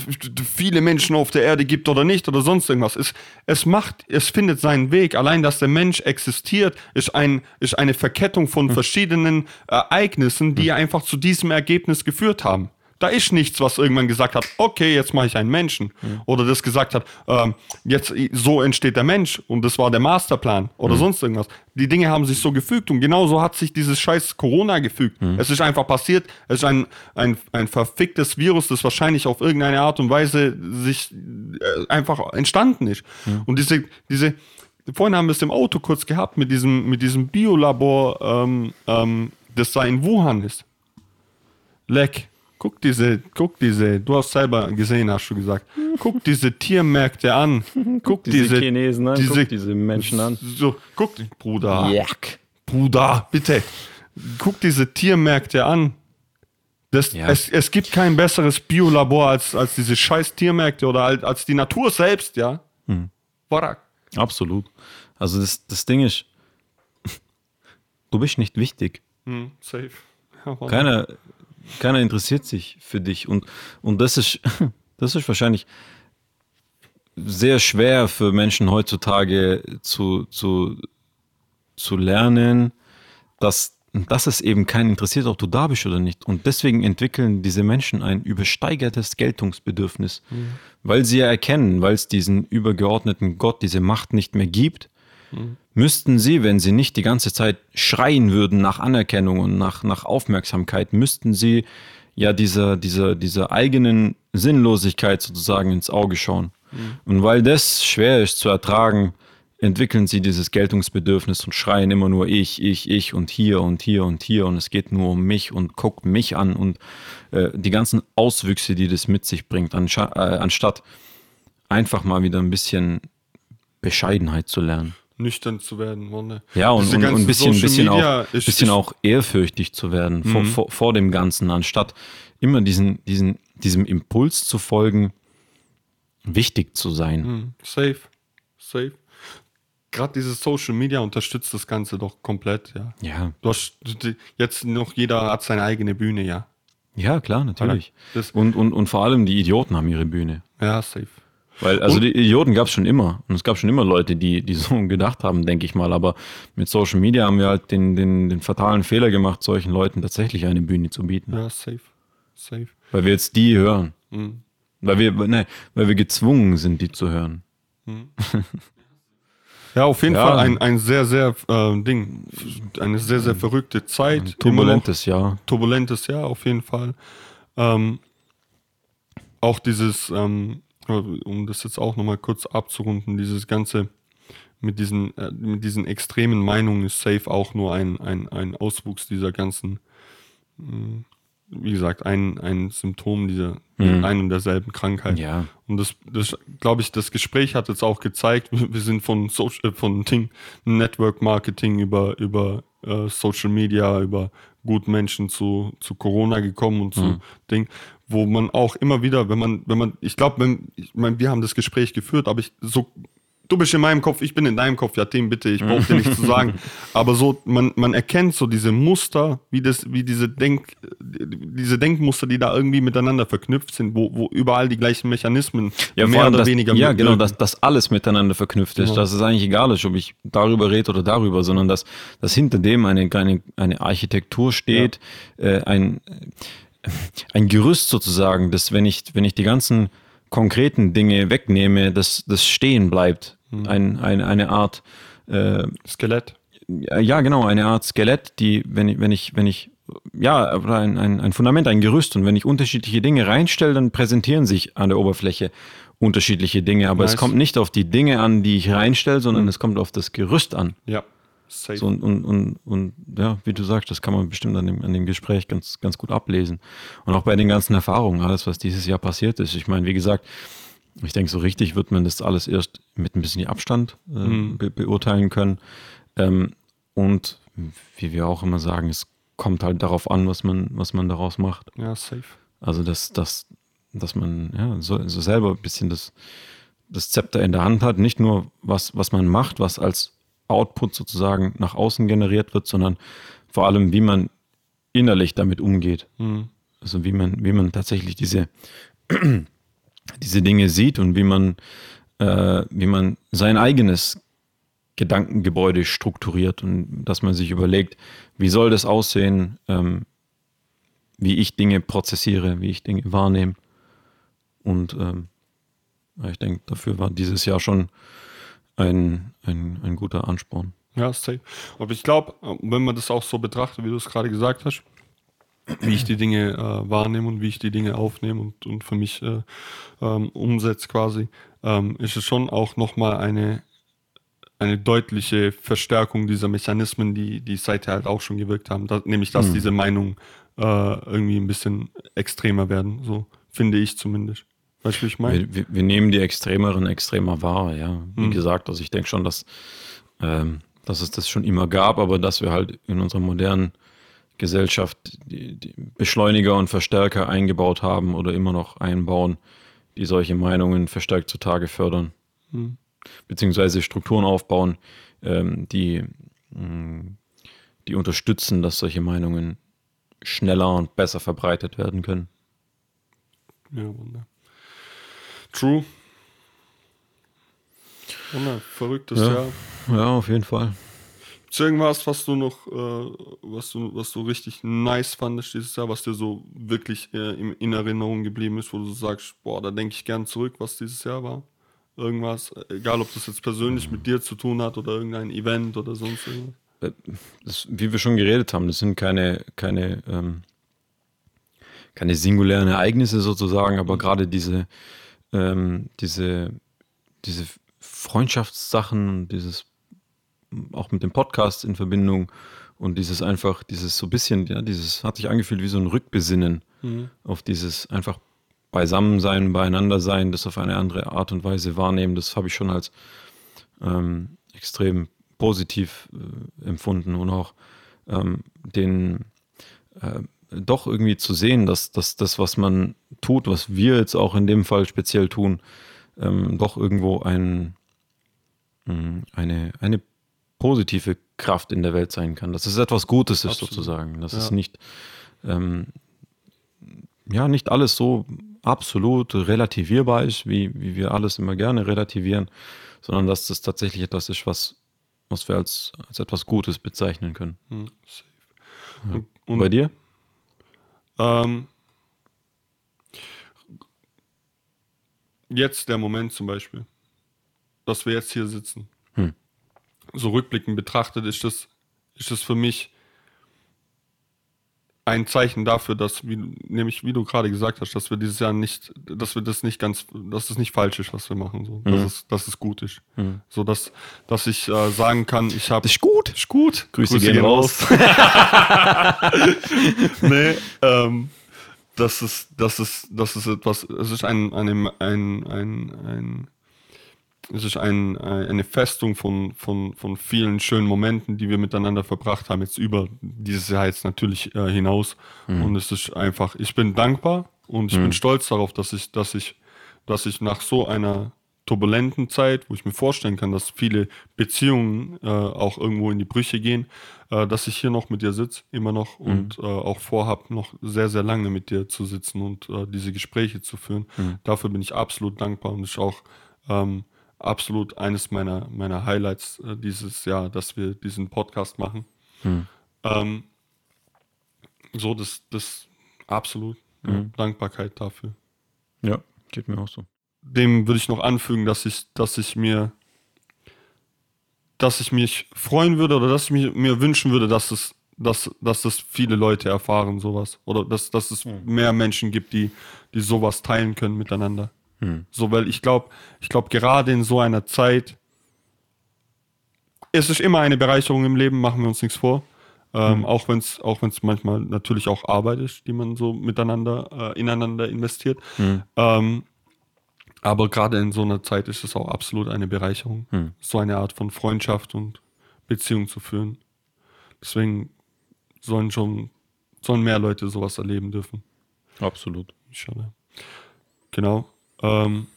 viele Menschen auf der Erde gibt oder nicht oder sonst irgendwas. Es, es macht, es findet seinen Weg. Allein, dass der Mensch existiert, ist, ein, ist eine Verkettung von verschiedenen Ereignissen, die einfach zu diesem Ergebnis geführt haben. Da ist nichts, was irgendwann gesagt hat, okay, jetzt mache ich einen Menschen. Oder das gesagt hat, ähm, jetzt so entsteht der Mensch und das war der Masterplan oder sonst irgendwas. Die Dinge haben sich so gefügt und genauso hat sich dieses scheiß Corona gefügt. Es ist einfach passiert, es ist ein, ein, ein verficktes Virus, das wahrscheinlich auf irgendeine Art und Weise sich äh, einfach entstanden ist. Und diese, diese, vorhin haben wir es im Auto kurz gehabt mit diesem, mit diesem Biolabor, ähm, ähm, das da in Wuhan ist. Leck. Guck diese, guck diese, du hast selber gesehen, hast du gesagt. Guck diese Tiermärkte an. [LAUGHS] Guck diese diese, Chinesen an, diese, guck diese Menschen an. So, guck, Bruder. Jack. Bruder, bitte. Guck diese Tiermärkte an. Das, Ja. es, es gibt kein besseres Biolabor als, als diese scheiß Tiermärkte oder als, als die Natur selbst, ja. Hm. Warak. Absolut. Also das, das Ding ist, du bist nicht wichtig. Hm, safe. Ja. Keiner, keiner interessiert sich für dich. Und, und das, ist, [LAUGHS] das ist wahrscheinlich sehr schwer für Menschen heutzutage zu, zu, zu lernen, dass, dass es eben keinen interessiert, ob du da bist oder nicht. Und deswegen entwickeln diese Menschen ein übersteigertes Geltungsbedürfnis, weil sie ja erkennen, weil es diesen übergeordneten Gott, diese Macht nicht mehr gibt, müssten sie, wenn sie nicht die ganze Zeit schreien würden nach Anerkennung und nach, nach Aufmerksamkeit, müssten sie ja dieser, dieser, dieser eigenen Sinnlosigkeit sozusagen ins Auge schauen. Und weil das schwer ist zu ertragen, entwickeln sie dieses Geltungsbedürfnis und schreien immer nur ich, ich, ich und hier und hier und hier und es geht nur um mich und guckt mich an und äh, die ganzen Auswüchse, die das mit sich bringt, äh, anstatt einfach mal wieder ein bisschen Bescheidenheit zu lernen. Nüchtern zu werden, Wonne. Ja, und, und, und ein bisschen, bisschen, auch, ist- bisschen ist- auch ehrfürchtig zu werden vor, vor, vor dem Ganzen, anstatt immer diesen, diesen, diesem Impuls zu folgen, wichtig zu sein. Hm, safe. Safe. Gerade dieses Social Media unterstützt das Ganze doch komplett, ja. Ja, Du hast jetzt noch jeder hat seine eigene Bühne, ja. ja, klar, natürlich. Und, und, und vor allem die Idioten haben ihre Bühne. Ja, safe. Weil, also Und- die Idioten gab es schon immer. Und es gab schon immer Leute, die, die [LAUGHS] so gedacht haben, denke ich mal. Aber mit Social Media haben wir halt den, den, den fatalen Fehler gemacht, solchen Leuten tatsächlich eine Bühne zu bieten. Ja, safe. Safe. Weil wir jetzt die hören. Mhm. Weil wir, ne, weil wir gezwungen sind, die zu hören. [LAUGHS] Ja, auf jeden Ja. Fall ein, ein sehr, sehr äh, Ding. Eine sehr, sehr verrückte Zeit. Noch Turbulentes Jahr. turbulentes Jahr auf jeden Fall. Ähm, auch dieses, ähm, um das jetzt auch nochmal kurz abzurunden, dieses ganze mit diesen, äh, mit diesen extremen Meinungen ist safe auch nur ein, ein, ein Auswuchs dieser ganzen, mh, wie gesagt, ein, ein Symptom dieser ein und derselben Krankheit. Ja. Und das, das glaube ich, das Gespräch hat jetzt auch gezeigt, [LAUGHS] wir sind von Social, äh, von Ding, Network Marketing über, über äh, Social Media, über Gutmenschen zu, zu Corona gekommen und zu Ding, wo man auch immer wieder, wenn man, wenn man, ich glaube, wenn, ich meine, wir haben das Gespräch geführt, aber ich so Du bist in meinem Kopf, ich bin in deinem Kopf, ja, Tim, bitte, ich brauche dir nichts zu sagen. [LAUGHS] Aber so, man, man erkennt so diese Muster, wie das, wie diese Denk, diese Denkmuster, die da irgendwie miteinander verknüpft sind, wo, wo überall die gleichen Mechanismen Ja, mehr oder dass, weniger Ja, genau, dass das alles miteinander verknüpft ist. Ja. Dass es eigentlich egal ist, ob ich darüber rede oder darüber, sondern dass, dass hinter dem eine, eine, eine Architektur steht, äh, ein, ein Gerüst sozusagen, dass wenn ich, wenn ich die ganzen konkreten Dinge wegnehme, dass das stehen bleibt. Ein, ein, eine Art äh, Skelett. ja, genau, eine Art Skelett, die, wenn ich, wenn ich, wenn ich, ja, ein, ein, ein Fundament, ein Gerüst und wenn ich unterschiedliche Dinge reinstelle, dann präsentieren sich an der Oberfläche unterschiedliche Dinge. Aber Nice. es kommt nicht auf die Dinge an, die ich reinstelle, sondern es kommt auf das Gerüst an. Ja. Safe. So, und, und, und, und ja, wie du sagst, das kann man bestimmt an dem, an dem Gespräch ganz, ganz gut ablesen. Und auch bei den ganzen Erfahrungen, alles, was dieses Jahr passiert ist. Ich meine, wie gesagt, ich denke, so richtig wird man das alles erst mit ein bisschen Abstand äh, be beurteilen können. Ähm, und wie wir auch immer sagen, es kommt halt darauf an, was man, was man daraus macht. ja, safe. Also, dass, dass, dass man ja, so, so selber ein bisschen das, das Zepter in der Hand hat. Nicht nur, was, was man macht, was als Output sozusagen nach außen generiert wird, sondern vor allem, wie man innerlich damit umgeht. Mhm. Also wie man, wie man tatsächlich diese, [CLEARS THROAT] diese Dinge sieht und wie man, äh, wie man sein eigenes Gedankengebäude strukturiert und dass man sich überlegt, wie soll das aussehen, ähm, wie ich Dinge prozessiere, wie ich Dinge wahrnehme. Und ähm, ich denke, dafür war dieses Jahr schon ein, ein, ein guter Ansporn. Ja, safe. Aber ich glaube, wenn man das auch so betrachtet, wie du es gerade gesagt hast, wie ich die Dinge äh, wahrnehme und wie ich die Dinge aufnehme und, und für mich äh, ähm, umsetze quasi, ähm, ist es schon auch nochmal eine, eine deutliche Verstärkung dieser Mechanismen, die, die seither halt auch schon gewirkt haben. Da, nämlich, dass diese Meinungen äh, irgendwie ein bisschen extremer werden. So finde ich zumindest. Weißt du, wie ich meine? Wir, wir, nehmen die Extremeren extremer wahr, ja. Wie gesagt, also ich denke schon, dass, ähm, dass es das schon immer gab, aber dass wir halt in unserer modernen Gesellschaft die, die Beschleuniger und Verstärker eingebaut haben oder immer noch einbauen, die solche Meinungen verstärkt zutage fördern. Beziehungsweise Strukturen aufbauen, ähm, die, mh, die unterstützen, dass solche Meinungen schneller und besser verbreitet werden können. Ja, Wunder. True. Wunder, verrücktes Ja. Jahr. Ja, auf jeden Fall. Gibt's irgendwas, was du noch, äh, was du, was du richtig nice fandest dieses Jahr, was dir so wirklich äh, in, in Erinnerung geblieben ist, wo du sagst, boah, da denke ich gern zurück, was dieses Jahr war? Irgendwas, äh, egal ob das jetzt persönlich mit dir zu tun hat oder irgendein Event oder sonst irgendwas. das, wie wir schon geredet haben, das sind keine, keine, ähm, keine singulären Ereignisse sozusagen, aber gerade diese, ähm, diese, diese Freundschaftssachen, dieses auch mit dem Podcast in Verbindung und dieses einfach, dieses so ein bisschen, ja, dieses hat sich angefühlt wie so ein Rückbesinnen auf dieses einfach Beisammensein, beieinander sein, das auf eine andere Art und Weise wahrnehmen, das habe ich schon als ähm, extrem positiv äh, empfunden und auch ähm, den äh, doch irgendwie zu sehen, dass, dass das, was man tut, was wir jetzt auch in dem Fall speziell tun, ähm, doch irgendwo ein, mh, eine, eine positive Kraft in der Welt sein kann. Dass es etwas Gutes ist Absolut. sozusagen. Dass Ja. es nicht, ähm, ja, nicht alles so absolut relativierbar ist, wie, wie wir alles immer gerne relativieren, sondern dass das tatsächlich etwas ist, was, was wir als, als etwas Gutes bezeichnen können. Hm, Ja. Und, Und bei dir? Ähm, jetzt der Moment zum Beispiel, dass wir jetzt hier sitzen. Hm. So rückblickend betrachtet ist das, ist das für mich ein Zeichen dafür, dass, wie, nämlich wie du gerade gesagt hast, dass wir dieses Jahr nicht, dass wir das nicht ganz, dass das nicht falsch ist, was wir machen, so, dass, Mhm. es, dass es gut ist. Mhm. So dass, dass ich äh, sagen kann, ich habe. ist gut. Ist gut. Grüße, gehen raus. [LAUGHS] nee, ähm, das ist, das ist, das ist etwas, es ist ein, ein, ein, ein, ein es ist ein, eine Festung von, von, von vielen schönen Momenten, die wir miteinander verbracht haben, jetzt über dieses Jahr jetzt natürlich äh, hinaus. Und es ist einfach, ich bin dankbar und ich bin stolz darauf, dass ich, dass ich, dass ich nach so einer turbulenten Zeit, wo ich mir vorstellen kann, dass viele Beziehungen äh, auch irgendwo in die Brüche gehen, äh, dass ich hier noch mit dir sitze, immer noch und äh, auch vorhab, noch sehr, sehr lange mit dir zu sitzen und äh, diese Gespräche zu führen. Dafür bin ich absolut dankbar und ist auch ähm, absolut eines meiner, meiner Highlights äh, dieses Jahr, dass wir diesen Podcast machen. Ähm, so, das, das absolut ja, Dankbarkeit dafür Ja, geht mir auch so. dem würde ich noch anfügen, dass ich, dass ich mir, dass ich mich freuen würde oder dass ich mir, mir wünschen würde, dass es, dass, dass das viele Leute erfahren, sowas. Oder dass, dass es mehr Menschen gibt, die, die sowas teilen können miteinander. So, weil ich glaube, ich glaube, gerade in so einer Zeit, es ist immer eine Bereicherung im Leben, machen wir uns nichts vor. Ähm, Auch wenn es auch wenn's manchmal natürlich auch Arbeit ist, die man so miteinander, äh, ineinander investiert. Ähm, aber gerade in so einer Zeit ist es auch absolut eine Bereicherung, so eine Art von Freundschaft und Beziehung zu führen. Deswegen sollen schon, sollen mehr Leute sowas erleben dürfen. Absolut. Schade. Genau. Ähm,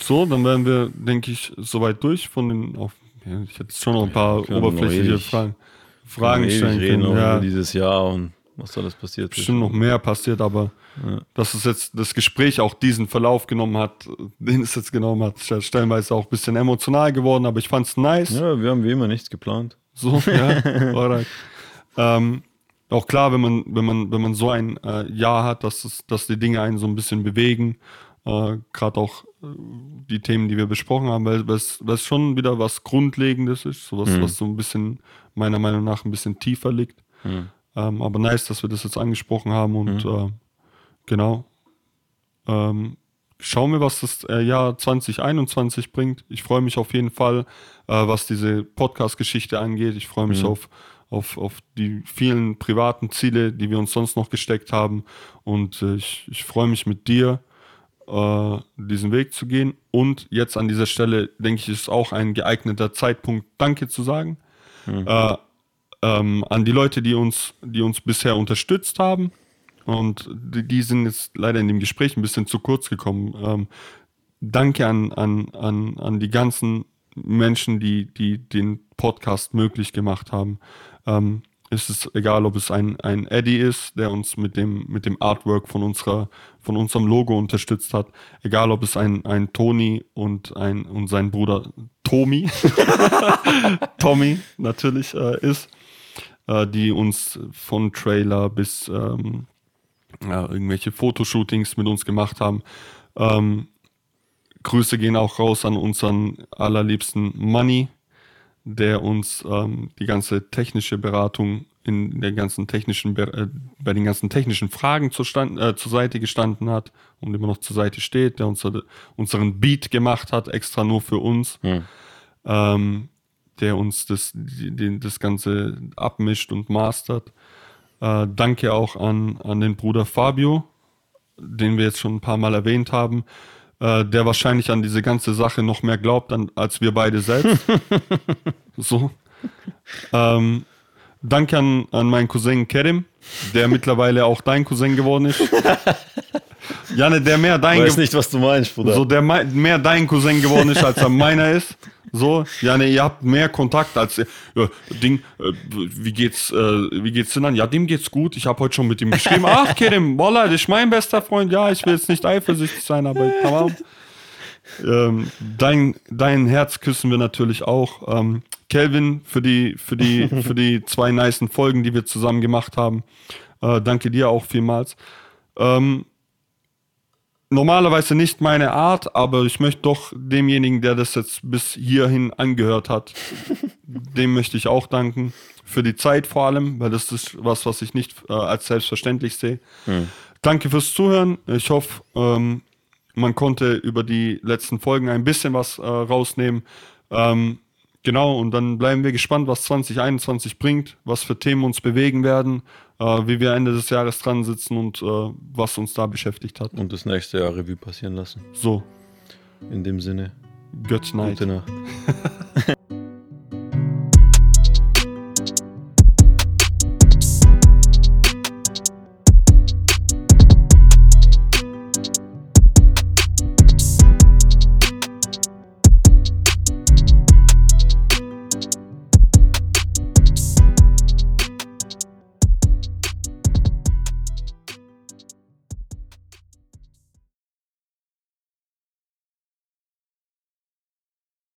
so, dann wären wir, denke ich, soweit durch von den. Auf, ja, ich hätte schon noch ein paar noch oberflächliche ewig- Fragen, Fragen stellen können. Ja, dieses Jahr und was alles passiert ist. bestimmt noch mehr passiert, aber dass es jetzt das Gespräch auch diesen Verlauf genommen hat, [LAUGHS] den es jetzt genommen hat, ist stellenweise auch ein bisschen emotional geworden, aber ich fand es nice. Ja, wir haben wie immer nichts geplant. So, [LAUGHS] ja, alright. ähm, auch klar, wenn man, wenn man, wenn man so ein äh, Jahr hat, dass, es, dass die Dinge einen so ein bisschen bewegen, äh, gerade auch äh, die Themen, die wir besprochen haben, weil es, schon wieder was Grundlegendes ist, sowas, was so ein bisschen, meiner Meinung nach, ein bisschen tiefer liegt. Ähm, aber nice, dass wir das jetzt angesprochen haben und äh, genau. Ähm, schauen wir, was das äh, Jahr 2021 bringt. Ich freue mich auf jeden Fall, äh, was diese Podcast-Geschichte angeht. Ich freue mich auf, auf, auf die vielen privaten Ziele, die wir uns sonst noch gesteckt haben. Und ich, ich freue mich mit dir, äh, diesen Weg zu gehen. Und jetzt an dieser Stelle, denke ich, ist auch ein geeigneter Zeitpunkt, Danke zu sagen. Äh, ähm, an die Leute, die uns, die uns bisher unterstützt haben. Und die, die sind jetzt leider in dem Gespräch ein bisschen zu kurz gekommen. Ähm, danke an, an, an, an die ganzen Menschen, die, die den Podcast möglich gemacht haben. Ähm, es ist egal, ob es ein, ein Eddie ist, der uns mit dem, mit dem Artwork von, unserer, von unserem Logo unterstützt hat. Egal, ob es ein, ein Toni und, ein, und sein Bruder Tomi, [LAUGHS] Tommy natürlich äh, ist, äh, die uns von Trailer bis ähm, ja, irgendwelche Fotoshootings mit uns gemacht haben. Ähm, Grüße gehen auch raus an unseren allerliebsten Money, der uns ähm, die ganze technische Beratung in der ganzen technischen, äh, bei den ganzen technischen Fragen zur, Stand, äh, zur Seite gestanden hat und immer noch zur Seite steht, der uns, unseren Beat gemacht hat, extra nur für uns, ähm, der uns das, die, das Ganze abmischt und mastert. Äh, danke auch an, an den Bruder Fabio, den wir jetzt schon ein paar Mal erwähnt haben, äh, der wahrscheinlich an diese ganze Sache noch mehr glaubt an, als wir beide selbst. [LAUGHS] so. Ähm, danke an, an meinen Cousin Kerim, der mittlerweile auch dein Cousin geworden ist. [LAUGHS] Janne, der mehr dein Ich weiß nicht, was du meinst, Bruder. so der mehr dein Cousin geworden ist, als er meiner ist. So, ja, nee, ihr habt mehr Kontakt als ja, Ding. Äh, wie geht's, äh, wie geht's denn an? Ja, dem geht's gut. Ich habe heute schon mit ihm geschrieben. Ach, Kerem, Wallah, das ist mein bester Freund. Ja, ich will jetzt nicht eifersüchtig sein, aber tamam. Ähm, dein, dein Herz küssen wir natürlich auch. Ähm, Kelvin, für die, für die, für die zwei nicen Folgen, die wir zusammen gemacht haben. Äh, danke dir auch vielmals. Ähm, normalerweise nicht meine Art, aber ich möchte doch demjenigen, der das jetzt bis hierhin angehört hat, [LAUGHS] dem möchte ich auch danken. Für die Zeit vor allem, weil das ist was, was ich nicht äh, als selbstverständlich sehe. Hm. Danke fürs Zuhören. Ich hoffe, ähm, man konnte über die letzten Folgen ein bisschen was äh, rausnehmen. Ähm, genau, und dann bleiben wir gespannt, was 2021 bringt, was für Themen uns bewegen werden, äh, wie wir Ende des Jahres dran sitzen und äh, was uns da beschäftigt hat. Und das nächste Jahr Revue passieren lassen. So, In dem Sinne, Gott Night. gute Nacht. [LAUGHS]